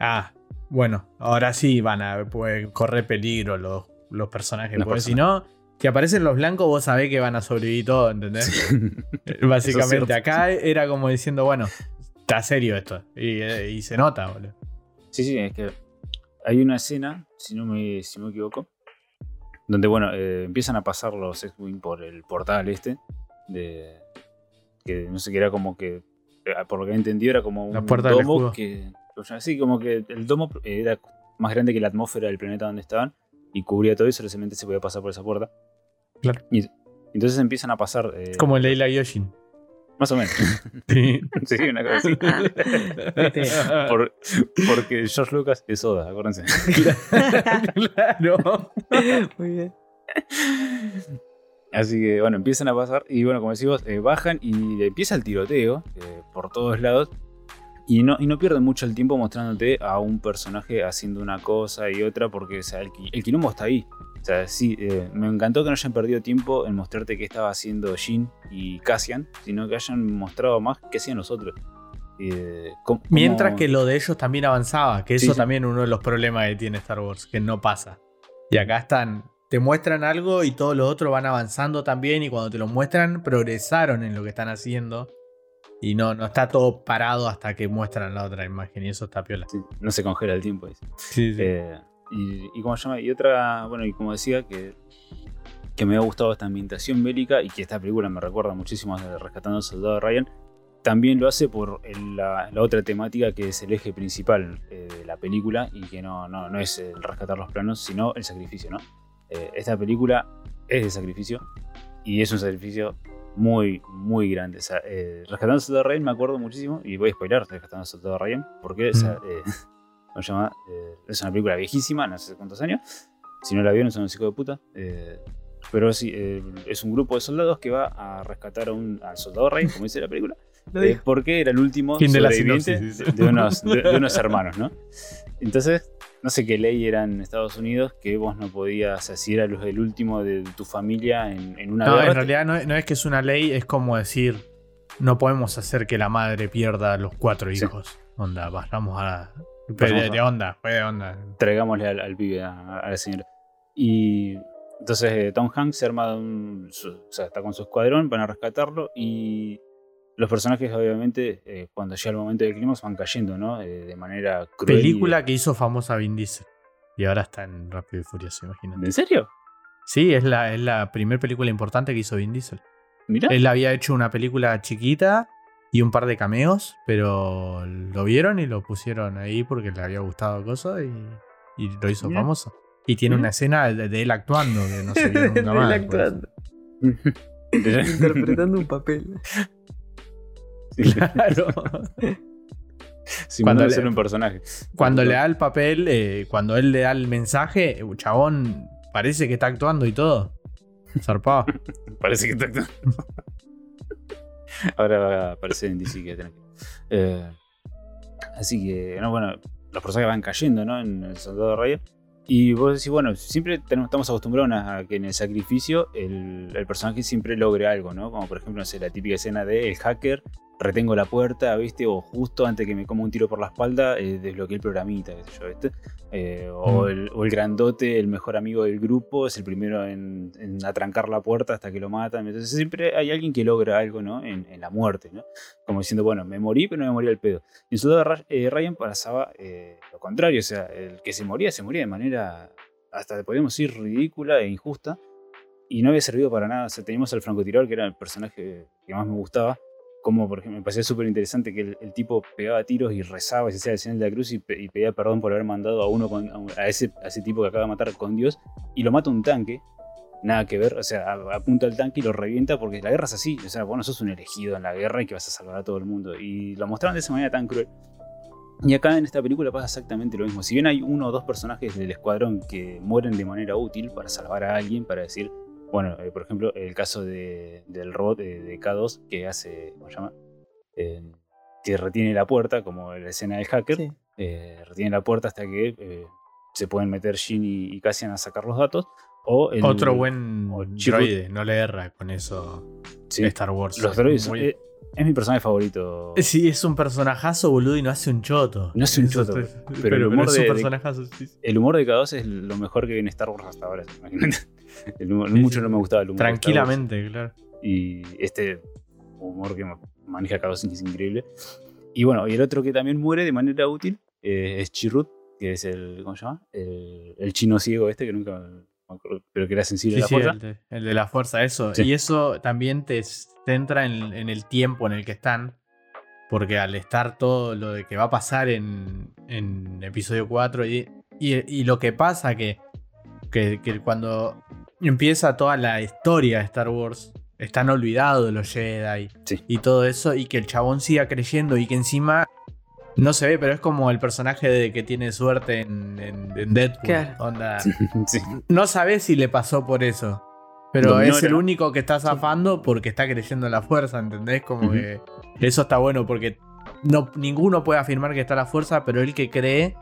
C: ah, bueno, ahora sí van a pueden correr peligro los, los personajes. Porque si no, que aparecen los blancos, vos sabés que van a sobrevivir todo, ¿entendés? Sí. *laughs* Básicamente, acá era como diciendo, bueno, está serio esto. Y, y se nota, boludo.
B: Sí, sí, es que hay una escena, si no me, si no me equivoco, donde, bueno, eh, empiezan a pasar los X-Wing por el portal este, de que no sé qué era como que, eh, por lo que he entendido, era como un
C: la puerta
B: domo que, así como que el domo era más grande que la atmósfera del planeta donde estaban y cubría todo y solamente se podía pasar por esa puerta.
C: Claro.
B: Y entonces empiezan a pasar. Eh,
C: como Leila Yoshin.
B: Más o menos. *laughs* Sí, sí una cosa así. Por, porque George Lucas es Oda, acuérdense.
C: claro. *laughs*
A: Muy bien.
B: Así que bueno, empiezan a pasar y bueno, como decimos, eh, bajan y empieza el tiroteo eh, por todos lados. Y no, y no pierden mucho el tiempo mostrándote a un personaje haciendo una cosa y otra porque o sea, el, el quilombo está ahí. O sea, sí, eh, me encantó que no hayan perdido tiempo en mostrarte qué estaba haciendo Jin y Cassian, sino que hayan mostrado más qué hacían los otros.
C: Eh, ¿cómo, Mientras que lo de ellos también avanzaba, que eso sí, también es uno de los problemas que tiene Star Wars, que no pasa. Y acá están, te muestran algo y todos los otros van avanzando también y cuando te lo muestran progresaron en lo que están haciendo. Y no, no está todo parado hasta que muestran la otra imagen y eso está piola.
B: Sí, no se congela el tiempo.
C: Sí, sí.
B: Eh, y, y como se llama, y otra, bueno, y como decía, que, que me ha gustado esta ambientación bélica y que esta película me recuerda muchísimo a Rescatando al Soldado de Ryan, también lo hace por el, la, la, otra temática que es el eje principal eh, de la película y que no, no, no, es el rescatar los planos, sino el sacrificio, ¿no? Eh, esta película es de sacrificio y es un sacrificio muy, muy grande. O sea, eh, Rescatando al Soldado de Ryan me acuerdo muchísimo, y voy a spoiler Rescatando al Soldado de Ryan, porque mm. o sea, *laughs* ¿cómo se llama? Eh, es una película viejísima, no sé cuántos años. Si no la vieron, son un hijo de puta. Eh, pero sí, eh, es un grupo de soldados que va a rescatar a un, al soldado rey, como dice la película. *laughs* Eh, porque era el último
C: Fin de la sinopsis,
B: de, de unos, *laughs* de- de unos hermanos, ¿no? Entonces, no sé qué ley era en Estados Unidos que vos no podías, o sea, si eras el último de tu familia en, en una
C: No,
B: guerra,
C: en realidad no, es- no es que es una ley, es como decir, no podemos hacer que la madre pierda los cuatro
B: Sí.
C: hijos. Onda, vayamos a... De,
B: a-
C: de onda, fue de onda.
B: traigámosle al, al pibe, a, a la señora. Y entonces eh, Tom Hanks se arma de un. su- o sea, está con su escuadrón, van a rescatarlo y los personajes, obviamente, eh, cuando llega el momento del clímax, van cayendo, ¿no? Eh, de manera cruel. y-
C: Película que hizo famosa Vin Diesel. Y ahora está en Rápido y Furioso, imagínate.
B: ¿En serio?
C: Sí, es la, es la primera película importante que hizo Vin Diesel.
B: Mirá.
C: Él había hecho una película chiquita y un par de cameos, pero lo vieron y lo pusieron ahí porque le había gustado cosa y, y lo hizo famoso. Y tiene una escena de, de él actuando que no se vio *laughs* nunca
A: Él
C: más. pues.
A: actuando, interpretando un papel. *laughs*
B: Sí,
C: Claro. *laughs*
B: sin
C: Cuando le-
B: ser un personaje.
C: Cuando le da el papel, eh, cuando él le da el mensaje, el chabón parece que está actuando y todo. Zarpado.
B: Parece que está actuando. Ahora va a aparecer en DC que tranquilo. Eh, así que, no, bueno, los personajes van cayendo, ¿no? En el Soldado Ryan. Y vos decís, bueno, siempre estamos acostumbrados a que en el sacrificio el, el personaje siempre logre algo, ¿no? Como por ejemplo, no sé, la típica escena de el hacker, retengo la puerta, ¿viste? O justo antes que me coma un tiro por la espalda, eh, desbloqueé el programita, qué sé yo, ¿viste? Eh, o,
C: Mm.
B: el, o el grandote, el mejor amigo del grupo, es el primero en, en atrancar la puerta hasta que lo matan. Entonces siempre hay alguien que logra algo, ¿no? En, en la muerte, ¿no? Como diciendo, bueno, me morí, pero no me morí al pedo. En Soldado eh, Ryan pasaba eh, lo contrario, o sea, el que se moría, se moría de manera, hasta podríamos decir, ridícula e injusta. Y no había servido para nada. O sea, teníamos al francotirador, que era el personaje que más me gustaba. Como, por ejemplo, me parecía súper interesante que el, tipo pegaba tiros y rezaba y se hacía el señal de la cruz y, pe- y pedía perdón por haber mandado a uno con- a ese, a ese tipo que acaba de matar con Dios y lo mata un tanque. Nada que ver, o sea, apunta al tanque y lo revienta porque la guerra es así. O sea, vos no sos un elegido en la guerra y que vas a salvar a todo el mundo. Y lo mostraron de esa manera tan cruel. Y acá en esta película pasa exactamente lo mismo. Si bien hay uno o dos personajes del escuadrón que mueren de manera útil para salvar a alguien, para decir, bueno, eh, por ejemplo, el caso de- del robot eh, de K2 que hace, ¿cómo se llama? Eh, que retiene la puerta, como la escena del hacker,
A: Sí.
B: eh, retiene la puerta hasta que eh, se pueden meter Jin y, y Cassian a sacar los datos. O el-
C: Otro buen
B: o
C: droide, no le erra con eso
B: sí,
C: Star Wars.
B: los droides.
C: Muy-
B: eh, es mi personaje favorito.
C: Sí, es un personajazo, boludo, y no hace un choto.
B: No hace un
C: Eso
B: choto,
C: es-
B: pero el humor
C: es
B: de-
C: un
B: de-
C: personajazo. sí.
B: El humor de K2 es lo mejor que viene Star Wars hasta ahora. *laughs* imagínate. El humor-
C: Sí,
B: mucho
C: sí.
B: no me gustaba el humor.
C: Tranquilamente, claro.
B: Y este humor que maneja K2 es increíble. Y bueno, y el otro que también muere de manera útil eh, es Chirrut, que es el. ¿Cómo se llama? El, el chino ciego este, que nunca me acuerdo, pero que era sensible
C: Sí,
B: a la fuerza.
C: el, de, el de la fuerza, eso. Y eso también te centra en, en el tiempo en el que están. Porque al estar todo lo de que va a pasar en, en episodio 4 y, y- y lo que pasa que, que, que cuando empieza toda la historia de Star Wars, están olvidados los Jedi
B: Sí.
C: y todo eso, y que el chabón siga creyendo y que encima no se ve, pero es como el personaje de que tiene suerte en, en- en Deadpool.
A: Claro.
C: Onda,
B: Sí.
C: no sabes si le pasó por eso. Pero es el único que está zafando porque está creyendo en la fuerza, ¿entendés? Como que eso está bueno porque no, ninguno puede afirmar que está la fuerza, pero el que cree,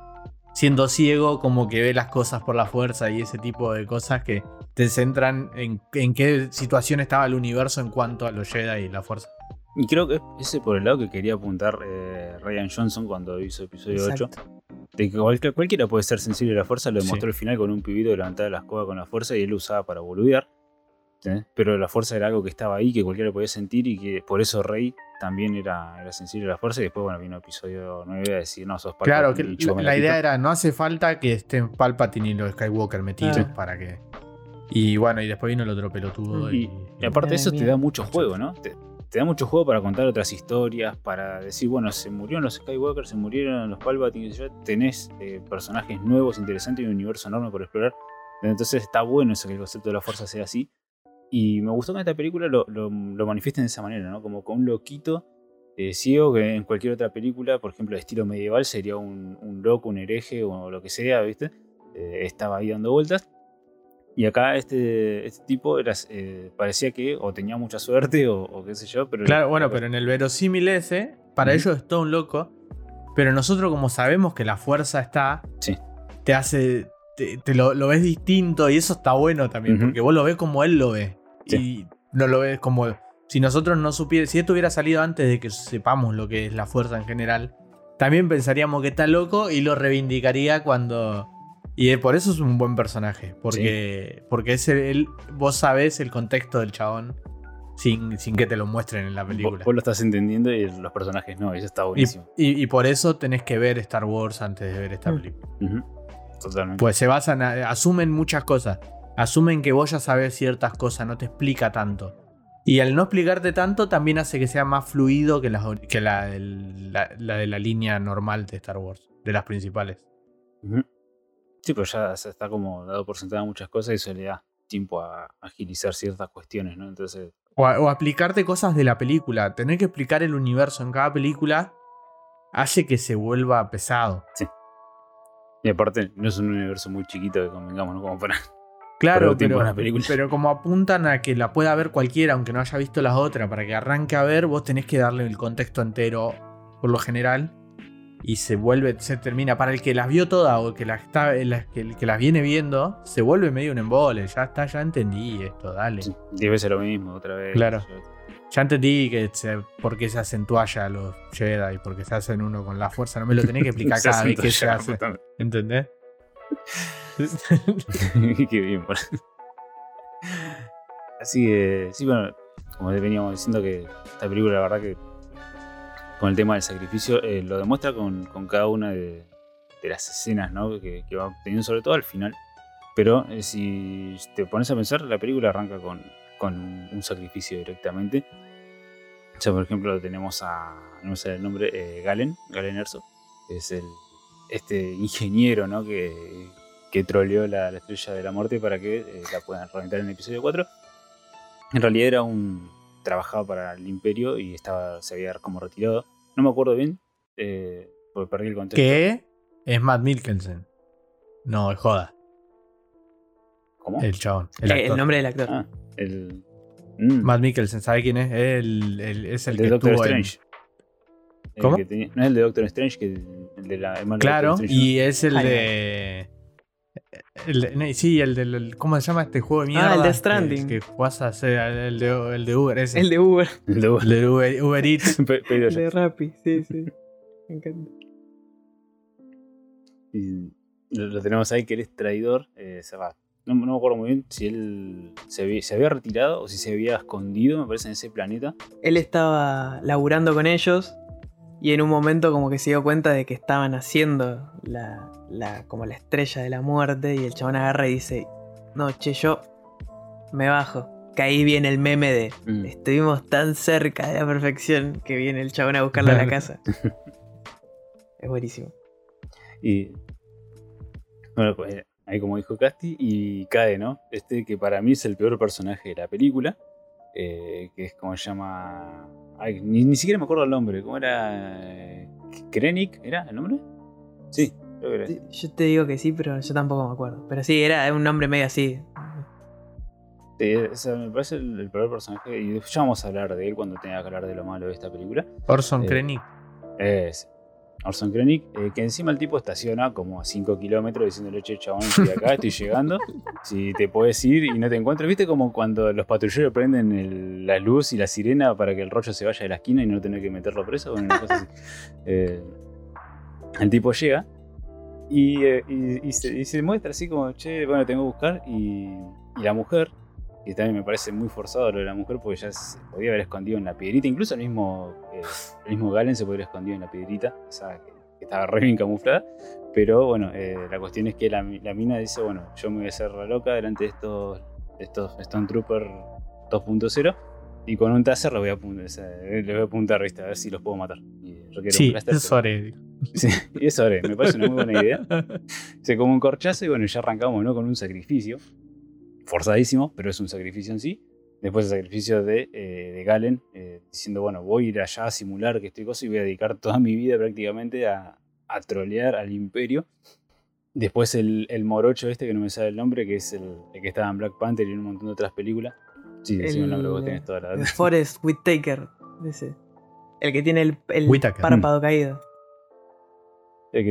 C: siendo ciego, como que ve las cosas por la fuerza y ese tipo de cosas que te centran en, en qué situación estaba el universo en cuanto a los Jedi y la fuerza.
B: Y creo que es ese por el lado que quería apuntar eh, Ryan Johnson cuando hizo episodio 8.
A: Exacto.
B: De que cualquier- cualquiera puede ser sensible a la fuerza, lo
C: Sí.
B: demostró al final con un pibito que levantaba la escoba con la fuerza y él lo usaba para boludear. Pero la fuerza era algo que estaba ahí, que cualquiera podía sentir y que por eso Rey también era, era sensible a la fuerza. Y después, bueno, vino episodio 9 a decir, no, sos
C: Claro, que
B: Palpatine y chúpame
C: la, la idea era, no hace falta que estén Palpatine y los Skywalker metidos
A: Sí.
C: para que... Y bueno, y después vino el otro pelotudo y...
B: Y, y aparte de eso, te da mucho juego, ¿no? Te, te da mucho juego para contar otras historias, para decir, bueno, se murieron los Skywalker, se murieron los Palpatine, yo, tenés eh, personajes nuevos, interesantes y un universo enorme por explorar. Entonces está bueno eso que el concepto de la fuerza sea así. Y me gustó que en esta película lo, lo, lo manifiesten de esa manera, ¿no? Como con un loquito eh, ciego que en cualquier otra película, por ejemplo, de estilo medieval, sería un, un loco, un hereje o lo que sea, ¿viste? Eh, estaba ahí dando vueltas. Y acá este, este tipo era, eh, parecía que o tenía mucha suerte o, o qué sé yo, pero...
C: Claro, bueno, pero en el verosímil ese, para ellos es todo un loco. Pero nosotros, como sabemos que la fuerza está,
B: Sí.
C: te hace. Te, te lo, lo ves distinto y eso está bueno también,
B: Ujú.
C: porque vos lo ves como él lo ve.
B: Sí.
C: Y no lo ves como. Si nosotros no supiéramos. Si esto hubiera salido antes de que sepamos lo que es la fuerza en general, también pensaríamos que está loco y lo reivindicaría cuando. Y por eso es un buen personaje. Porque, porque es el- vos sabés el contexto del chabón sin, sin que te lo muestren en la película.
B: vos lo estás entendiendo y los personajes no, eso está buenísimo.
C: y- y por eso tenés que ver Star Wars antes de ver esta
A: Mm.
C: película.
B: Totalmente.
C: Pues se basan, a- asumen muchas cosas. Asumen que vos ya sabés ciertas cosas, no te explica tanto. Y al no explicarte tanto, también hace que sea más fluido que, las ori- que la, del- la- la de la línea normal de Star Wars, de las principales.
B: Sí, pero ya se está como dado por sentada muchas cosas y eso le da tiempo a agilizar ciertas cuestiones, ¿no? Entonces,
C: O, a- o aplicarte cosas de la película. Tener que explicar el universo en cada película hace que se vuelva pesado.
B: y aparte, no es un universo muy chiquito que convengamos, ¿no? Como para.
C: Claro, pero,
B: la película.
C: pero como apuntan a que la pueda ver cualquiera, aunque no haya visto las otras, para que arranque a ver, vos tenés que darle el contexto entero, por lo general, y se vuelve, se termina. Para el que las vio todas o que las, está, las- que, el que las viene viendo, se vuelve medio un embole. Ya está, ya entendí esto, dale.
B: Diez veces lo mismo, otra vez.
C: Claro. Ya entendí que se, por qué se hacen toalla los Jedi, por qué se hacen uno con la fuerza. No me lo tenés que *laughs* explicar cada vez que se hace. ¿Entendés? *laughs*
B: Qué bien, Así que, sí, bueno, como te veníamos diciendo que esta película, la verdad que con el tema del sacrificio, eh, lo demuestra con, con cada una de, de las escenas, ¿no? Que, que va teniendo, sobre todo al final. Pero eh, si te pones a pensar, la película arranca con, con un, un sacrificio directamente. O sea, por ejemplo, tenemos a, no sé el nombre, eh, Galen, Galen Erso, que es el, este ingeniero, ¿no? Que, que troleó la, la estrella de la muerte para que eh, la puedan reventar en el episodio 4. En realidad era un. trabajaba para el imperio y estaba. se había como retirado. No me acuerdo bien. Eh, porque perdí el contexto.
C: que es Matt Mikkelsen. No, es joda.
B: ¿Cómo?
C: El chabón. El,
A: Eh, El, nombre del actor.
B: Ah, el. mm,
C: Matt Mikkelsen, ¿sabe quién es? El, el- es el,
B: el
C: que
B: Doctor
C: estuvo en-
B: El
C: ¿Cómo?
B: que tenía- no es el de Doctor Strange, que el, el de la hermana
C: Claro, y es el
A: Ay,
C: de. El de- no, sí, el del. ¿Cómo se llama este juego de mierda?
A: Ah, el de
C: Que-
A: Stranding.
C: Que, jugás a hacer el de, el de Uber. Ese.
A: El de Uber.
B: El de
C: El de Uber, Uber Eats. *laughs*
A: El de Rappi, sí, sí. Me encanta.
B: Y lo, lo tenemos ahí que él es traidor. eh, se va. No, no me acuerdo muy bien si él se había, se había retirado o si se había escondido, me parece, en ese planeta.
A: Él estaba laburando con ellos y en un momento como que se dio cuenta de que estaban haciendo la, la- como la estrella de la muerte y el chabón agarra y dice, no, che, yo me bajo. Que ahí viene el meme de,
B: Mm.
A: estuvimos tan cerca de la perfección que viene el chabón a buscarla a la casa. *laughs* es buenísimo.
B: Y. Bueno, pues ahí como dijo Casti, y cae, ¿no? Este que para mí es el peor personaje de la película. Eh, que es como se llama. ay, ni, ni siquiera me acuerdo el nombre. ¿Cómo era? Eh, Krennic, ¿era el nombre? Sí, creo que era.
A: Yo te digo que sí, pero yo tampoco me acuerdo. Pero sí, era un nombre medio así.
B: Sí, ese me parece el, el peor personaje. Y ya vamos a hablar de él cuando tenga que hablar de lo malo de esta película.
C: Orson
B: Eh,
C: Krennic.
B: Es Orson Krennic, eh, que encima el tipo estaciona como a 5 kilómetros diciéndole, che, chabón, estoy acá, estoy llegando. *laughs* Si te puedes ir y no te encuentro. ¿Viste como cuando los patrulleros prenden el- la luz y la sirena para que el rollo se vaya de la esquina y no tener que meterlo preso? Bueno, una cosa así. *laughs* Eh, el tipo llega y, eh, y- y se, y se muestra así como, che, bueno, tengo que buscar. Y, y la mujer, que también me parece muy forzado lo de la mujer, porque ya se podía haber escondido en la piedrita. Incluso el mismo, eh, el mismo Galen se podría haber escondido en la piedrita, esa que, que estaba re bien camuflada. Pero bueno, eh, la cuestión es que la, la mina dice, bueno, yo me voy a hacer la loca delante de estos, de estos Stone Trooper 2.0 y con un taser le voy a apuntar, o sea, le voy a apuntar a ver si los puedo matar. Y
C: Sí,
B: blaster,
C: es Ore.
B: Sí, y eso haré, me parece una muy buena idea. *laughs* Se come un corchazo y bueno, ya arrancamos ¿no? con un sacrificio. Forzadísimo, pero es un sacrificio en sí. Después el sacrificio de, eh, de Galen, eh, diciendo, bueno, voy a ir allá a simular que estoy cosa y voy a dedicar toda mi vida prácticamente a, a trolear al imperio. Después el, el morocho este, que no me sabe el nombre, que es el, el que estaba en Black Panther y en un montón de otras películas. Sí, decime el nombre, vos tenés toda la data.
A: Forrest Whitaker. Ese. El que tiene el, el párpado caído.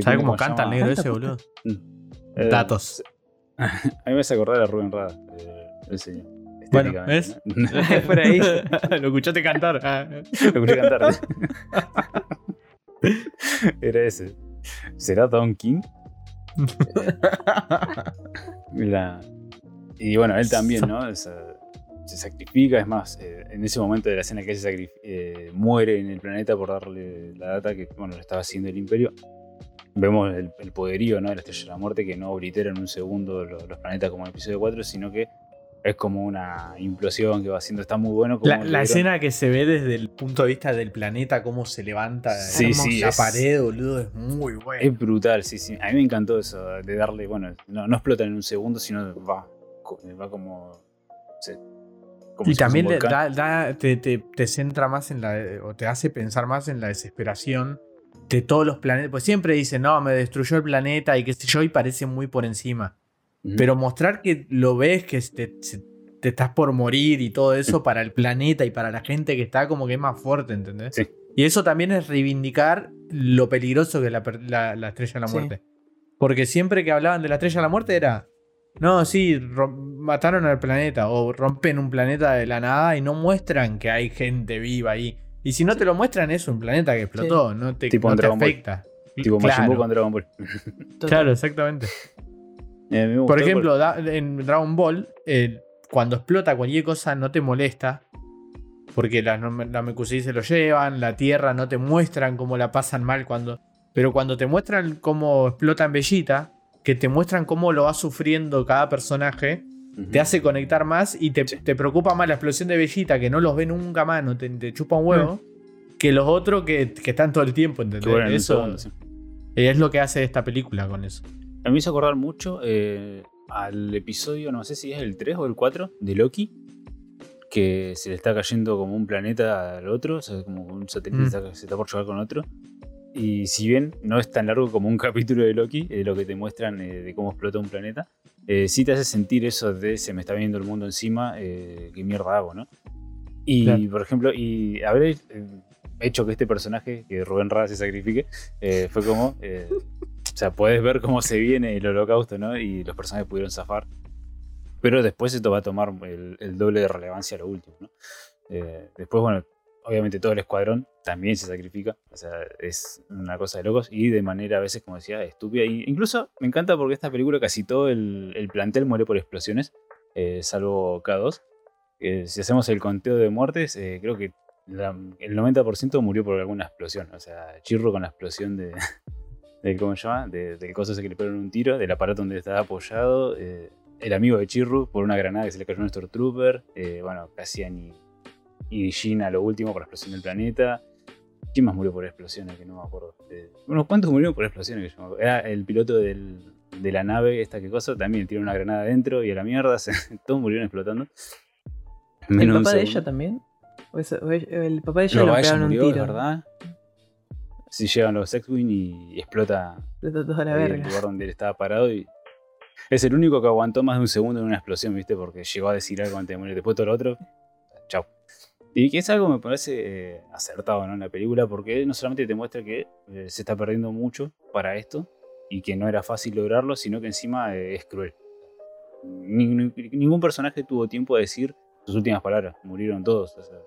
C: ¿Sabes cómo canta el negro ese, boludo?
B: Eh,
C: Datos. *laughs*
B: A mí me hace acordar a Rubén Rada, eh, el señor.
C: Bueno, ¿ves?
B: ¿no?
A: Por ahí. *laughs*
C: Lo escuchaste cantar. Ah. *laughs*
B: Lo escuché cantar. Era ese. ¿Será Don King? La- Y bueno, él también, ¿no? Se sacrifica, es más, eh, en ese momento de la escena que él se eh, muere en el planeta por darle la data que, bueno, lo estaba haciendo el Imperio. Vemos el, el poderío, ¿no? De la Estrella de la Muerte que no oblitera en un segundo lo- los, planetas como en el episodio 4, sino que es como una implosión que va haciendo. Está muy bueno. Como
C: La, escena que se ve desde el punto de vista del planeta, cómo se levanta
B: Sí, sí,
C: la
B: es-
C: pared, boludo, es muy bueno.
B: Es brutal, sí, sí. A mí me encantó eso, de darle, bueno, no, no explota en un segundo, sino va, va como... se- como
C: y
B: si
C: también da, da- te, te- te centra más en la. o te hace pensar más en la desesperación de todos los planetas. Pues siempre dicen, no, me destruyó el planeta y qué sé yo, y parece muy por encima. Pero mostrar que lo ves, que te, se- te estás por morir y todo eso para el planeta y para la gente que está, como que es más fuerte, ¿entendés?
B: Sí.
C: Y eso también es reivindicar lo peligroso que es la, la- la estrella de la
A: Sí.
C: muerte. Porque siempre que hablaban de la estrella de la muerte era. No, sí, mataron al planeta o rompen un planeta de la nada y no muestran que hay gente viva ahí. Y si no te lo muestran, es un planeta que explotó, no te,
B: Tipo
C: no
B: en
C: te
B: Dragon Ball.
C: afecta.
B: Tipo Majin
C: claro,
B: Buu con Dragon Ball.
C: Claro, exactamente.
B: Eh,
C: Por ejemplo, da- en Dragon Ball, eh, cuando explota cualquier cosa no te molesta. Porque las Namekusei se lo llevan, la Tierra no te muestran cómo la pasan mal cuando. Pero cuando te muestran cómo explota en Bellita, que te muestran cómo lo va sufriendo cada personaje, Te hace conectar más y te,
B: Sí.
C: te preocupa más la explosión de Bellita, que no los ve nunca más, no te, te chupa un huevo, que los otros que, que están todo el tiempo, ¿entendés?
B: Bueno,
C: eso
B: sí.
C: es lo que hace esta película con eso.
B: A mí me hizo acordar mucho eh, al episodio, no sé si es el 3 o el 4 de Loki, que se le está cayendo como un planeta al otro, o sea, como un satélite
C: Mm.
B: se está por chocar con otro. Y si bien no es tan largo como un *laughs* capítulo de Loki, eh, lo que te muestran eh, de cómo explota un planeta, eh, sí te hace sentir eso de se me está viendo el mundo encima, eh, qué mierda hago, ¿no? Y
C: Claro.
B: por ejemplo, y haber eh, hecho que este personaje, que Rubén Rada se sacrifique, eh, fue como. o sea, puedes ver cómo se viene el holocausto, ¿no? Y los personajes pudieron zafar. Pero después esto va a tomar el, el doble de relevancia a lo último, ¿no? Después, bueno, obviamente todo el escuadrón también se sacrifica. O sea, es una cosa de locos y de manera a veces, como decía, estúpida. Y incluso me encanta porque esta película casi todo el, el plantel muere por explosiones, eh, salvo K2. Eh, si hacemos el conteo de muertes, eh, creo que el 90% murió por alguna explosión. O sea, Chirro con la explosión de, *laughs* ¿cómo se llama? De- del coso ese que le pegaron un tiro, del aparato donde estaba apoyado. el amigo de Chirru por una granada que se le cayó a un Stormtrooper. eh, bueno, Cassian y, y Jin a lo último por la explosión del planeta. ¿Quién más murió por explosiones? Que no me acuerdo. Eh, bueno, ¿cuántos murieron por explosiones? Que yo me? Era el piloto del- de la nave, esta que cosa, también tiene una granada adentro y a la mierda, *laughs* se- todos murieron explotando.
A: ¿El
B: Menos
A: papá de ella también? ¿O el papá de ella lo pegaron un tiro.
B: verdad. Si llegan los X-Wing y explota
A: Explotó toda la
B: ahí el
A: verga.
B: lugar donde él estaba parado y es el único que aguantó más de un segundo en una explosión, ¿viste? Porque llegó a decir algo antes de morir. Después todo lo otro, chao. Y que es algo me parece eh, acertado ¿no? en la película porque no solamente te muestra que eh, se está perdiendo mucho para esto y que no era fácil lograrlo, sino que encima eh, es cruel. Ni- ni- ningún personaje tuvo tiempo de decir sus últimas palabras, murieron todos. o sea,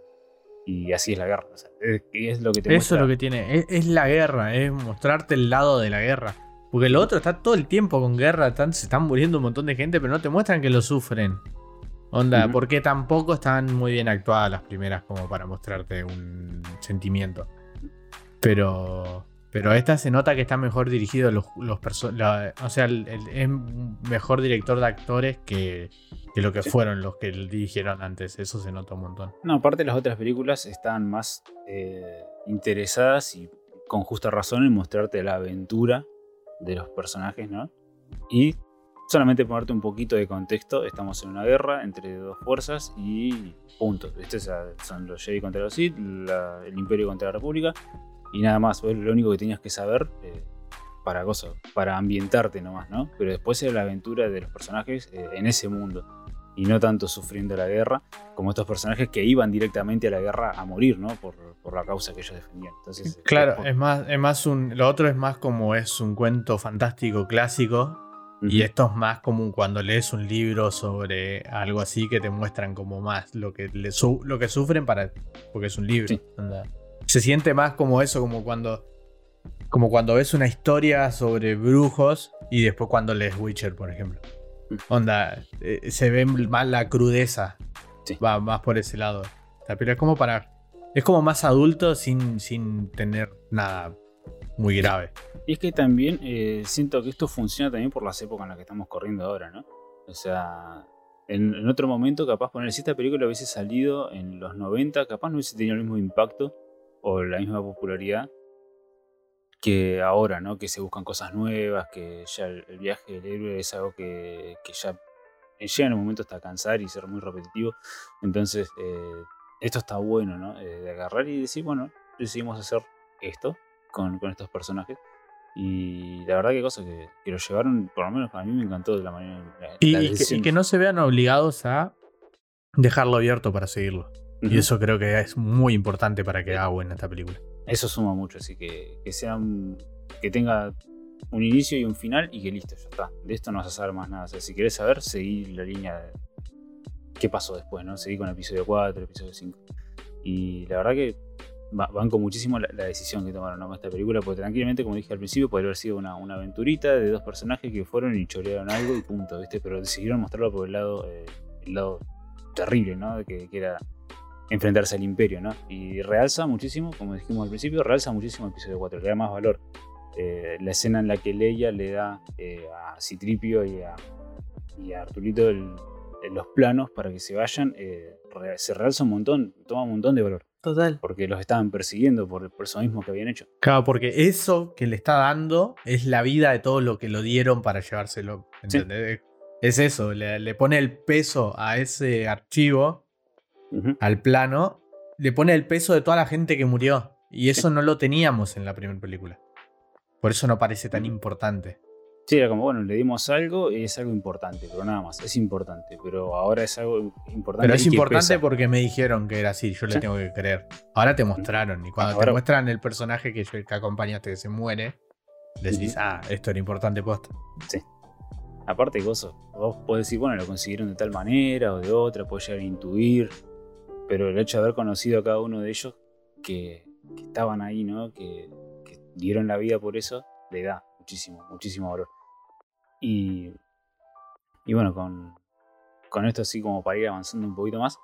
B: y así es la guerra. o sea, es, es lo que te
C: Eso
B: muestra.
C: es lo que tiene. Es, es la guerra, es mostrarte el lado de la guerra. Porque el otro está todo el tiempo con guerra, están- se están muriendo un montón de gente, pero no te muestran que lo sufren. Onda, porque tampoco están muy bien actuadas las primeras como para mostrarte un sentimiento. Pero. Pero esta se nota que está mejor dirigido los, los la- O sea, el- el- es mejor director de actores que, que lo que
B: Sí.
C: fueron los que dirigieron antes. Eso se nota un montón.
B: No, aparte las otras películas están más eh, interesadas y con justa razón en mostrarte la aventura de los personajes, ¿no? Y solamente ponerte un poquito de contexto, estamos en una guerra entre dos fuerzas y punto. Este es, ah, son los Jedi contra los Sith, la- el Imperio contra la República y nada más. Vos Lo único que tenías que saber eh, para cosas, para ambientarte nomás, ¿no? Pero después era la aventura de los personajes eh, en ese mundo. Y no tanto sufriendo la guerra, como estos personajes que iban directamente a la guerra a morir, ¿no? Por, por la causa que ellos defendían. Entonces,
C: Claro,
B: por-
C: es más, es más un. Lo otro es más como es un cuento fantástico clásico. Y esto es más como cuando lees un libro sobre algo así que te muestran como más lo que, le su- lo que sufren para. Porque es un libro.
B: Sí.
C: Se siente más como eso, como cuando. Como cuando ves una historia sobre brujos y después cuando lees Witcher, por ejemplo.
B: Mm.
C: Onda, eh, se ve más la crudeza.
B: Sí.
C: Va más por ese lado. Pero es como para. Es como más adulto sin, sin tener nada muy grave.
B: Y es que también eh, siento que esto funciona también por las épocas en las que estamos corriendo ahora, ¿no? O sea, en, otro momento, capaz poner si esta película hubiese salido en los 90, capaz no hubiese tenido el mismo impacto o la misma popularidad que ahora, ¿no? Que se buscan cosas nuevas, que ya el, viaje del héroe es algo que, que ya llega en un momento hasta cansar y ser muy repetitivo. Entonces, eh, esto está bueno, ¿no? Eh, de agarrar y decir, bueno, decidimos hacer esto con, con estos personajes. Y la verdad que cosa que, que lo llevaron, por lo menos a mí me encantó de la manera. La,
C: Y,
B: la
C: y que, y que no se vean obligados a dejarlo abierto para seguirlo. Y eso creo que es muy importante para que haga buena esta película.
B: Eso suma mucho, así que, que sea un- que tenga un inicio y un final y que listo, ya está. De esto no vas a saber más nada. O sea, si querés saber, seguí la línea de qué pasó después, ¿no? Seguí con el episodio 4, el episodio 5. Y la verdad que banco muchísimo la, decisión que tomaron con esta película, porque tranquilamente, como dije al principio, podría haber sido una, aventurita de dos personajes que fueron y chorearon algo y punto, ¿viste? Pero decidieron mostrarlo por el lado, eh, el lado terrible, ¿no? Que, que era enfrentarse al imperio, ¿no? Y realza muchísimo, como dijimos al principio, realza muchísimo el episodio 4, le da más valor. Eh, la escena en la que Leia le da eh, a Citripio y a, y los planos para que se vayan, se realza un montón, toma un montón de valor,
A: Total.
B: porque los estaban persiguiendo por, por eso mismo que habían hecho.
C: Claro, porque eso que le está dando es la vida de todo lo que lo dieron para llevárselo.
B: Sí.
C: ¿entendés? Es eso, le, le pone el peso a ese archivo, al plano, le pone el peso de toda la gente que murió. Y eso no lo teníamos en la primera película. Por eso no parece tan importante.
B: Sí, era como, bueno, le dimos algo y es algo importante, pero nada más, es importante, pero ahora es algo importante.
C: Pero es importante
B: pesa.
C: porque me dijeron que era así, yo le
B: Sí.
C: tengo que creer. Ahora te mostraron, y cuando te muestran el personaje que, que acompañaste que se muere, decís, ah, esto era importante posta.
B: Aparte, gozo, vos podés decir, bueno, lo consiguieron de tal manera o de otra, podés llegar a intuir, pero el hecho de haber conocido a cada uno de ellos que, que estaban ahí, ¿no? Que, que dieron la vida por eso, le da muchísimo, muchísimo valor. Y, y bueno, con, con esto así como para ir avanzando un poquito más,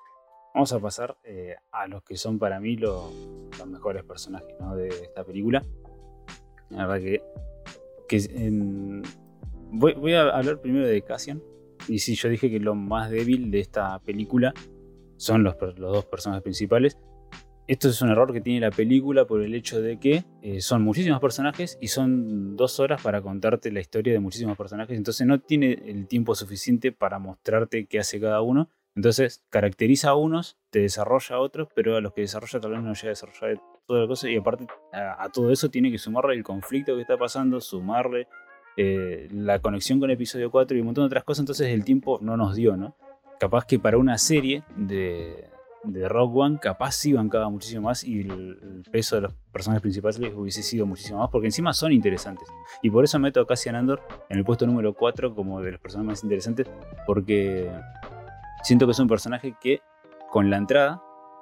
B: vamos a pasar eh, a los que son para mí lo- los mejores personajes de esta película. La verdad que, que voy, a hablar primero de Cassian. Y si yo dije que lo más débil de esta película son los, los dos personajes principales. Esto es un error que tiene la película por el hecho de que eh, son muchísimos personajes y son dos horas para contarte la historia de muchísimos personajes. Entonces no tiene el tiempo suficiente para mostrarte qué hace cada uno. Entonces caracteriza a unos, te desarrolla a otros, pero a los que desarrolla tal vez no llega a desarrollar toda la cosa. Y aparte a, todo eso tiene que sumarle el conflicto que está pasando, sumarle eh, la conexión con el episodio 4 y un montón de otras cosas. Entonces el tiempo no nos dio, ¿no? Capaz que para una serie de, de Rock One, capaz sí bancaba muchísimo más y el, peso de los personajes principales hubiese sido muchísimo más, porque encima son interesantes. Y por eso meto a Cassian Andor en el puesto número 4 como de los personajes más interesantes, porque siento que es un personaje que con la entrada,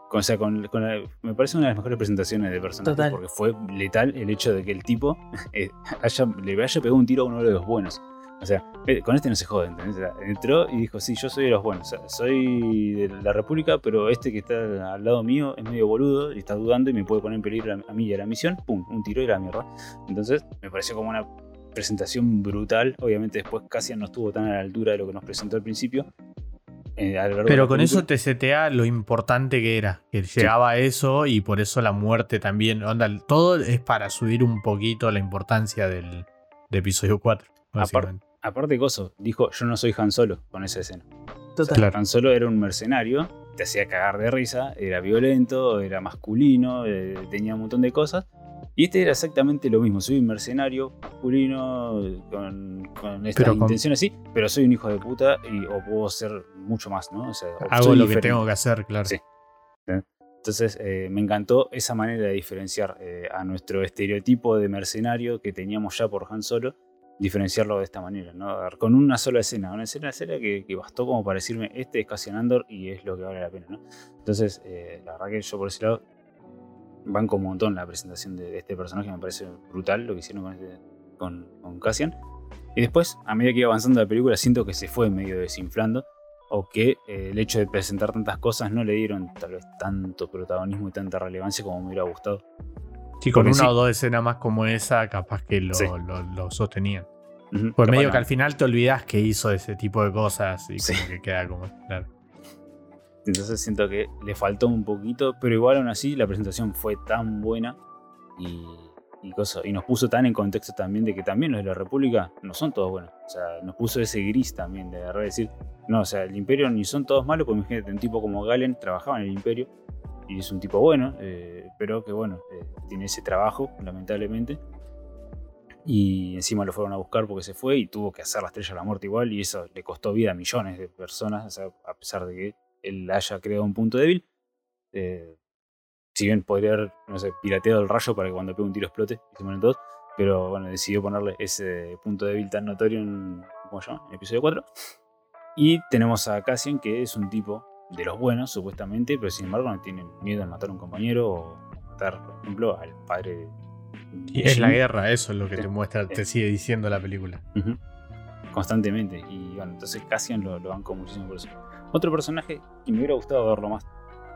B: con- o sea, con, con la- me parece una de las mejores presentaciones de personajes,
A: Total.
B: porque fue letal el hecho de que el tipo *laughs* eh, haya, le haya pegado un tiro a uno de los buenos. O sea, eh, con este no se jode, ¿entendés? Entró y dijo, sí, yo soy de los buenos. O sea, soy de la República, pero este que está al lado mío es medio boludo y está dudando y me puede poner en peligro a, mí y a la misión. Pum, un tiro y la mierda. Entonces, me pareció como una presentación brutal. Obviamente después Cassian no estuvo tan a la altura de lo que nos presentó al principio. eh,
C: Pero con eso te setea lo importante que era. Que llegaba a eso y por eso la muerte también. Onda, todo es para subir un poquito la importancia del, de episodio 4. Básicamente.
B: Aparte, Gozo dijo, yo no soy Han Solo con esa escena.
A: Total.
C: Claro.
B: Han Solo era un mercenario, te hacía cagar de risa, era violento, era masculino, eh, tenía un montón de cosas. Y este era exactamente lo mismo. Soy un mercenario masculino con, con esta
C: Pero con-
B: intención así, pero soy un hijo de puta y, o puedo ser mucho más, ¿no? O sea, o
C: Hago lo que
B: diferente.
C: tengo que hacer, claro.
B: Sí. Entonces eh, me encantó esa manera de diferenciar eh, a nuestro estereotipo de mercenario que teníamos ya por Han Solo, diferenciarlo de esta manera, ¿no? Ver, Con una sola escena, una escena, escena que, bastó como para decirme, este es Cassian Andor y es lo que vale la pena, ¿no? Entonces, eh, la verdad que yo por ese lado banco un montón la presentación de, este personaje, me parece brutal lo que hicieron con, este- con, con Cassian. Y después, a medida que iba avanzando la película, siento que se fue medio desinflando o que eh, el hecho de presentar tantas cosas no le dieron tal vez tanto protagonismo y tanta relevancia como me hubiera gustado.
C: Sí, con una
B: sí.
C: o dos escenas más como esa, capaz que lo,
B: Sí.
C: lo, lo sostenían. Pues medio
B: no.
C: que al final te olvidas que hizo ese tipo de cosas y como que queda como. Claro.
B: Entonces siento que le faltó un poquito, pero igual aún así la presentación fue tan buena y, y, cosa- y nos puso tan en contexto también de que también los de la República no son todos buenos. O sea, nos puso ese gris también de agarrar y decir, no, o sea, el Imperio ni son todos malos, porque imagínate, un tipo como Galen trabajaba en el Imperio y es un tipo bueno, eh, pero que bueno, eh, tiene ese trabajo, lamentablemente. Y encima lo fueron a buscar porque se fue y tuvo que hacer la estrella de la muerte igual, y eso le costó vida a millones de personas, a pesar de que él haya creado un punto débil. eh, si bien podría haber, no sé, pirateado el rayo para que cuando pegue un tiro explote y se mueren todos, pero bueno, decidió ponerle ese punto débil tan notorio en, ¿cómo en el episodio 4. Y tenemos a Cassian, que es un tipo de los buenos, supuestamente, pero sin embargo no tiene miedo en matar a un compañero o matar, por ejemplo, al padre de
C: Y es la guerra, eso es lo que te muestra, te sigue diciendo la película.
B: Constantemente. Y bueno, entonces Cassian lo, lo banco muchísimo por eso. Otro personaje que me hubiera gustado verlo más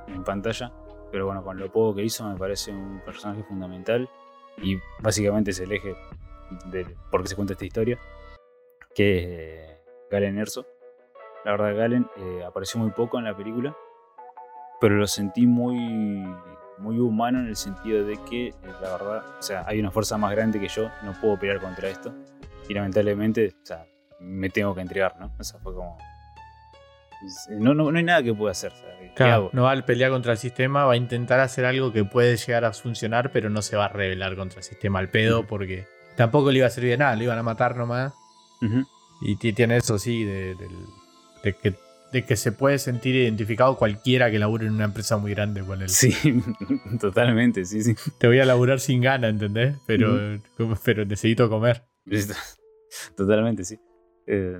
B: en pantalla, pero bueno, con lo poco que hizo me parece un personaje fundamental y básicamente es el eje de por qué se cuenta esta historia, que es eh, Galen Erso. La verdad, Galen eh, apareció muy poco en la película, pero lo sentí muy, muy humano en el sentido de que, eh, la verdad, o sea, hay una fuerza más grande que yo, no puedo pelear contra esto y lamentablemente, o sea, me tengo que entregar, ¿no? O sea, fue como. No, no, no hay nada que pueda hacer. o sea, ¿Qué
C: Claro,
B: hago?
C: no va a pelear contra el sistema, va a intentar hacer algo que puede llegar a funcionar, pero no se va a rebelar contra el sistema al pedo porque tampoco le iba a servir de nada, lo iban a matar nomás. Y ti- tiene eso, sí, de, del- de que, de que se puede sentir identificado cualquiera que labure en una empresa muy grande con él.
B: Sí, *laughs* totalmente, sí, sí.
C: Te voy a laburar sin gana, ¿entendés? Pero, pero necesito comer.
B: Totalmente, sí. Eh,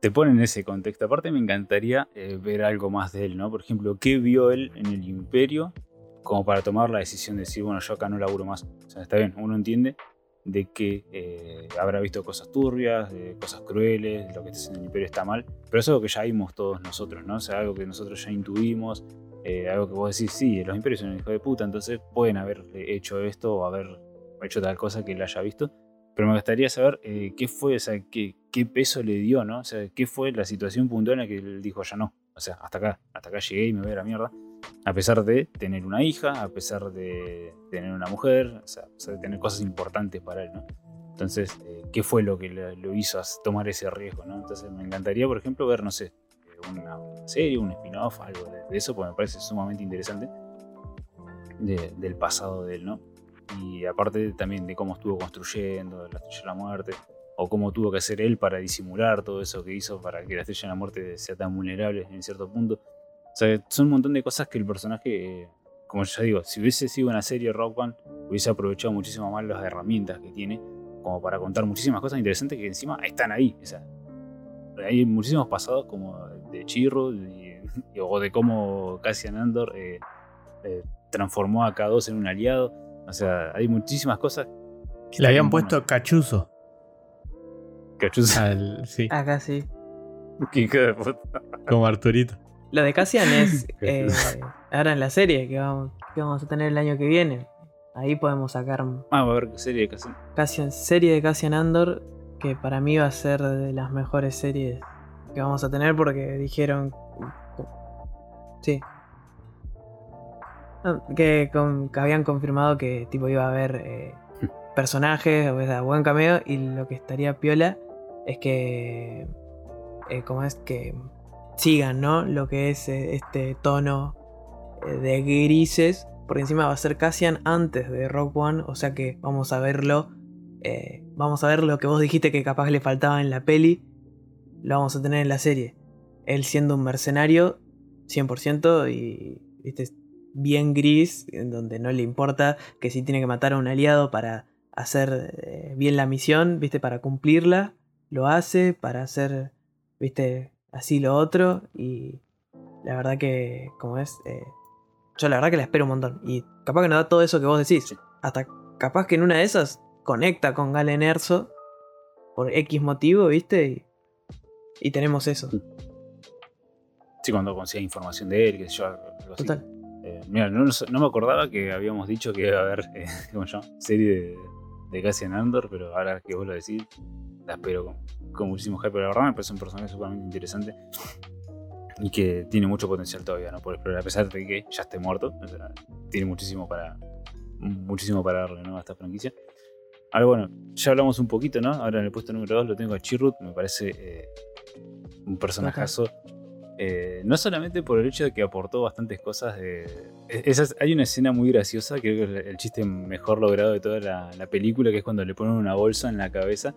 B: te pone en ese contexto. Aparte, me encantaría eh, ver algo más de él, ¿no? Por ejemplo, ¿qué vio él en el Imperio como para tomar la decisión de decir, bueno, yo acá no laburo más? O sea, está bien, uno entiende de que eh, habrá visto cosas turbias, cosas crueles, lo que está haciendo el Imperio está mal, pero es algo que ya vimos todos nosotros, ¿no? O sea, algo que nosotros ya intuimos, eh, algo que vos decís, sí, los Imperios son un hijo de puta, entonces pueden haber hecho esto o haber hecho tal cosa que él haya visto. Pero me gustaría saber eh, qué fue, o sea, qué, qué peso le dio, ¿no? O sea, qué fue la situación puntual en la que él dijo, ya no. O sea, hasta acá, hasta acá llegué y me voy a la mierda. A pesar de tener una hija, a pesar de tener una mujer, o sea, a pesar de tener cosas importantes para él, ¿no? Entonces, eh, ¿qué fue lo que le- lo hizo tomar ese riesgo, ¿no? Entonces, me encantaría, por ejemplo, ver, no sé, una serie, un spin-off, algo de, eso, porque me parece sumamente interesante de- del pasado de él, ¿no? Y aparte también de cómo estuvo construyendo la Estrella de la Muerte, o cómo tuvo que hacer él para disimular todo eso que hizo para que la Estrella de la Muerte sea tan vulnerable en cierto punto. O sea, son un montón de cosas que el personaje, eh, como ya digo, si hubiese sido una serie Rock One, hubiese aprovechado muchísimo más las herramientas que tiene, como para contar muchísimas cosas interesantes que encima están ahí. O sea, hay muchísimos pasados como de Chirro y- y- o de cómo Cassian Andor eh, eh, transformó a K2 en un aliado. O sea, hay muchísimas cosas. que
C: Le habían puesto cachuzo.
B: Cachuza.
C: al- sí,
A: Acá sí. *laughs*
C: Como Arturito.
A: Lo de Cassian es *laughs* eh, ahora en la serie que vamos, que vamos a tener el año que viene. Ahí podemos sacar
B: Ah, a ver qué serie de Cassian.
A: Cassian, serie de Cassian Andor, que para mí va a ser de las mejores series que vamos a tener porque dijeron... Sí. Ah, Que, con- que habían confirmado que tipo iba a haber eh, *laughs* personajes, o sea, buen cameo, y lo que estaría piola es que... eh, como es que sigan, ¿no? Lo que es eh, este tono eh, de grises Porque encima va a ser Cassian antes de Rock One. O sea que vamos a verlo. eh, vamos a ver lo que vos dijiste que capaz le faltaba en la peli. Lo vamos a tener en la serie. Él siendo un mercenario 100% y viste, bien gris, en donde no le importa que si tiene que matar a un aliado para hacer bien la misión, viste, para cumplirla, lo hace, para hacer, viste, así lo otro. Y la verdad que, como es, eh, yo la verdad que la espero un montón. Y capaz que nos da todo eso que vos decís.
B: Sí.
A: Hasta capaz que en una de esas conecta con Galen Erso por X motivo, viste, y, y tenemos eso.
B: Sí, cuando consiga información de él, que yo, algo así.
A: Total.
B: Eh, mira, no, no me acordaba que habíamos dicho que iba a haber *laughs* eh, ¿cómo se llama? serie de, de Cassian Andor, pero ahora que vos lo decís, la espero con, con muchísimo hype. Pero la verdad me parece un personaje sumamente interesante y que tiene mucho potencial todavía ¿no? por explorar, a pesar de que ya esté muerto. o sea, tiene muchísimo para muchísimo para darle ¿no? a esta franquicia. Ahora bueno, ya hablamos un poquito, ¿no? Ahora en el puesto número 2 lo tengo a Chirrut, me parece eh, un personajazo. Eh, no solamente por el hecho de que aportó bastantes cosas. De, es- esas- hay una escena muy graciosa, creo que es el chiste mejor logrado de toda la, la película, que es cuando le ponen una bolsa en la cabeza.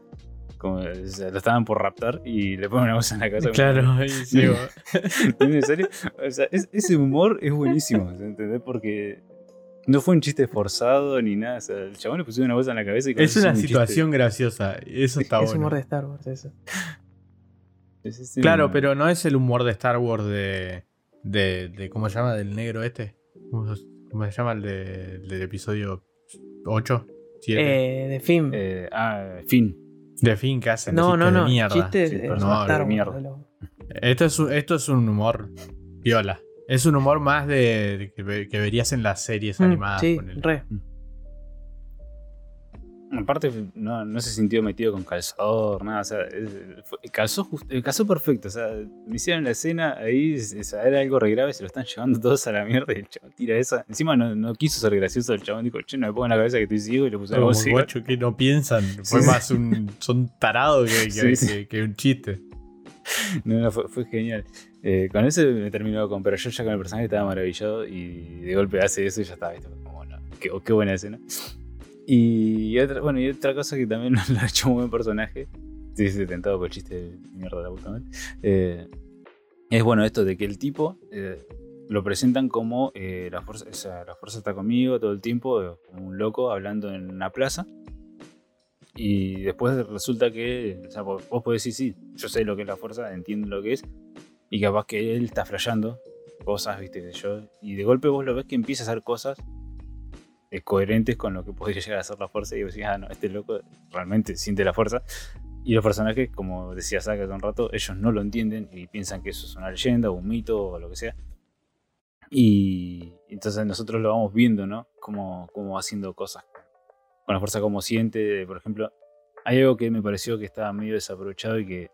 B: Como, o sea, lo estaban por raptar y le ponen una bolsa en la cabeza.
C: Claro, ahí sí,
B: No.
C: vos.
B: ¿Es necesario? O sea, es- ese humor es buenísimo, ¿entendés? Porque no fue un chiste forzado ni nada. O sea, el chabón le pusieron una bolsa en la cabeza y con
C: Es una
B: un chiste.
C: situación graciosa. Eso está
A: es
C: bueno.
A: humor de Star Wars, eso.
B: Es
C: Claro, pero no es el humor de Star Wars de. de, de ¿Cómo se llama? Del negro este. ¿Cómo, se- cómo se llama el de- del episodio 8? 7.
A: Eh, de film.
B: Eh, ah, fin.
C: de fin que hacen.
A: no, no,
C: chistes de
A: no.
C: mierda.
A: Chistes
B: Sí, pero
C: no,
A: Star Wars,
B: mierda.
C: Esto, es, un- esto es un humor viola. Es un humor más de, de que, ve- que verías en las series
A: Mm,
C: animadas.
A: sí, re.
B: Aparte, no, no se sintió metido con calzador, nada. O sea, fue- calzó, eh, calzó perfecto. O sea, me hicieron la escena ahí, o sea, era algo re grave, se lo están llevando *laughs* todos a la mierda y el chabón tira esa. Encima no, no quiso ser gracioso, el chabón dijo, che, no me pongo en la cabeza que estoy ciego y le puse música.
C: guacho que no piensan. *laughs* Fue
B: Sí,
C: más un. Son tarados que, que-
B: Sí, *laughs* sí.
C: que- que un chiste.
B: No, no, fue, fue genial. Eh, con ese me terminó con, pero yo ya con el personaje estaba maravillado y de golpe hace eso y ya estaba, ¿viste? Como, bueno, qué, qué buena escena. Y otra, bueno, y otra cosa que también *laughs* lo ha hecho un buen personaje, sí, sí, tentado por el chiste de mierda la puta madre, eh, es bueno esto de que el tipo eh, lo presentan como eh, la, fuerza, o sea, la fuerza está conmigo todo el tiempo, eh, como un loco hablando en una plaza. Y después resulta que, o sea, vos podés decir, sí, yo sé lo que es la fuerza, entiendo lo que es, y capaz que él está flasheando cosas, viste, yo, y de golpe vos lo ves que empieza a hacer cosas coherentes con lo que podría llegar a ser la fuerza, y vos decís, ah, no, este loco realmente siente la fuerza. Y los personajes, como decía Saka hace un rato, ellos no lo entienden y piensan que eso es una leyenda o un mito o lo que sea. Y entonces nosotros lo vamos viendo, ¿no? Como, como haciendo cosas con la fuerza como siente. Por ejemplo, hay algo que me pareció que estaba medio desaprovechado y que,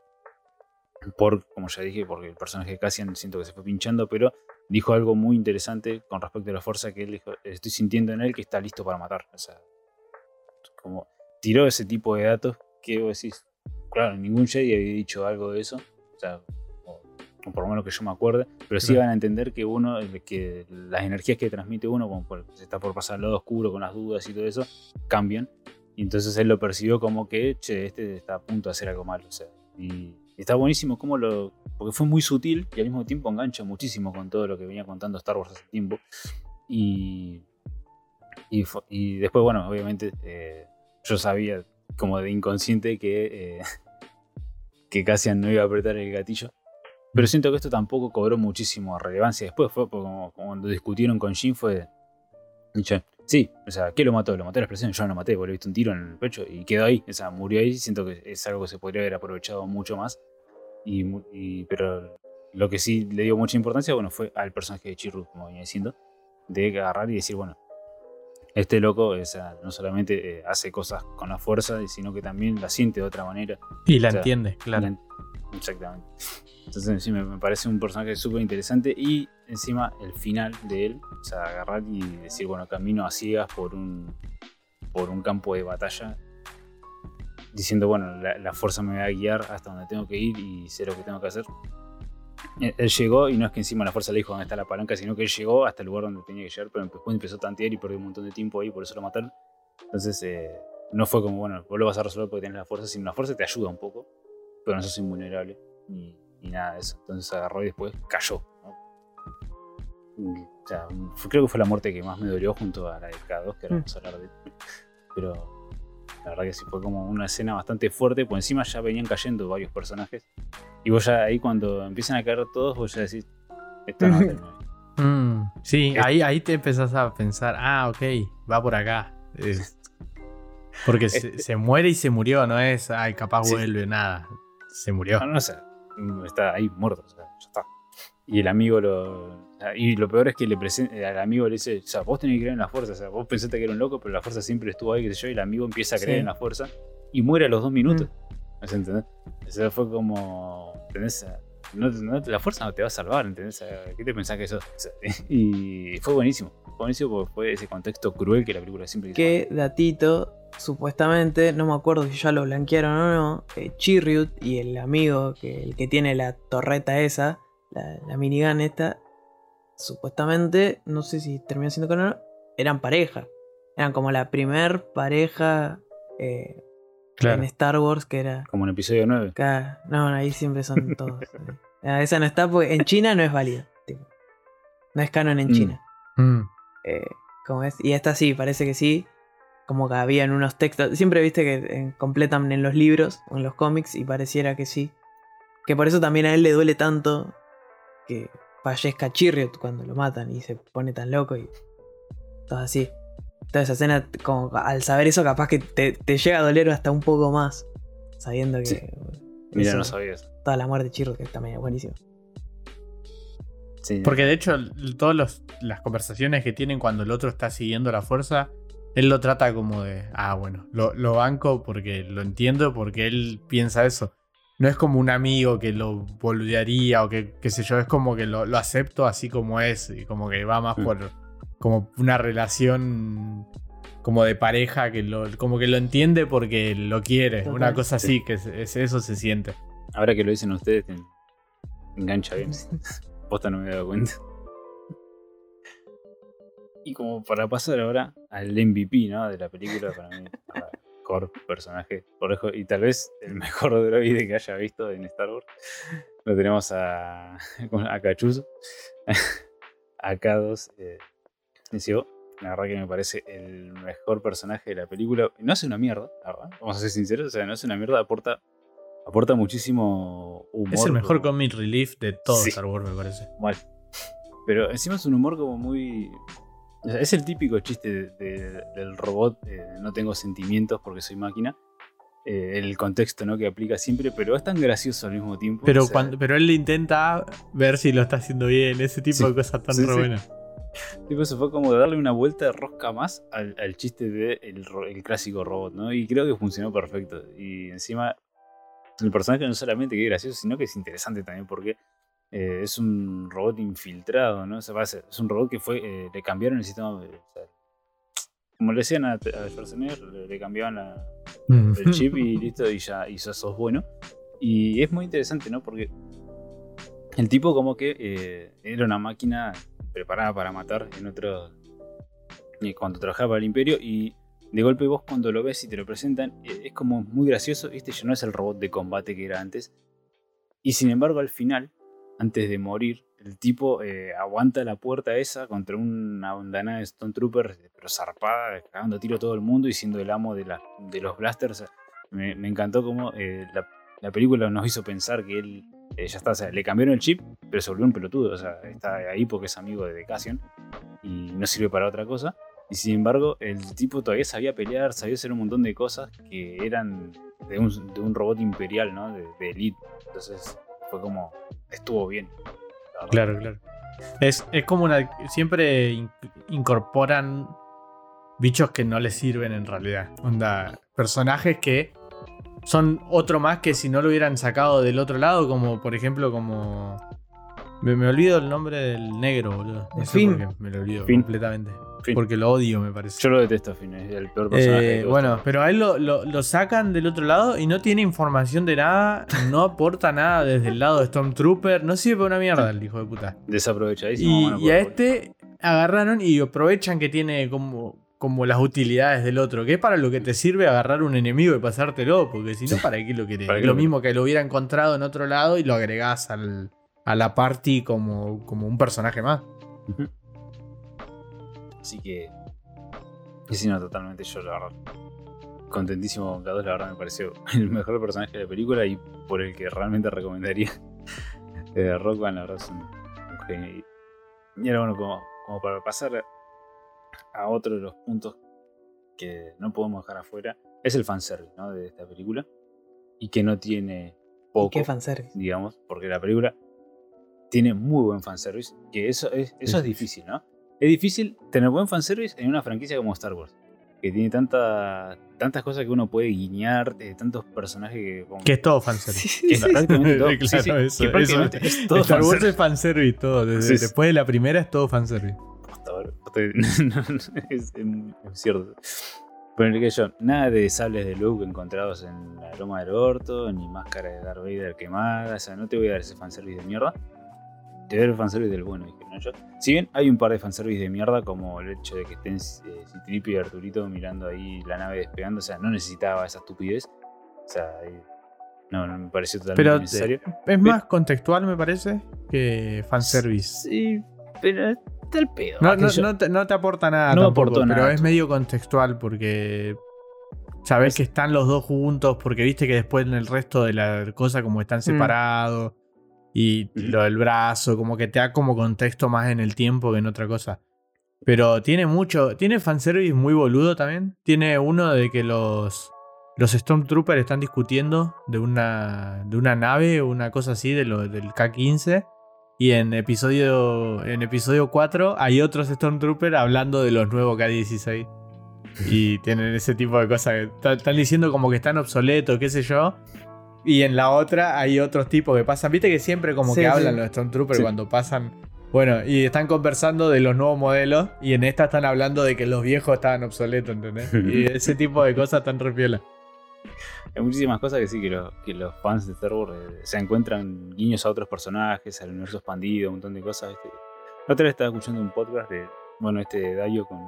B: por, como ya dije, porque el personaje de Cassian siento que se fue pinchando, pero dijo algo muy interesante con respecto a la fuerza que él dijo, estoy sintiendo en él que está listo para matar. O sea, como tiró ese tipo de datos que vos decís, claro, ningún Jedi había dicho algo de eso. O sea, o, o por lo menos que yo me acuerde, pero sí
C: Claro.
B: van a entender que uno, que las energías que transmite uno, como por- se está por pasar al lado oscuro con las dudas y todo eso, cambian. Y entonces él lo percibió como que, che, este está a punto de hacer algo malo. O sea, y está buenísimo como lo. Porque fue muy sutil y al mismo tiempo engancha muchísimo con todo lo que venía contando Star Wars hace tiempo. Y. Y, después, bueno, obviamente, eh, yo sabía como de inconsciente que. eh, *laughs* que Cassian no iba a apretar el gatillo. Pero siento que esto tampoco cobró muchísimo relevancia. Después fue como, cuando discutieron con Jin fue. Sí, o sea, ¿qué lo mató? Lo mató la expresión, yo no lo maté, le viste un tiro en el pecho y quedó ahí, o sea, murió ahí. Siento que es algo que se podría haber aprovechado mucho más. Y, y- pero lo que sí le dio mucha importancia, bueno, fue al personaje de Chirrut, como venía diciendo, de agarrar y decir, bueno, este loco o sea, no solamente eh, hace cosas con la fuerza, sino que también la siente de otra manera.
C: Y la
B: O sea,
C: entiende, claro.
B: Exactamente. Entonces sí, me, parece un personaje súper interesante y encima el final de él, o sea, agarrar y decir, bueno, camino a ciegas por un, por un campo de batalla, diciendo, bueno, la, fuerza me va a guiar hasta donde tengo que ir y sé lo que tengo que hacer. Él, él llegó y no es que encima la fuerza le dijo dónde está la palanca, sino que él llegó hasta el lugar donde tenía que llegar, pero después empezó a tantear y perdió un montón de tiempo ahí, por eso lo mataron. Entonces, eh, no fue como, bueno, vos lo vas a resolver porque tenés la fuerza, sino la fuerza te ayuda un poco, pero no sos invulnerable ni nada de eso. Entonces agarró y después cayó. ¿no? Y, o sea, fue- creo que fue la muerte que más me dolió junto a la de K2, que ahora
A: Mm.
B: vamos a hablar de. Pero la verdad que sí fue como una escena bastante fuerte, por encima ya venían cayendo varios personajes. Y vos ya ahí cuando empiezan a caer todos, vos ya decís, esto no va a terminar. *laughs*
C: Mm, sí, ahí, ahí te empezás a pensar, ah, ok, va por acá. Es- porque se,
B: Este-
C: se muere y se murió, no es, ay, capaz
B: Sí.
C: vuelve, nada. Se murió.
B: No, no, o sea, está ahí muerto, o sea, ya está. Y el amigo lo. Y lo peor es que le presen- al amigo le dice, o sea, vos tenés que creer en la fuerza, o sea, vos pensaste que era un loco, pero la fuerza siempre estuvo ahí, qué sé yo, y el amigo empieza a creer
A: Sí.
B: en la fuerza y muere a los dos minutos. ¿Me entendés? O sea, fue como. ¿Entendés? No, no- la fuerza no te va a salvar, ¿entendés? ¿Qué te pensás que sos? *laughs* Y fue buenísimo. Fue buenísimo porque fue ese contexto cruel que la película siempre quiso
A: Que datito, supuestamente, no me acuerdo si ya lo blanquearon o no, eh, Chirrut y el amigo, que, el que tiene la torreta esa, la, la minigun esta, supuestamente, no sé si terminó siendo con o no, eran pareja. Eran como la primer pareja eh,
C: Claro.
A: en Star Wars que era...
B: Como en episodio 9.
A: Acá- no, no, ahí siempre son todos. *laughs* eh. Ah, esa no está porque en China no es válida. tipo. No es canon en
B: Mm.
A: China.
C: Mm,
A: Eh, ¿cómo es? Y esta sí, parece que sí. Como que había en unos textos. Siempre viste que eh, completan en los libros o en los cómics y pareciera que sí. Que por eso también a él le duele tanto que fallezca Chirriot cuando lo matan y se pone tan loco y todo así. Toda esa escena, como al saber eso, capaz que te, te llega a doler hasta un poco más. Sabiendo que
B: Sí. Mira,
A: eso-
B: no sabía eso.
A: toda la muerte de Chirriot, que también es buenísimo.
B: Sí.
C: Porque de hecho, todas las conversaciones que tienen cuando el otro está siguiendo la fuerza, él lo trata como de, ah, bueno, lo, lo banco porque lo entiendo, porque él piensa eso. No es como un amigo que lo boludearía o que, qué sé yo, es como que lo, lo acepto así como es y como que va más
B: Mm.
C: por como una relación como de pareja que lo, como que lo entiende porque lo quiere.
A: Total.
C: Una cosa
B: Sí.
C: así, que es, es- eso se siente.
B: Ahora que lo dicen ustedes, te engancha bien. Posta no me he dado cuenta. Y como para pasar ahora al MVP, ¿no? De la película, para mí, *laughs* para mejor personaje. por lejos, Y tal vez el mejor droide que haya visto en Star Wars. Lo tenemos a, *laughs* a Cachuzo. *laughs* a K2. Eh. La verdad que me parece el mejor personaje de la película. No hace una mierda, la verdad. Vamos a ser sinceros. O sea, no hace una mierda, aporta, aporta muchísimo humor.
C: Es el mejor
B: como-
C: comic relief de todo
B: Sí.
C: Star Wars, me parece.
B: mal. Pero encima es un humor como muy. Es el típico chiste de- de- del robot, eh, no tengo sentimientos porque soy máquina. eh, el contexto ¿no? que aplica siempre, pero es tan gracioso al mismo tiempo.
C: Pero,
B: o sea,
C: cuando, pero él intenta ver si lo está haciendo bien, ese tipo
B: Sí,
C: de cosas tan
B: sí,
C: re
B: sí.
C: buenas.
B: tipo, eso fue como darle una vuelta de rosca más al, al chiste del el clásico robot, ¿no? Y creo que funcionó perfecto. Y encima, el personaje no solamente que es gracioso, sino que es interesante también porque eh, es un robot infiltrado, ¿no? O sea, ser- es un robot que fue, eh, le cambiaron el sistema. de- o sea, como le decían a, a Schwarzenegger, le, le cambiaban la- el chip y listo, y ya, y ya sos bueno. Y es muy interesante, ¿no? Porque el tipo como que eh, era una máquina preparada para matar en otro... cuando trabajaba para el imperio y de golpe vos cuando lo ves y te lo presentan es como muy gracioso, este ya no es el robot de combate que era antes. Y sin embargo al final, antes de morir, el tipo eh, aguanta la puerta esa contra una bandana de Stone Troopers, pero zarpada, cagando tiro a todo el mundo y siendo el amo de, los blasters. Me, encantó como eh, la, la película nos hizo pensar que él eh, ya está, o sea, le cambiaron el chip, pero se volvió un pelotudo, o sea, está ahí porque es amigo de Cassian y no sirve para otra cosa. Y sin embargo, el tipo todavía sabía pelear, sabía hacer un montón de cosas que eran de un, de un robot imperial, ¿no? De, de elite. Entonces fue como, estuvo bien.
C: Claro, claro. Es, es como una. Siempre in- incorporan bichos que no les sirven en realidad. Onda, personajes que son otro más que si no lo hubieran sacado del otro lado, como por ejemplo, como. Me, me olvido el nombre del negro, boludo. No sé por qué me lo olvido
B: Finn.
C: completamente. Porque lo odio, me parece.
B: Yo lo detesto, Finn, es el peor personaje.
C: Eh, bueno, pero a él lo, lo- lo sacan del otro lado y no tiene información de nada, no aporta nada desde el lado de Stormtrooper, no sirve para una mierda el hijo de puta.
B: Desaprovechadísimo.
C: Y,
B: bueno,
C: y a este agarraron y aprovechan que tiene como, como las utilidades del otro, que es para lo que te sirve agarrar un enemigo y pasártelo, porque si no, ¿para qué lo querés?
B: ¿Para qué
C: lo
B: lo
C: mismo que lo hubiera encontrado en otro lado y lo agregás al, a la party como, como un personaje más.
B: Así que. Y si no, totalmente yo, la verdad. Contentísimo con K2, la verdad me pareció *laughs* el mejor personaje de la película y por el que realmente recomendaría. *laughs* Eh, Rock Band, la verdad, es un, genio. Y- era bueno, como, como para pasar a otro de los puntos que no podemos dejar afuera, es el fanservice ¿no? de esta película. Y que no tiene
A: ¿Y
B: poco
A: qué fanservice?
B: digamos, porque la película tiene muy buen fanservice, que eso es, eso es difícil, ¿no? Es difícil tener buen fanservice en una franquicia como Star Wars, que tiene tanta, tantas cosas que uno puede guiñar, de tantos personajes que... como-
C: Que es todo fanservice. *laughs*
A: Sí,
B: que
A: sí, sí.
B: prácticamente *laughs* todo,
C: Claro,
B: sí, sí,
C: eso-
B: que prácticamente
C: eso-
B: es todo
C: Star Wars es fanservice todo. Desde. Después de la primera es todo fanservice.
B: Posta, posta, *laughs* no, no, es, es cierto. Pero que yo, nada de sables de Luke encontrados en la loma del orto, ni máscara de Darth Vader quemada, o sea, no te voy a dar ese fanservice de mierda. Te dar el fanservice del bueno, dije, ¿no? Yo, si bien hay un par de fanservice de mierda, como el hecho de que estén eh, Citripio y Arturito mirando ahí la nave despegando, o sea, no necesitaba esa estupidez. O sea, no, no me pareció totalmente
C: Pero
B: necesario.
C: Es más contextual, me parece, que fanservice.
B: Sí, pero está el pedo.
C: No,
B: Ah,
C: no, te, no te aporta nada
B: No
C: tampoco,
B: aportó
C: pero
B: nada.
C: es medio contextual porque sabes que están los dos juntos, porque viste que después en el resto de la cosa como están separados y lo del brazo, como que te da como contexto más en el tiempo que en otra cosa. Pero tiene mucho, tiene fanservice muy boludo también. Tiene uno de que los los Stormtroopers están discutiendo de una de una nave o una cosa así de lo, del K-15 y en episodio, en episodio 4 hay otros Stormtroopers hablando de los nuevos K-16. *laughs* Y tienen ese tipo de cosas están diciendo como que están obsoletos, qué sé yo. Y en la otra hay otros tipos que pasan. Viste que siempre como
A: Sí,
C: que
A: sí.
C: hablan los Stormtroopers
B: Sí.
C: cuando pasan. Bueno, y están conversando de los nuevos modelos. Y en esta están hablando de que los viejos estaban obsoletos, ¿entendés? *laughs* Y ese tipo de cosas tan repiola.
B: Hay muchísimas cosas que sí, que, lo- que los fans de Star Wars eh, se encuentran guiños a otros personajes, al universo expandido, un montón de cosas. ¿viste? La otra vez estaba escuchando un podcast de, bueno, este de Dayo con,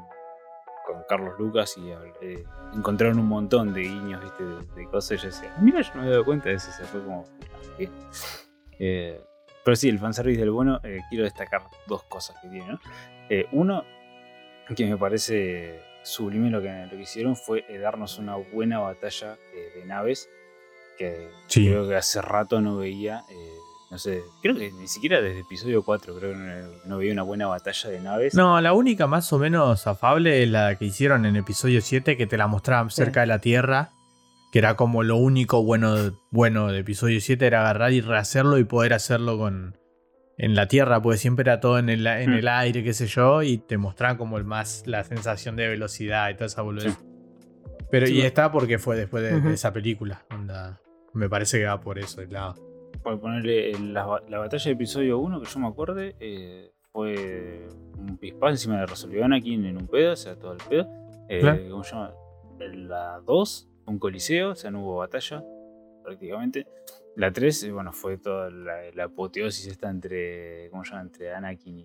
B: con Carlos Lucas y eh, encontraron un montón de guiños, ¿viste? De, de cosas. Y yo decía, mira, yo no me había dado cuenta de eso. O sea, fue como, bien. Eh, pero sí, el fanservice del bueno, eh, quiero destacar dos cosas que tiene, ¿no? Uno, que me parece sublime lo que, lo que hicieron fue darnos una buena batalla de naves que
C: Sí.
B: creo que hace rato no veía. eh, no sé, creo que ni siquiera desde episodio 4 creo que no, no veía una buena batalla de naves.
C: No, la única más o menos afable es la que hicieron en episodio 7, que te la mostraban cerca de la Tierra. Que era como lo único bueno, bueno de episodio 7, era agarrar y rehacerlo y poder hacerlo con en la Tierra, porque siempre era todo en el, en el aire, qué sé yo, y te mostraban como el más la sensación de velocidad y toda esa boludez.
B: Sí.
C: Pero
B: Sí,
C: y
B: bueno.
C: está porque fue después de, esa película. onda, me parece que va por eso el lado.
B: Por ponerle el- la, ba- la batalla de episodio 1, que yo me acuerde, eh, fue un pispás encima de resolvió Anakin en un pedo, o sea, todo el pedo. Eh,
C: Claro.
B: ¿Cómo se llama? La 2, un coliseo, o sea, no hubo batalla prácticamente. La 3, eh, bueno, fue toda la, la apoteosis esta entre, ¿cómo se llama? Entre Anakin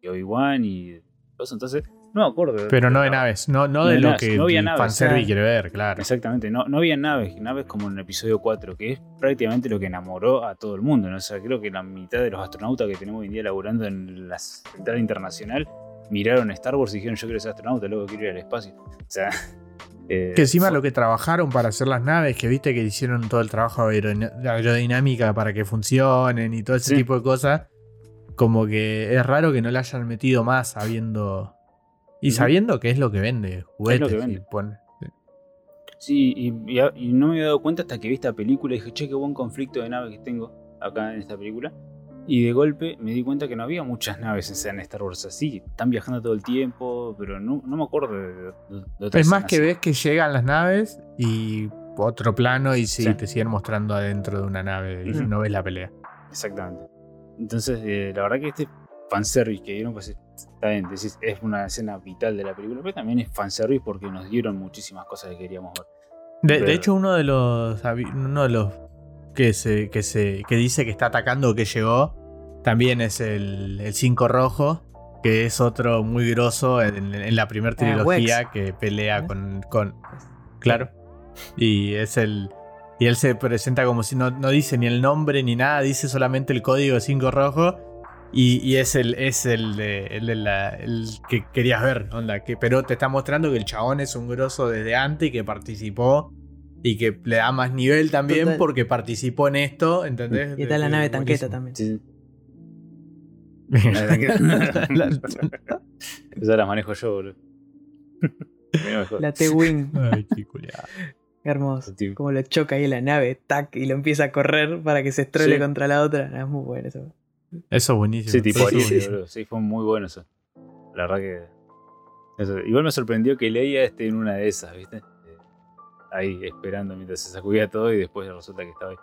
B: y, Obi-Wan y todo Entonces, no me acuerdo.
C: Pero no de naves, no, no
B: No
C: de
B: de
C: lo que
B: no había naves,
C: fanservice quiere ver, claro.
B: Exactamente, no, no había naves, naves como en el episodio 4, que es prácticamente lo que enamoró a todo el mundo. ¿no? O sea, creo que la mitad de los astronautas que tenemos hoy en día laburando en la central internacional miraron Star Wars y dijeron yo quiero ser astronauta, luego quiero ir al espacio. O sea, *laughs* eh,
C: Que encima
B: fue-
C: lo que trabajaron para hacer las naves, que viste que hicieron todo el trabajo de aerodi- de aerodinámica para que funcionen y todo ese
B: Sí.
C: tipo de cosas, como que es raro que no le hayan metido más sabiendo. Y sabiendo que es lo que vende, juguetes.
B: que
C: y
B: vende.
C: pone-
B: Sí, y, y a- y no me había dado cuenta hasta que vi esta película y dije, che, qué buen conflicto de naves que tengo acá en esta película. Y de golpe me di cuenta que no había muchas naves en, en Star Wars así. Están viajando todo el tiempo, pero no, no me acuerdo de, de- de otras
C: Es más que
B: así.
C: ves que llegan las naves y otro plano y sí,
B: Sí.
C: te siguen mostrando adentro de una nave y no ves la pelea.
B: Exactamente. Entonces, eh, la verdad que este fanservice que dieron, pues está bien, decís, es una escena vital de la película, pero también es fanservice porque nos dieron muchísimas cosas que queríamos ver.
C: De, hecho, uno de los. Uno de los que se. que se. que dice que está atacando o que llegó. También es el 5 rojo. Que es otro muy grosso en, en la primera
A: Ah,
C: trilogía que pelea con. con claro. Y es el. Y él se presenta como si no, no dice ni el nombre ni nada, dice solamente el código 5 rojo. Y, y es el, es el, de- el, de la- el que querías ver, onda. Que, pero te está mostrando que el chabón es un grosso desde antes y que participó. Y que le da más nivel también
A: Total.
C: porque participó en esto, ¿entendés?
A: Y está la nave tanqueta también.
B: Sí.
C: La-
B: Esa *laughs* la manejo yo, boludo. *laughs*
A: La T-Wing.
C: Ay, qué.
A: Hermoso. Como lo choca ahí en la nave, tac, y lo empieza a correr para que se estrole
B: Sí.
A: contra la otra. Ah, Es muy bueno eso.
C: Eso es buenísimo.
B: Sí, tipo
C: buenísimo.
B: boludo. Sí, fue muy bueno eso. La verdad que. eso. Igual me sorprendió que Leia esté en una de esas, ¿viste? Eh, Ahí esperando mientras se sacudía todo y después resulta que estaba ahí.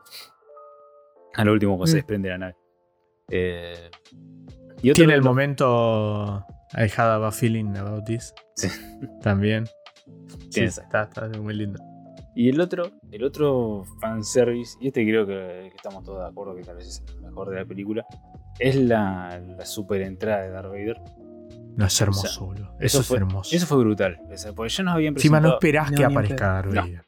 B: A lo último, cuando se
A: Mm.
B: desprende la nave. Eh, y otro
C: Tiene el momento I had a feeling about this.
B: Sí.
C: También. Sí, está, está muy lindo.
B: Y el otro, el otro fanservice, y este creo que, que estamos todos de acuerdo que tal vez es el mejor de la película, es la, la super entrada de Darth Vader.
C: No, es hermoso,
B: O sea,
C: boludo. Eso,
B: fue,
C: es hermoso.
B: Eso fue brutal. O sea, porque ya nos habían
C: Encima no esperás
A: No,
C: que aparezca Darth
B: No.
C: Vader.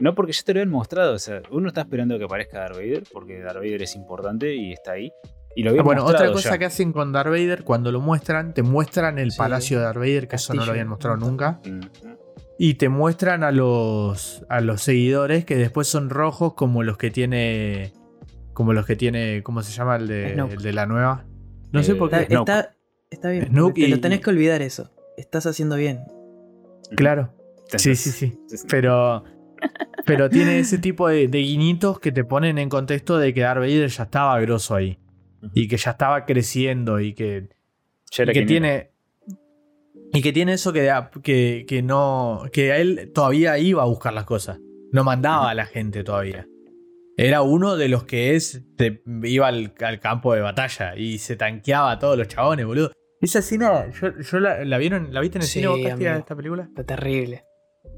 B: No, porque ya te lo habían mostrado. O sea, uno está esperando que aparezca Darth Vader, porque Darth Vader es importante y está ahí. Y lo
C: Ah, bueno, otra cosa
B: ya.
C: que hacen con Darth Vader, cuando lo muestran, te muestran el
A: Sí.
C: palacio de Darth Vader, que eso no lo habían mostrado
A: un
C: nunca.
B: Mm,
C: Y te muestran a los, a los seguidores que después son rojos como los que tiene... Como los que tiene... ¿Cómo se llama el de, el de la nueva? No sé
B: Eh,
C: por qué.
A: Está, está bien.
C: Snoke
A: te lo tenés que olvidar eso. Estás haciendo bien.
C: Claro. Sí, sí, sí.
B: sí, sí.
C: Pero, pero tiene ese tipo de, de guiñitos que te ponen en contexto de que Darth Vader ya estaba grosso ahí. Y que ya estaba creciendo y que, y que tiene. Y que tiene eso que, que, que no. Que él todavía iba a buscar las cosas. No mandaba a la gente todavía. Era uno de los que es. te- iba al, al campo de batalla y se tanqueaba a todos los chabones, boludo. Esa escena, yo, yo la, la vieron, ¿la viste en el
A: Sí,
C: cine vos, esta película?
A: Está terrible.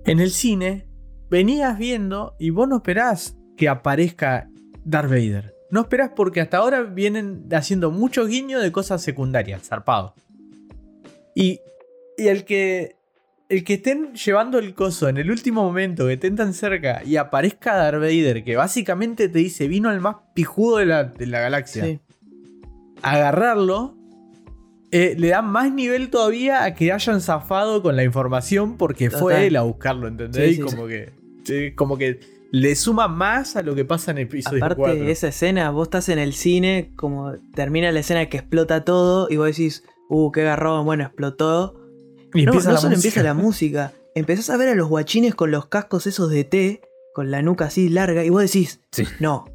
C: en el cine venías viendo y vos no esperás que aparezca Darth Vader. No esperás porque hasta ahora vienen haciendo mucho guiño de cosas secundarias, zarpado. Y, y el que el que estén llevando el coso en el último momento, que estén tan cerca y aparezca Darth Vader, que básicamente te dice vino el más pijudo de la, de la galaxia,
A: Sí.
C: agarrarlo, eh, le da más nivel todavía a que hayan zafado con la información porque fue él a buscarlo, ¿entendés?
A: Sí,
C: Y como que sí, como que le suma más a lo que pasa en el episodio
A: Aparte
C: 4.
A: de esa escena, vos estás en el cine, como termina la escena que explota todo y vos decís, uh, qué garrón, bueno, explotó.
C: Y
A: no,
C: empieza
A: no
C: la
A: solo
C: música.
A: empieza la música, empezás a ver a los guachines con los cascos esos de té, con la nuca así larga, y vos decís,
B: Sí.
A: no.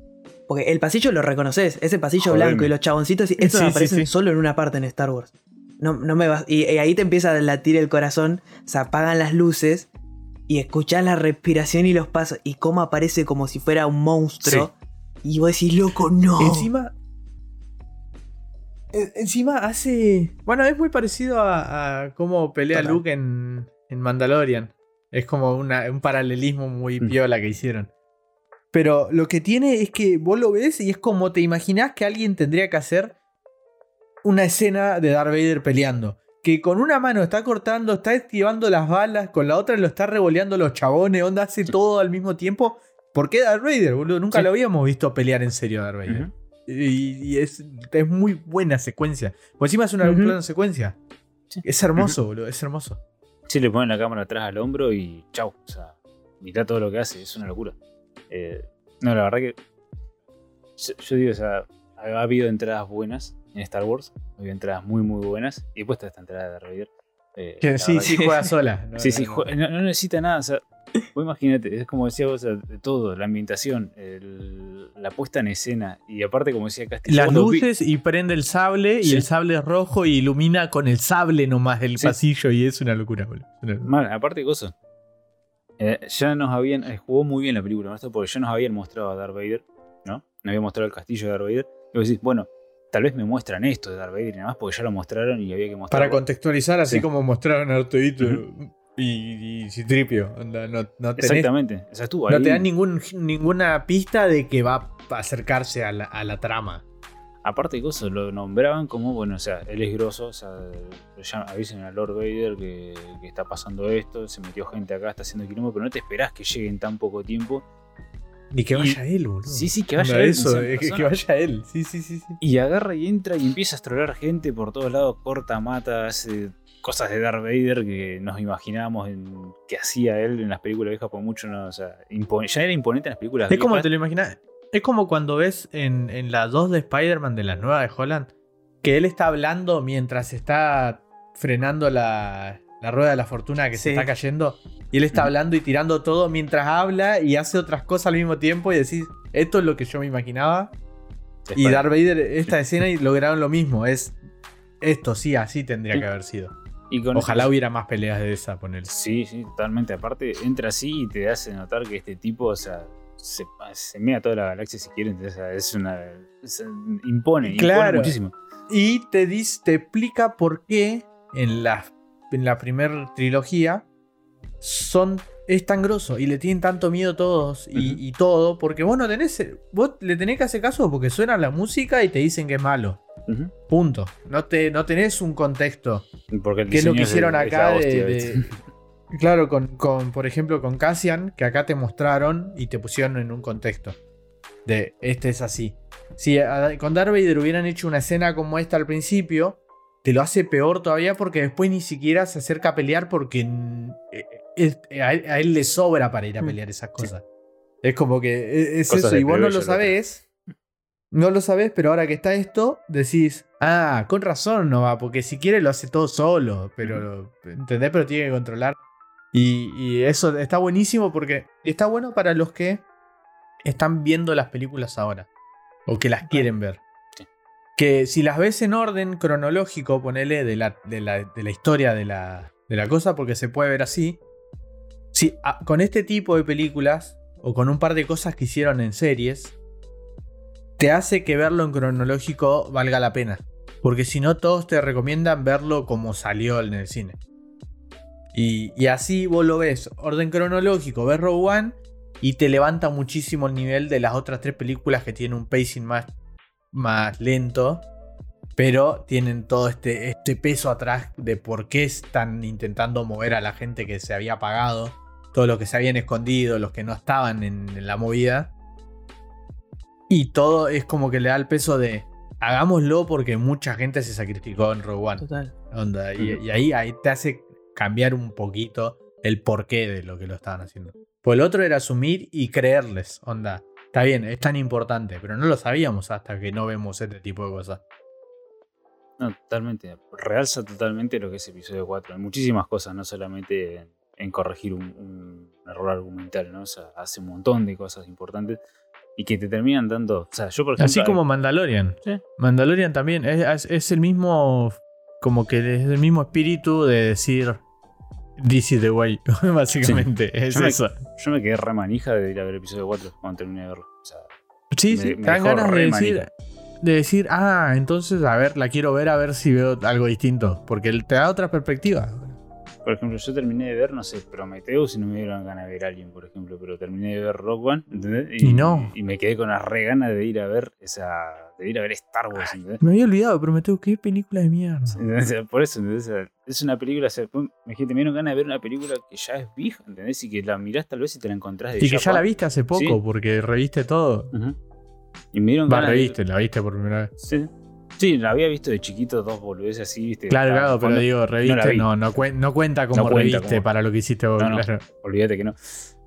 A: Porque el pasillo lo reconoces, ese pasillo blanco y los chaboncitos, estos *laughs*
C: Sí, sí,
A: aparecen
C: sí.
A: solo en una parte en Star Wars. No, no me vas. Y, y ahí te empieza a latir el corazón, se apagan las luces y escuchás la respiración y los pasos. Y cómo aparece como si fuera un monstruo. Y vos decís, loco, no.
C: Encima. E- Encima hace. Bueno, es muy parecido a, a cómo pelea
A: Total.
C: Luke en, en Mandalorian. Es como una- un paralelismo muy
B: Mm.
C: piola que hicieron. Pero lo que tiene es que vos lo ves y es como te imaginás que alguien tendría que hacer una escena de Darth Vader peleando. Que con una mano está cortando, está esquivando las balas, con la otra lo está revoleando los chabones, onda hace todo al mismo tiempo. ¿Por qué Darth Vader, boludo? Nunca
B: Sí.
C: lo habíamos visto pelear en serio a Darth Vader. Y, y es, es muy buena secuencia. Por encima es una
A: Ujú.
C: plano secuencia.
B: Sí.
C: Es hermoso, boludo, es hermoso.
B: Sí, le ponen la cámara atrás al hombro y chau. O sea, mitad todo lo que hace, es una locura. Eh, no, la verdad que. Yo, yo digo, o sea, ha habido entradas buenas en Star Wars. Ha habido entradas muy, muy buenas. Y puesta esta entrada de Vader. eh,
C: sí, sí
B: que-
C: juega sola. *laughs* No,
B: Sí, sí,
C: no.
B: no, no necesita nada. O sea, vos imagínate, es como decía vos, de todo, la ambientación, el- la puesta en escena. Y aparte, como decía Castillo,
C: Las
B: vi-
C: luces y prende el sable y el sable es rojo y ilumina con el sable nomás del
B: Sí.
C: pasillo y es una locura, boludo.
B: Mal, aparte de cosas. eh, ya nos habían. eh, jugó muy bien la película, ¿no? Esto Porque ya nos habían mostrado a Darth Vader, ¿no? Nos habían mostrado el castillo de Darth Vader. Y vos decís, bueno, tal vez me muestran esto de Darth Vader y nada más porque ya lo mostraron y había que mostrarlo.
C: Para contextualizar, así
B: Sí.
C: como mostraron a Artudito
B: Ujú.
C: Y, y Citripio. No, no tenés-
B: Exactamente. O sea, estuvo
C: no te dan ningún, ninguna pista de que va a acercarse a la, a la trama.
B: Aparte de cosas, lo nombraban como, bueno, o sea, él es grosso, o sea, llaman- avisen a Lord Vader que, que está pasando esto, se metió gente acá, está haciendo quilombo, pero no te esperás que llegue en tan poco tiempo.
C: Ni que
B: Y-
C: vaya él, boludo.
B: Sí, sí, que vaya
C: Onda,
B: él,
C: Eso, que,
B: persona.
C: que vaya él. Sí, sí, sí. sí.
B: Y agarra y entra y empieza a estrolar gente por todos lados, corta, mata, hace cosas de Darth Vader que nos imaginábamos en- que hacía él en las películas viejas, por mucho no, o sea, impone- ya era imponente en las películas
C: Es como
B: viejas.
C: te lo imaginas. Es como cuando ves en, en las dos de Spider-Man de la nueva de Holland que él está hablando mientras está frenando la, la rueda de la fortuna que se está cayendo. Y él está hablando y tirando todo mientras habla y hace otras cosas al mismo tiempo y decís, esto es lo que yo me imaginaba. Y Darth Vader, esta escena y lograron lo mismo. Es esto, sí, así tendría que haber sido.
B: Y con-
C: Ojalá hubiera más peleas de esa, poner.
B: Sí, sí, totalmente. Aparte, entra así y te hace notar que este tipo, o sea, se, se mea toda la galaxia si quieren. O sea, es una. impone, impone
C: Claro.
B: muchísimo.
C: Y te, dice, te explica por qué en la, en la primera trilogía son, es tan grosso y le tienen tanto miedo todos y, todo. Porque vos no tenés. Vos le tenés que hacer caso porque suena la música y te dicen que es malo. Punto. No, te, no tenés un contexto.
B: Porque el
C: Que es lo que hicieron
B: de-
C: acá. *laughs* Claro, con, con, por ejemplo, con Cassian, que acá te mostraron y te pusieron en un contexto. De este es así. Si a- con Darth Vader hubieran hecho una escena como esta al principio, te lo hace peor todavía porque después ni siquiera se acerca a pelear porque eh, es- a, él, a él le sobra para ir a
A: Mm,
C: pelear esas cosas. Es como que e- es
B: Cosas
C: eso y vos no lo
B: lo
C: sabés. No lo sabés, pero ahora que está esto, decís, ah, con razón no va, porque si quiere lo hace todo solo, pero, ¿entendés? Pero tiene que controlar. Y, y eso está buenísimo porque está bueno para los que están viendo las películas ahora, o que las quieren ver.
B: Sí.
C: Que si las ves en orden cronológico, ponele de la, de la, de la historia de la, de la cosa, porque se puede ver así. Si, a- con este tipo de películas, o con un par de cosas que hicieron en series, te hace que verlo en cronológico valga la pena. Porque si no, todos te recomiendan verlo como salió en el cine. Y, y así vos lo ves, orden cronológico, ves Rogue One y te levanta muchísimo el nivel de las otras tres películas que tienen un pacing más, más lento. Pero tienen todo este, este peso atrás de por qué están intentando mover a la gente que se había apagado. Todos los que se habían escondido, los que no estaban en, en la movida. Y todo es como que le da el peso de hagámoslo porque mucha gente se sacrificó en Rogue One.
A: Total.
C: Onda, y ahí, ahí te hace cambiar un poquito el porqué de lo que lo estaban haciendo. Pues el otro era asumir y creerles, onda. Está bien, es tan importante, pero no lo sabíamos hasta que no vemos este tipo de cosas.
B: No, totalmente. Realza totalmente lo que es episodio 4. En muchísimas cosas, no solamente en, en corregir un, un error argumental, ¿no? O sea, hace un montón de cosas importantes y que te terminan dando. O sea, yo por ejemplo.
C: Así como Mandalorian.
B: Sí.
C: Mandalorian también es, es- es el mismo, como que es el mismo espíritu de decir, this is the way, *laughs* básicamente. Es
B: Yo me-
C: eso.
B: Yo me quedé re manija de ir a ver episodio 4 cuando terminé de verlo. O sea,
C: Sí,
B: me-
C: sí,
B: me
C: ganas de decir,
B: manija.
C: De decir, ah, entonces, a ver, la quiero ver a ver si veo algo distinto. Porque te da otra perspectiva.
B: por ejemplo, yo terminé de ver, no sé, Prometheus y no me dieron ganas de ver Alien, por ejemplo, pero terminé de ver Rock One, ¿entendés?
C: Y no.
B: Y me quedé con las re ganas de ir a ver esa. de ir a ver Star Wars, ¿entendés?
C: Me había olvidado, Prometeo, qué película de mierda.
B: ¿Entendés? Por eso, ¿entendés? Es una película, o sea, me dijiste, me dieron ganas de ver una película que ya es vieja, ¿entendés? Y que la mirás tal vez y te la encontrás de
C: Y que ya la viste hace poco,
B: Sí.
C: porque reviste todo.
B: Y me dieron
C: Va,
B: ganas de-
C: la viste por primera vez.
B: Sí. Sí, la había visto de chiquito, dos boludeces así, ¿viste?
C: Claro, claro, pero digo, reviste
B: vi.
C: no, no, cuen- no cuenta como
B: No
C: reviste
B: como-
C: para lo que hiciste vos,
B: No, no.
C: claro.
B: Olvídate que no.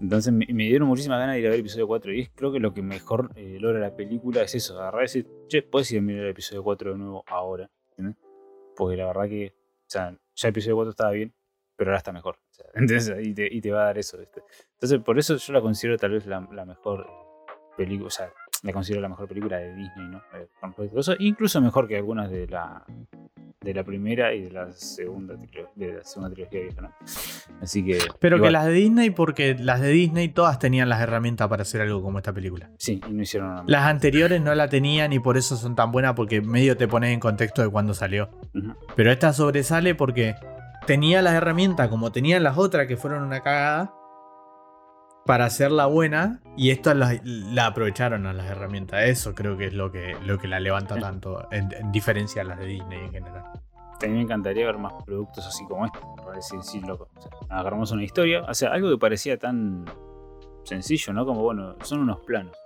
B: Entonces me, me dieron muchísimas ganas de ir a ver el episodio 4. Y es, creo que lo que mejor eh, logra la película es eso: agarrar y decir, che, puedes ir a mirar el episodio 4 de nuevo ahora. ¿entendés? Porque la verdad que, o sea, ya el episodio 4 estaba bien, pero ahora está mejor. O sea, *laughs* ¿entendés? Y, te, y te va a dar eso. ¿viste? Entonces, por eso yo la considero tal vez la, la mejor película. O sea, la considero la mejor película de Disney, ¿no? Eh, con respecto a eso, incluso mejor que algunas de la de la primera y de la segunda, trilogía, de la segunda trilogía vieja, ¿no? Así que.
C: Pero que las de Disney, porque las de Disney todas tenían las herramientas para hacer algo como esta película.
B: Sí, y no hicieron nada.
C: Las anteriores no la tenían y por eso son tan buenas porque medio te pones en contexto de cuándo salió. Pero esta sobresale porque tenía las herramientas como tenían las otras que fueron una cagada para hacerla buena y esto la, la aprovecharon a las herramientas. Eso creo que es lo que, lo que la levanta tanto en, en diferencia a las de Disney en general.
B: También me encantaría ver más productos así como este. Para decir, sí, loco. O sea, agarramos una historia. O sea, algo que parecía tan sencillo, ¿no? Como, bueno, son unos planos.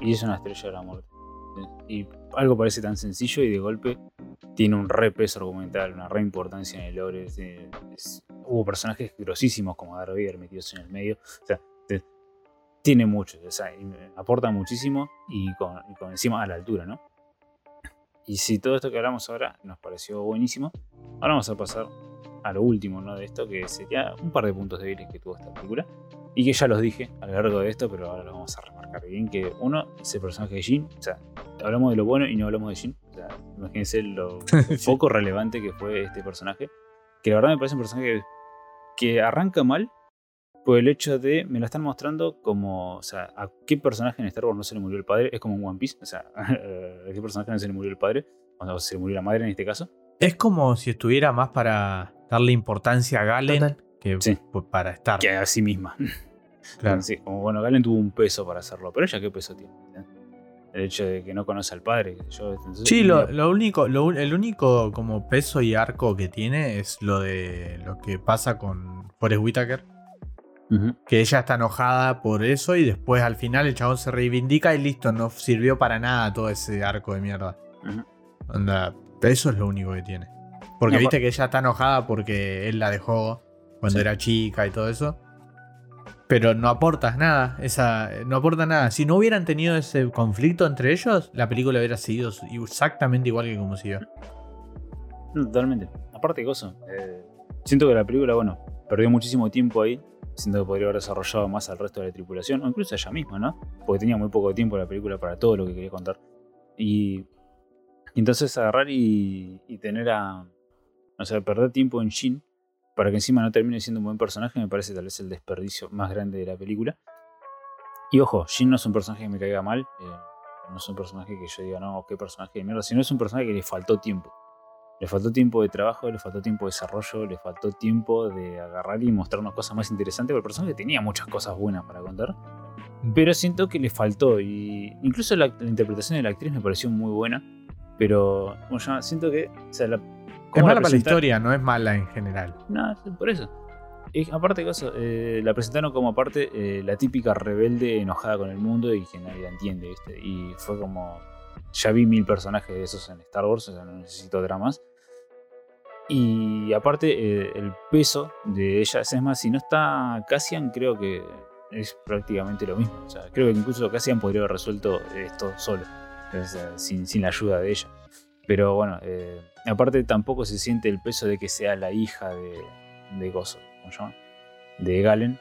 B: Y es una estrella de la muerte. Y algo parece tan sencillo y de golpe tiene un re peso argumental, una re importancia en el lore. hubo personajes grosísimos como Darth Vader metidos en el medio. O sea, tiene mucho. O sea, aporta muchísimo y con, y con encima a la altura, ¿no? Y si todo esto que hablamos ahora nos pareció buenísimo, ahora vamos a pasar a lo último ¿no? de esto, que sería un par de puntos débiles que tuvo esta película. Y que ya los dije a lo largo de esto, pero ahora los vamos a remarcar bien. Que uno es el personaje de Jin. O sea, hablamos de lo bueno y no hablamos de Jin. O sea, imagínense lo *laughs* poco relevante que fue este personaje. Que la verdad me parece un personaje que, que arranca mal por el hecho de, me lo están mostrando como, o sea, a qué personaje en Star Wars no se le murió el padre. Es como en One Piece. O sea, *laughs* a qué personaje no se le murió el padre. O sea, se le murió la madre en este caso.
C: Es como si estuviera más para darle importancia a Galen
A: Total.
C: que
B: Sí.
C: para estar.
B: Que a sí misma. *laughs*
C: Claro.
B: Sí, como bueno, Galen tuvo un peso para hacerlo, pero ella qué peso tiene. El hecho de que no conoce al padre. Yo, entonces,
C: Sí, lo, único, lo el único como peso y arco que tiene es lo de lo que pasa con Forrest Whitaker. Que ella está enojada por eso y después al final el chabón se reivindica y listo, no sirvió para nada todo ese arco de mierda. Onda, eso es lo único que tiene. Porque
B: No,
C: viste que ella está enojada porque él la dejó cuando
B: Sí.
C: era chica y todo eso. Pero no aportas nada, esa, no aporta nada. Si no hubieran tenido ese conflicto entre ellos, la película hubiera sido exactamente igual que como siguió.
B: No, Totalmente. Aparte de cosas, eh, siento que la película, bueno, perdió muchísimo tiempo ahí. Siento que podría haber desarrollado más al resto de la tripulación, o incluso ella misma, ¿no? Porque tenía muy poco tiempo la película para todo lo que quería contar. Y, y entonces agarrar y, y tener a. O sea, perder tiempo en Shin para que encima no termine siendo un buen personaje me parece tal vez el desperdicio más grande de la película. Y ojo, Shin no es un personaje que me caiga mal, eh, no es un personaje que yo diga, no, qué personaje de mierda, sino es un personaje que le faltó tiempo. Le faltó tiempo de trabajo, le faltó tiempo de desarrollo, le faltó tiempo de agarrar y mostrarnos cosas más interesantes, porque el personaje tenía muchas cosas buenas para contar. Pero siento que le faltó, y incluso la, interpretación de la actriz me pareció muy buena, pero siento que... O sea,
C: Es mala para la historia, no es mala en general.
B: no, por eso. Y aparte de eso, eh, la presentaron como aparte eh, la típica rebelde enojada con el mundo y que nadie la entiende, ¿viste? Y fue como. Ya vi mil personajes de esos en Star Wars, o sea, no necesito dramas. Y aparte, eh, el peso de ella, es más, si no está Cassian, creo que es prácticamente lo mismo. O sea, creo que incluso Cassian podría haber resuelto esto solo, o sea, sin, sin la ayuda de ella. Pero bueno, eh, aparte tampoco se siente el peso de que sea la hija de, de Gozo, ¿cómo se llama? De Galen,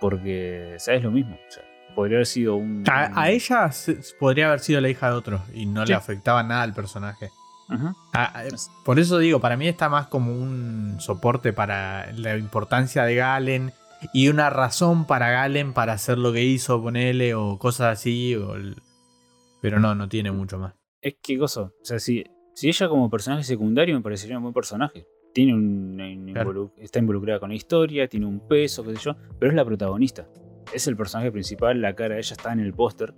B: porque, ¿sabes lo mismo? O sea, podría haber sido un...
C: A, a ella se- podría haber sido la hija de otro y no
B: Sí.
C: le afectaba nada al personaje. Por eso digo, para mí está más como un soporte para la importancia de Galen y una razón para Galen para hacer lo que hizo, ponele, o cosas así. o el- Pero no, no tiene mucho más.
B: Es que Gozo, o sea, si, si ella como personaje secundario me parecería un buen personaje. Tiene un, un
C: Claro.
B: involu- está involucrada con la historia, tiene un peso, qué sé yo, pero es la protagonista. Es el personaje principal, la cara de ella está en el póster.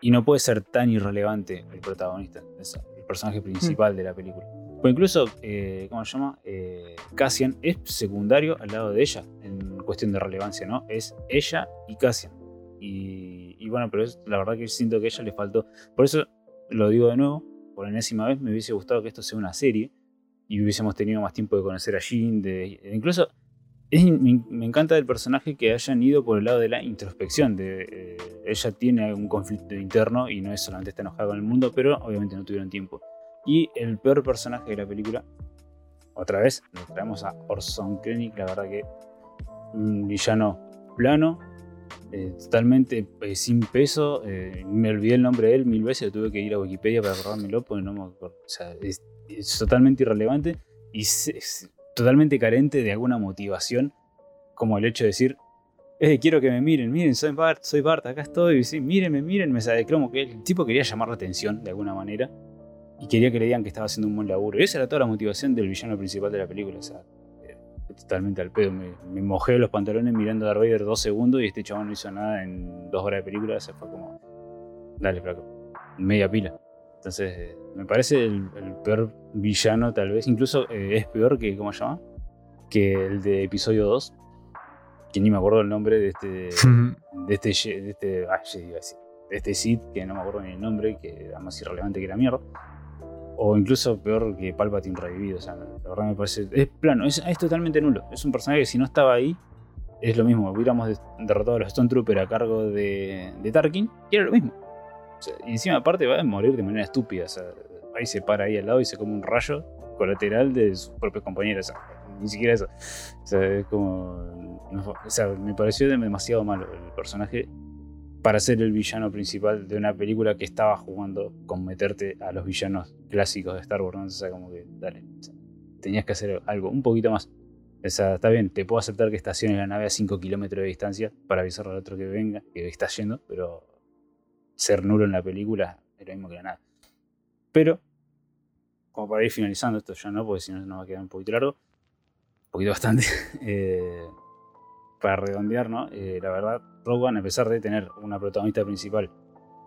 B: Y no puede ser tan irrelevante el protagonista, es el personaje principal de la película. O incluso, eh, ¿cómo se llama? Eh, Cassian es secundario al lado de ella, en cuestión de relevancia, ¿no? Es ella y Cassian. Y, y bueno, pero es, la verdad que siento que a ella le faltó. Por eso lo digo de nuevo, por enésima vez, me hubiese gustado que esto sea una serie y hubiésemos tenido más tiempo de conocer a. De, incluso me, encanta del personaje que hayan ido por el lado de la introspección. De, eh, ella tiene un conflicto interno y no es solamente está enojada con el mundo, pero obviamente no tuvieron tiempo. Y el peor personaje de la película, otra vez, nos traemos a Orson Krennic, la verdad que un villano plano, eh, totalmente eh, sin peso. eh, me olvidé el nombre de él mil veces, tuve que ir a Wikipedia para acordármelo, porque no me acuerdo. O sea, es, totalmente irrelevante y totalmente carente de alguna motivación, como el hecho de decir, eh, quiero que me miren, miren, soy Bart, soy Bart, acá estoy, sí, mírenme, mírenme, o sea, como que el tipo quería llamar la atención de alguna manera y quería que le digan que estaba haciendo un buen laburo. Y esa era toda la motivación del villano principal de la película, o sea, totalmente al pedo. Me, me mojé los pantalones mirando a Darth Vader dos segundos y este chabón no hizo nada en dos horas de película, se fue como, dale, flaco, media pila. Entonces, eh, me parece el, el peor villano, tal vez. Incluso eh, es peor que, ¿cómo se llama? Que el de episodio 2. Que ni me acuerdo el nombre de este. *laughs* De este. De este. Ah, Jedi iba a decir. De este Sith, que no me acuerdo ni el nombre, que era más irrelevante que la mierda. O incluso peor que Palpatine revivido. O sea, la verdad me parece. Es plano, es, totalmente nulo. Es un personaje que si no estaba ahí, es lo mismo. Hubiéramos de- derrotado a los Stone Trooper a cargo de, Tarkin, y era lo mismo. Y encima, aparte, va a morir de manera estúpida. O sea, ahí se para ahí al lado y se come un rayo colateral de sus propios compañeros. O sea, ni siquiera eso. O sea, es como. o sea, me pareció demasiado malo el personaje para ser el villano principal de una película que estaba jugando con meterte a los villanos clásicos de Star Wars. O sea, como que, dale. tenías que hacer algo un poquito más. O sea, está bien, te puedo aceptar que estaciones la nave a 5 kilómetros de distancia para avisarle al otro que venga, que está yendo, pero ser nulo en la película es lo mismo que la nada. Pero, como para ir finalizando esto ya no, porque si no nos va a quedar un poquito largo, un poquito bastante, *laughs* eh, para redondear, ¿no? Eh, la verdad, Rogue a pesar de tener una protagonista principal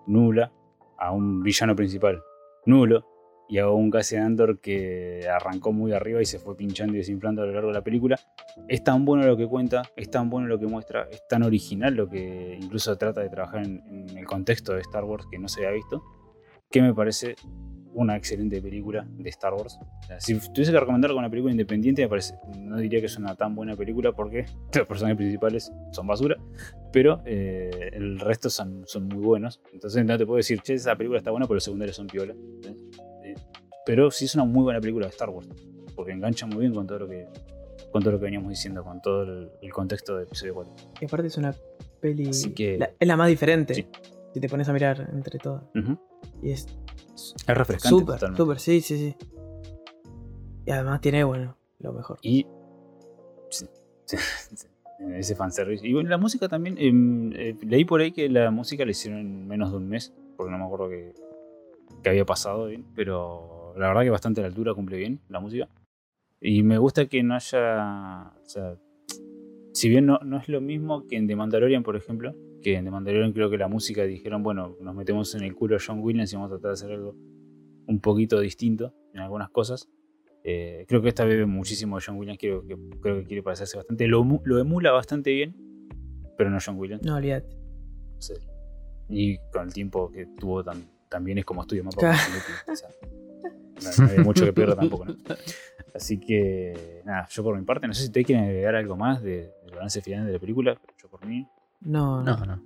B: nula, a un villano principal nulo, y a un Cassian Andor que arrancó muy arriba y se fue pinchando y desinflando a lo largo de la película, es tan bueno lo que cuenta, es tan bueno lo que muestra, es tan original lo que incluso trata de trabajar en, en el contexto de Star Wars que no se había visto, que me parece una excelente película de Star Wars. O sea, si tuviese que recomendar una película independiente, me parece, no diría que es una tan buena película porque *laughs* los personajes principales son basura, pero eh, el resto son, son muy buenos. Entonces no te puedo decir, che, esa película está buena, pero los secundarios son piola. ¿entendés? Eh, pero sí es una muy buena película de Star Wars, porque engancha muy bien con todo lo que, con todo lo que veníamos diciendo, con todo el, el contexto de episodio 4.
A: Y aparte es una peli.
B: Así que-
A: la- es la más diferente.
B: Sí.
A: Si te pones a mirar entre todas. Y es
B: Es refrescante.
A: súper, súper, sí, sí, sí. Y además tiene, bueno, lo mejor.
B: Y. sí, *laughs* sí, sí, ese fanservice. Y bueno, la música también. em, eh, leí por ahí que la música la hicieron en menos de un mes. Porque no me acuerdo que, que había pasado bien. Pero la verdad que bastante a la altura cumple bien la música. Y me gusta que no haya. O sea, si bien no, no es lo mismo que en The Mandalorian, por ejemplo. Que en The Mandalorian creo que la música dijeron, bueno, nos metemos en el culo a John Williams y vamos a tratar de hacer algo un poquito distinto en algunas cosas. Eh, creo que esta bebe muchísimo de John Williams, creo que, creo que quiere parecerse bastante. Lo, emu- lo emula bastante bien, pero no John Williams.
A: No, olvídate.
B: no sé. Y con el tiempo que tuvo tan, también es como estudio mapa.
A: Claro.
B: o sea, no, no hay mucho que pierda tampoco, ¿no? Así que, nada, yo por mi parte, no sé si ustedes quieren agregar algo más de- del balance final de la película, pero yo por mí.
A: No, no.
C: No,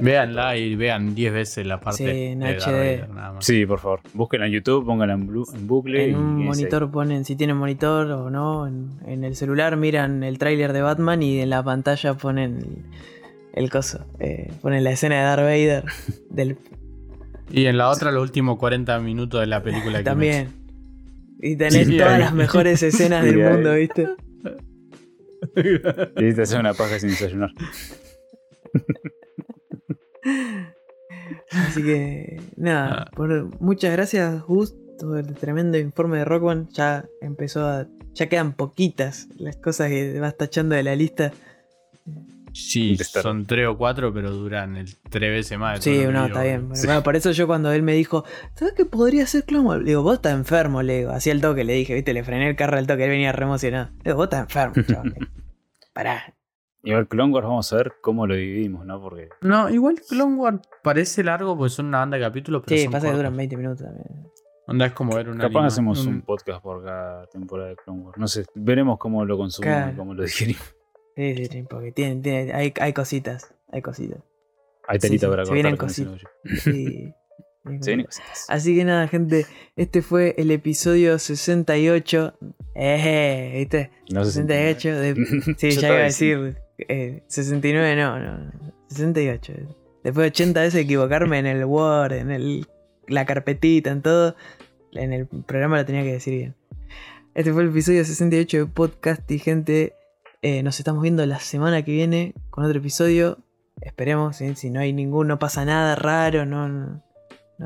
C: Véanla y vean 10 veces la parte
A: Sí, en
C: de Darth
A: HD.
C: Vader, nada más.
B: Sí, por favor, búsquenla en YouTube, pónganla en, blu- en bucle.
A: En un monitor ponen, si tienen monitor o no, en, en el celular miran el tráiler de Batman y en la pantalla ponen el, el coso. eh, ponen la escena de Darth Vader *laughs* del,
C: Y en la otra, los últimos 40 minutos de la película *laughs* que
A: también. Y tenés
C: Sí,
A: todas
C: ahí.
A: las mejores *laughs* escenas
B: Sí,
A: del
B: ahí.
A: mundo, ¿viste?
B: Y te hacer una paja sin desayunar.
A: Así que, nada,
C: Ah.
A: por- muchas gracias, Gus, por el tremendo informe de Rock One. Ya empezó a. Ya quedan poquitas las cosas que vas tachando de la lista.
C: Sí, son 3 o 4, pero duran el 3 veces más.
A: Sí,
C: todo
A: no,
C: digo,
A: está bien.
B: Sí.
A: Bueno, por eso yo cuando él me dijo, ¿sabes qué podría ser Clone Wars? Le digo, vos estás enfermo, le digo. Así al toque le dije, viste, le frené el carro al toque, él venía re emocionado. Le digo, vos estás enfermo, *laughs* chaval. Pará.
B: Y el Clone Wars vamos a ver cómo lo dividimos, ¿no? Porque
C: No, igual Clone Wars parece largo porque son una banda de capítulos, pero
A: Sí,
C: son
A: pasa que
C: cortos.
A: duran 20 minutos también.
C: Onda es como ver una
B: capaz
C: anima-
B: hacemos
C: un-
B: un podcast por cada temporada de Clone Wars. No sé, veremos cómo lo consumimos
A: Claro.
B: y cómo lo digerimos.
A: Sí, sí, sí, porque tiene, tiene, hay, hay cositas, hay cositas.
B: Hay
A: Sí,
B: telita
A: sí,
B: para
A: se
B: cortar.
A: vienen
B: como dicen
A: cositas.
B: los-
A: Sí. *laughs*
B: Se vienen cositas.
A: Así que nada, gente, este fue el episodio 68. Eh, ¿viste?
B: No sé si-
A: 68 de... *laughs* Sí,
B: Yo
A: ya iba a decir eh, 69, no, no, no, 68. Después de 80 veces equivocarme en el Word, en el, la carpetita, en todo. en el programa lo tenía que decir bien. Este fue el episodio 68 de Podcast y gente. eh, nos estamos viendo la semana que viene con otro episodio. Esperemos, ¿sí? si no hay ninguno, no pasa nada raro, no, no,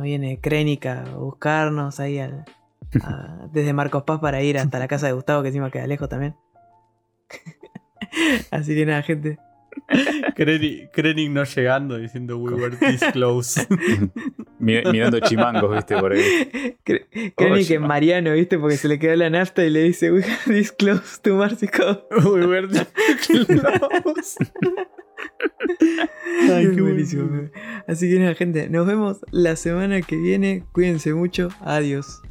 A: viene Crénica a buscarnos ahí desde Marcos Paz para ir hasta la casa de Gustavo, que encima queda lejos también. *laughs* Así que nada, gente.
C: Krennic Krennic no llegando diciendo we were this close. *laughs*
B: Mi- Mirando chimangos, viste, por ahí.
A: Crénica
B: Oye,
A: en Mariano, ¿viste? Porque se le quedó la nafta y le dice, We are this close to Marsico. *laughs*
C: we were this close. Ay, qué
A: buenísimo.
C: buenísimo.
A: Así que nada, gente, nos vemos la semana que viene. Cuídense mucho. Adiós.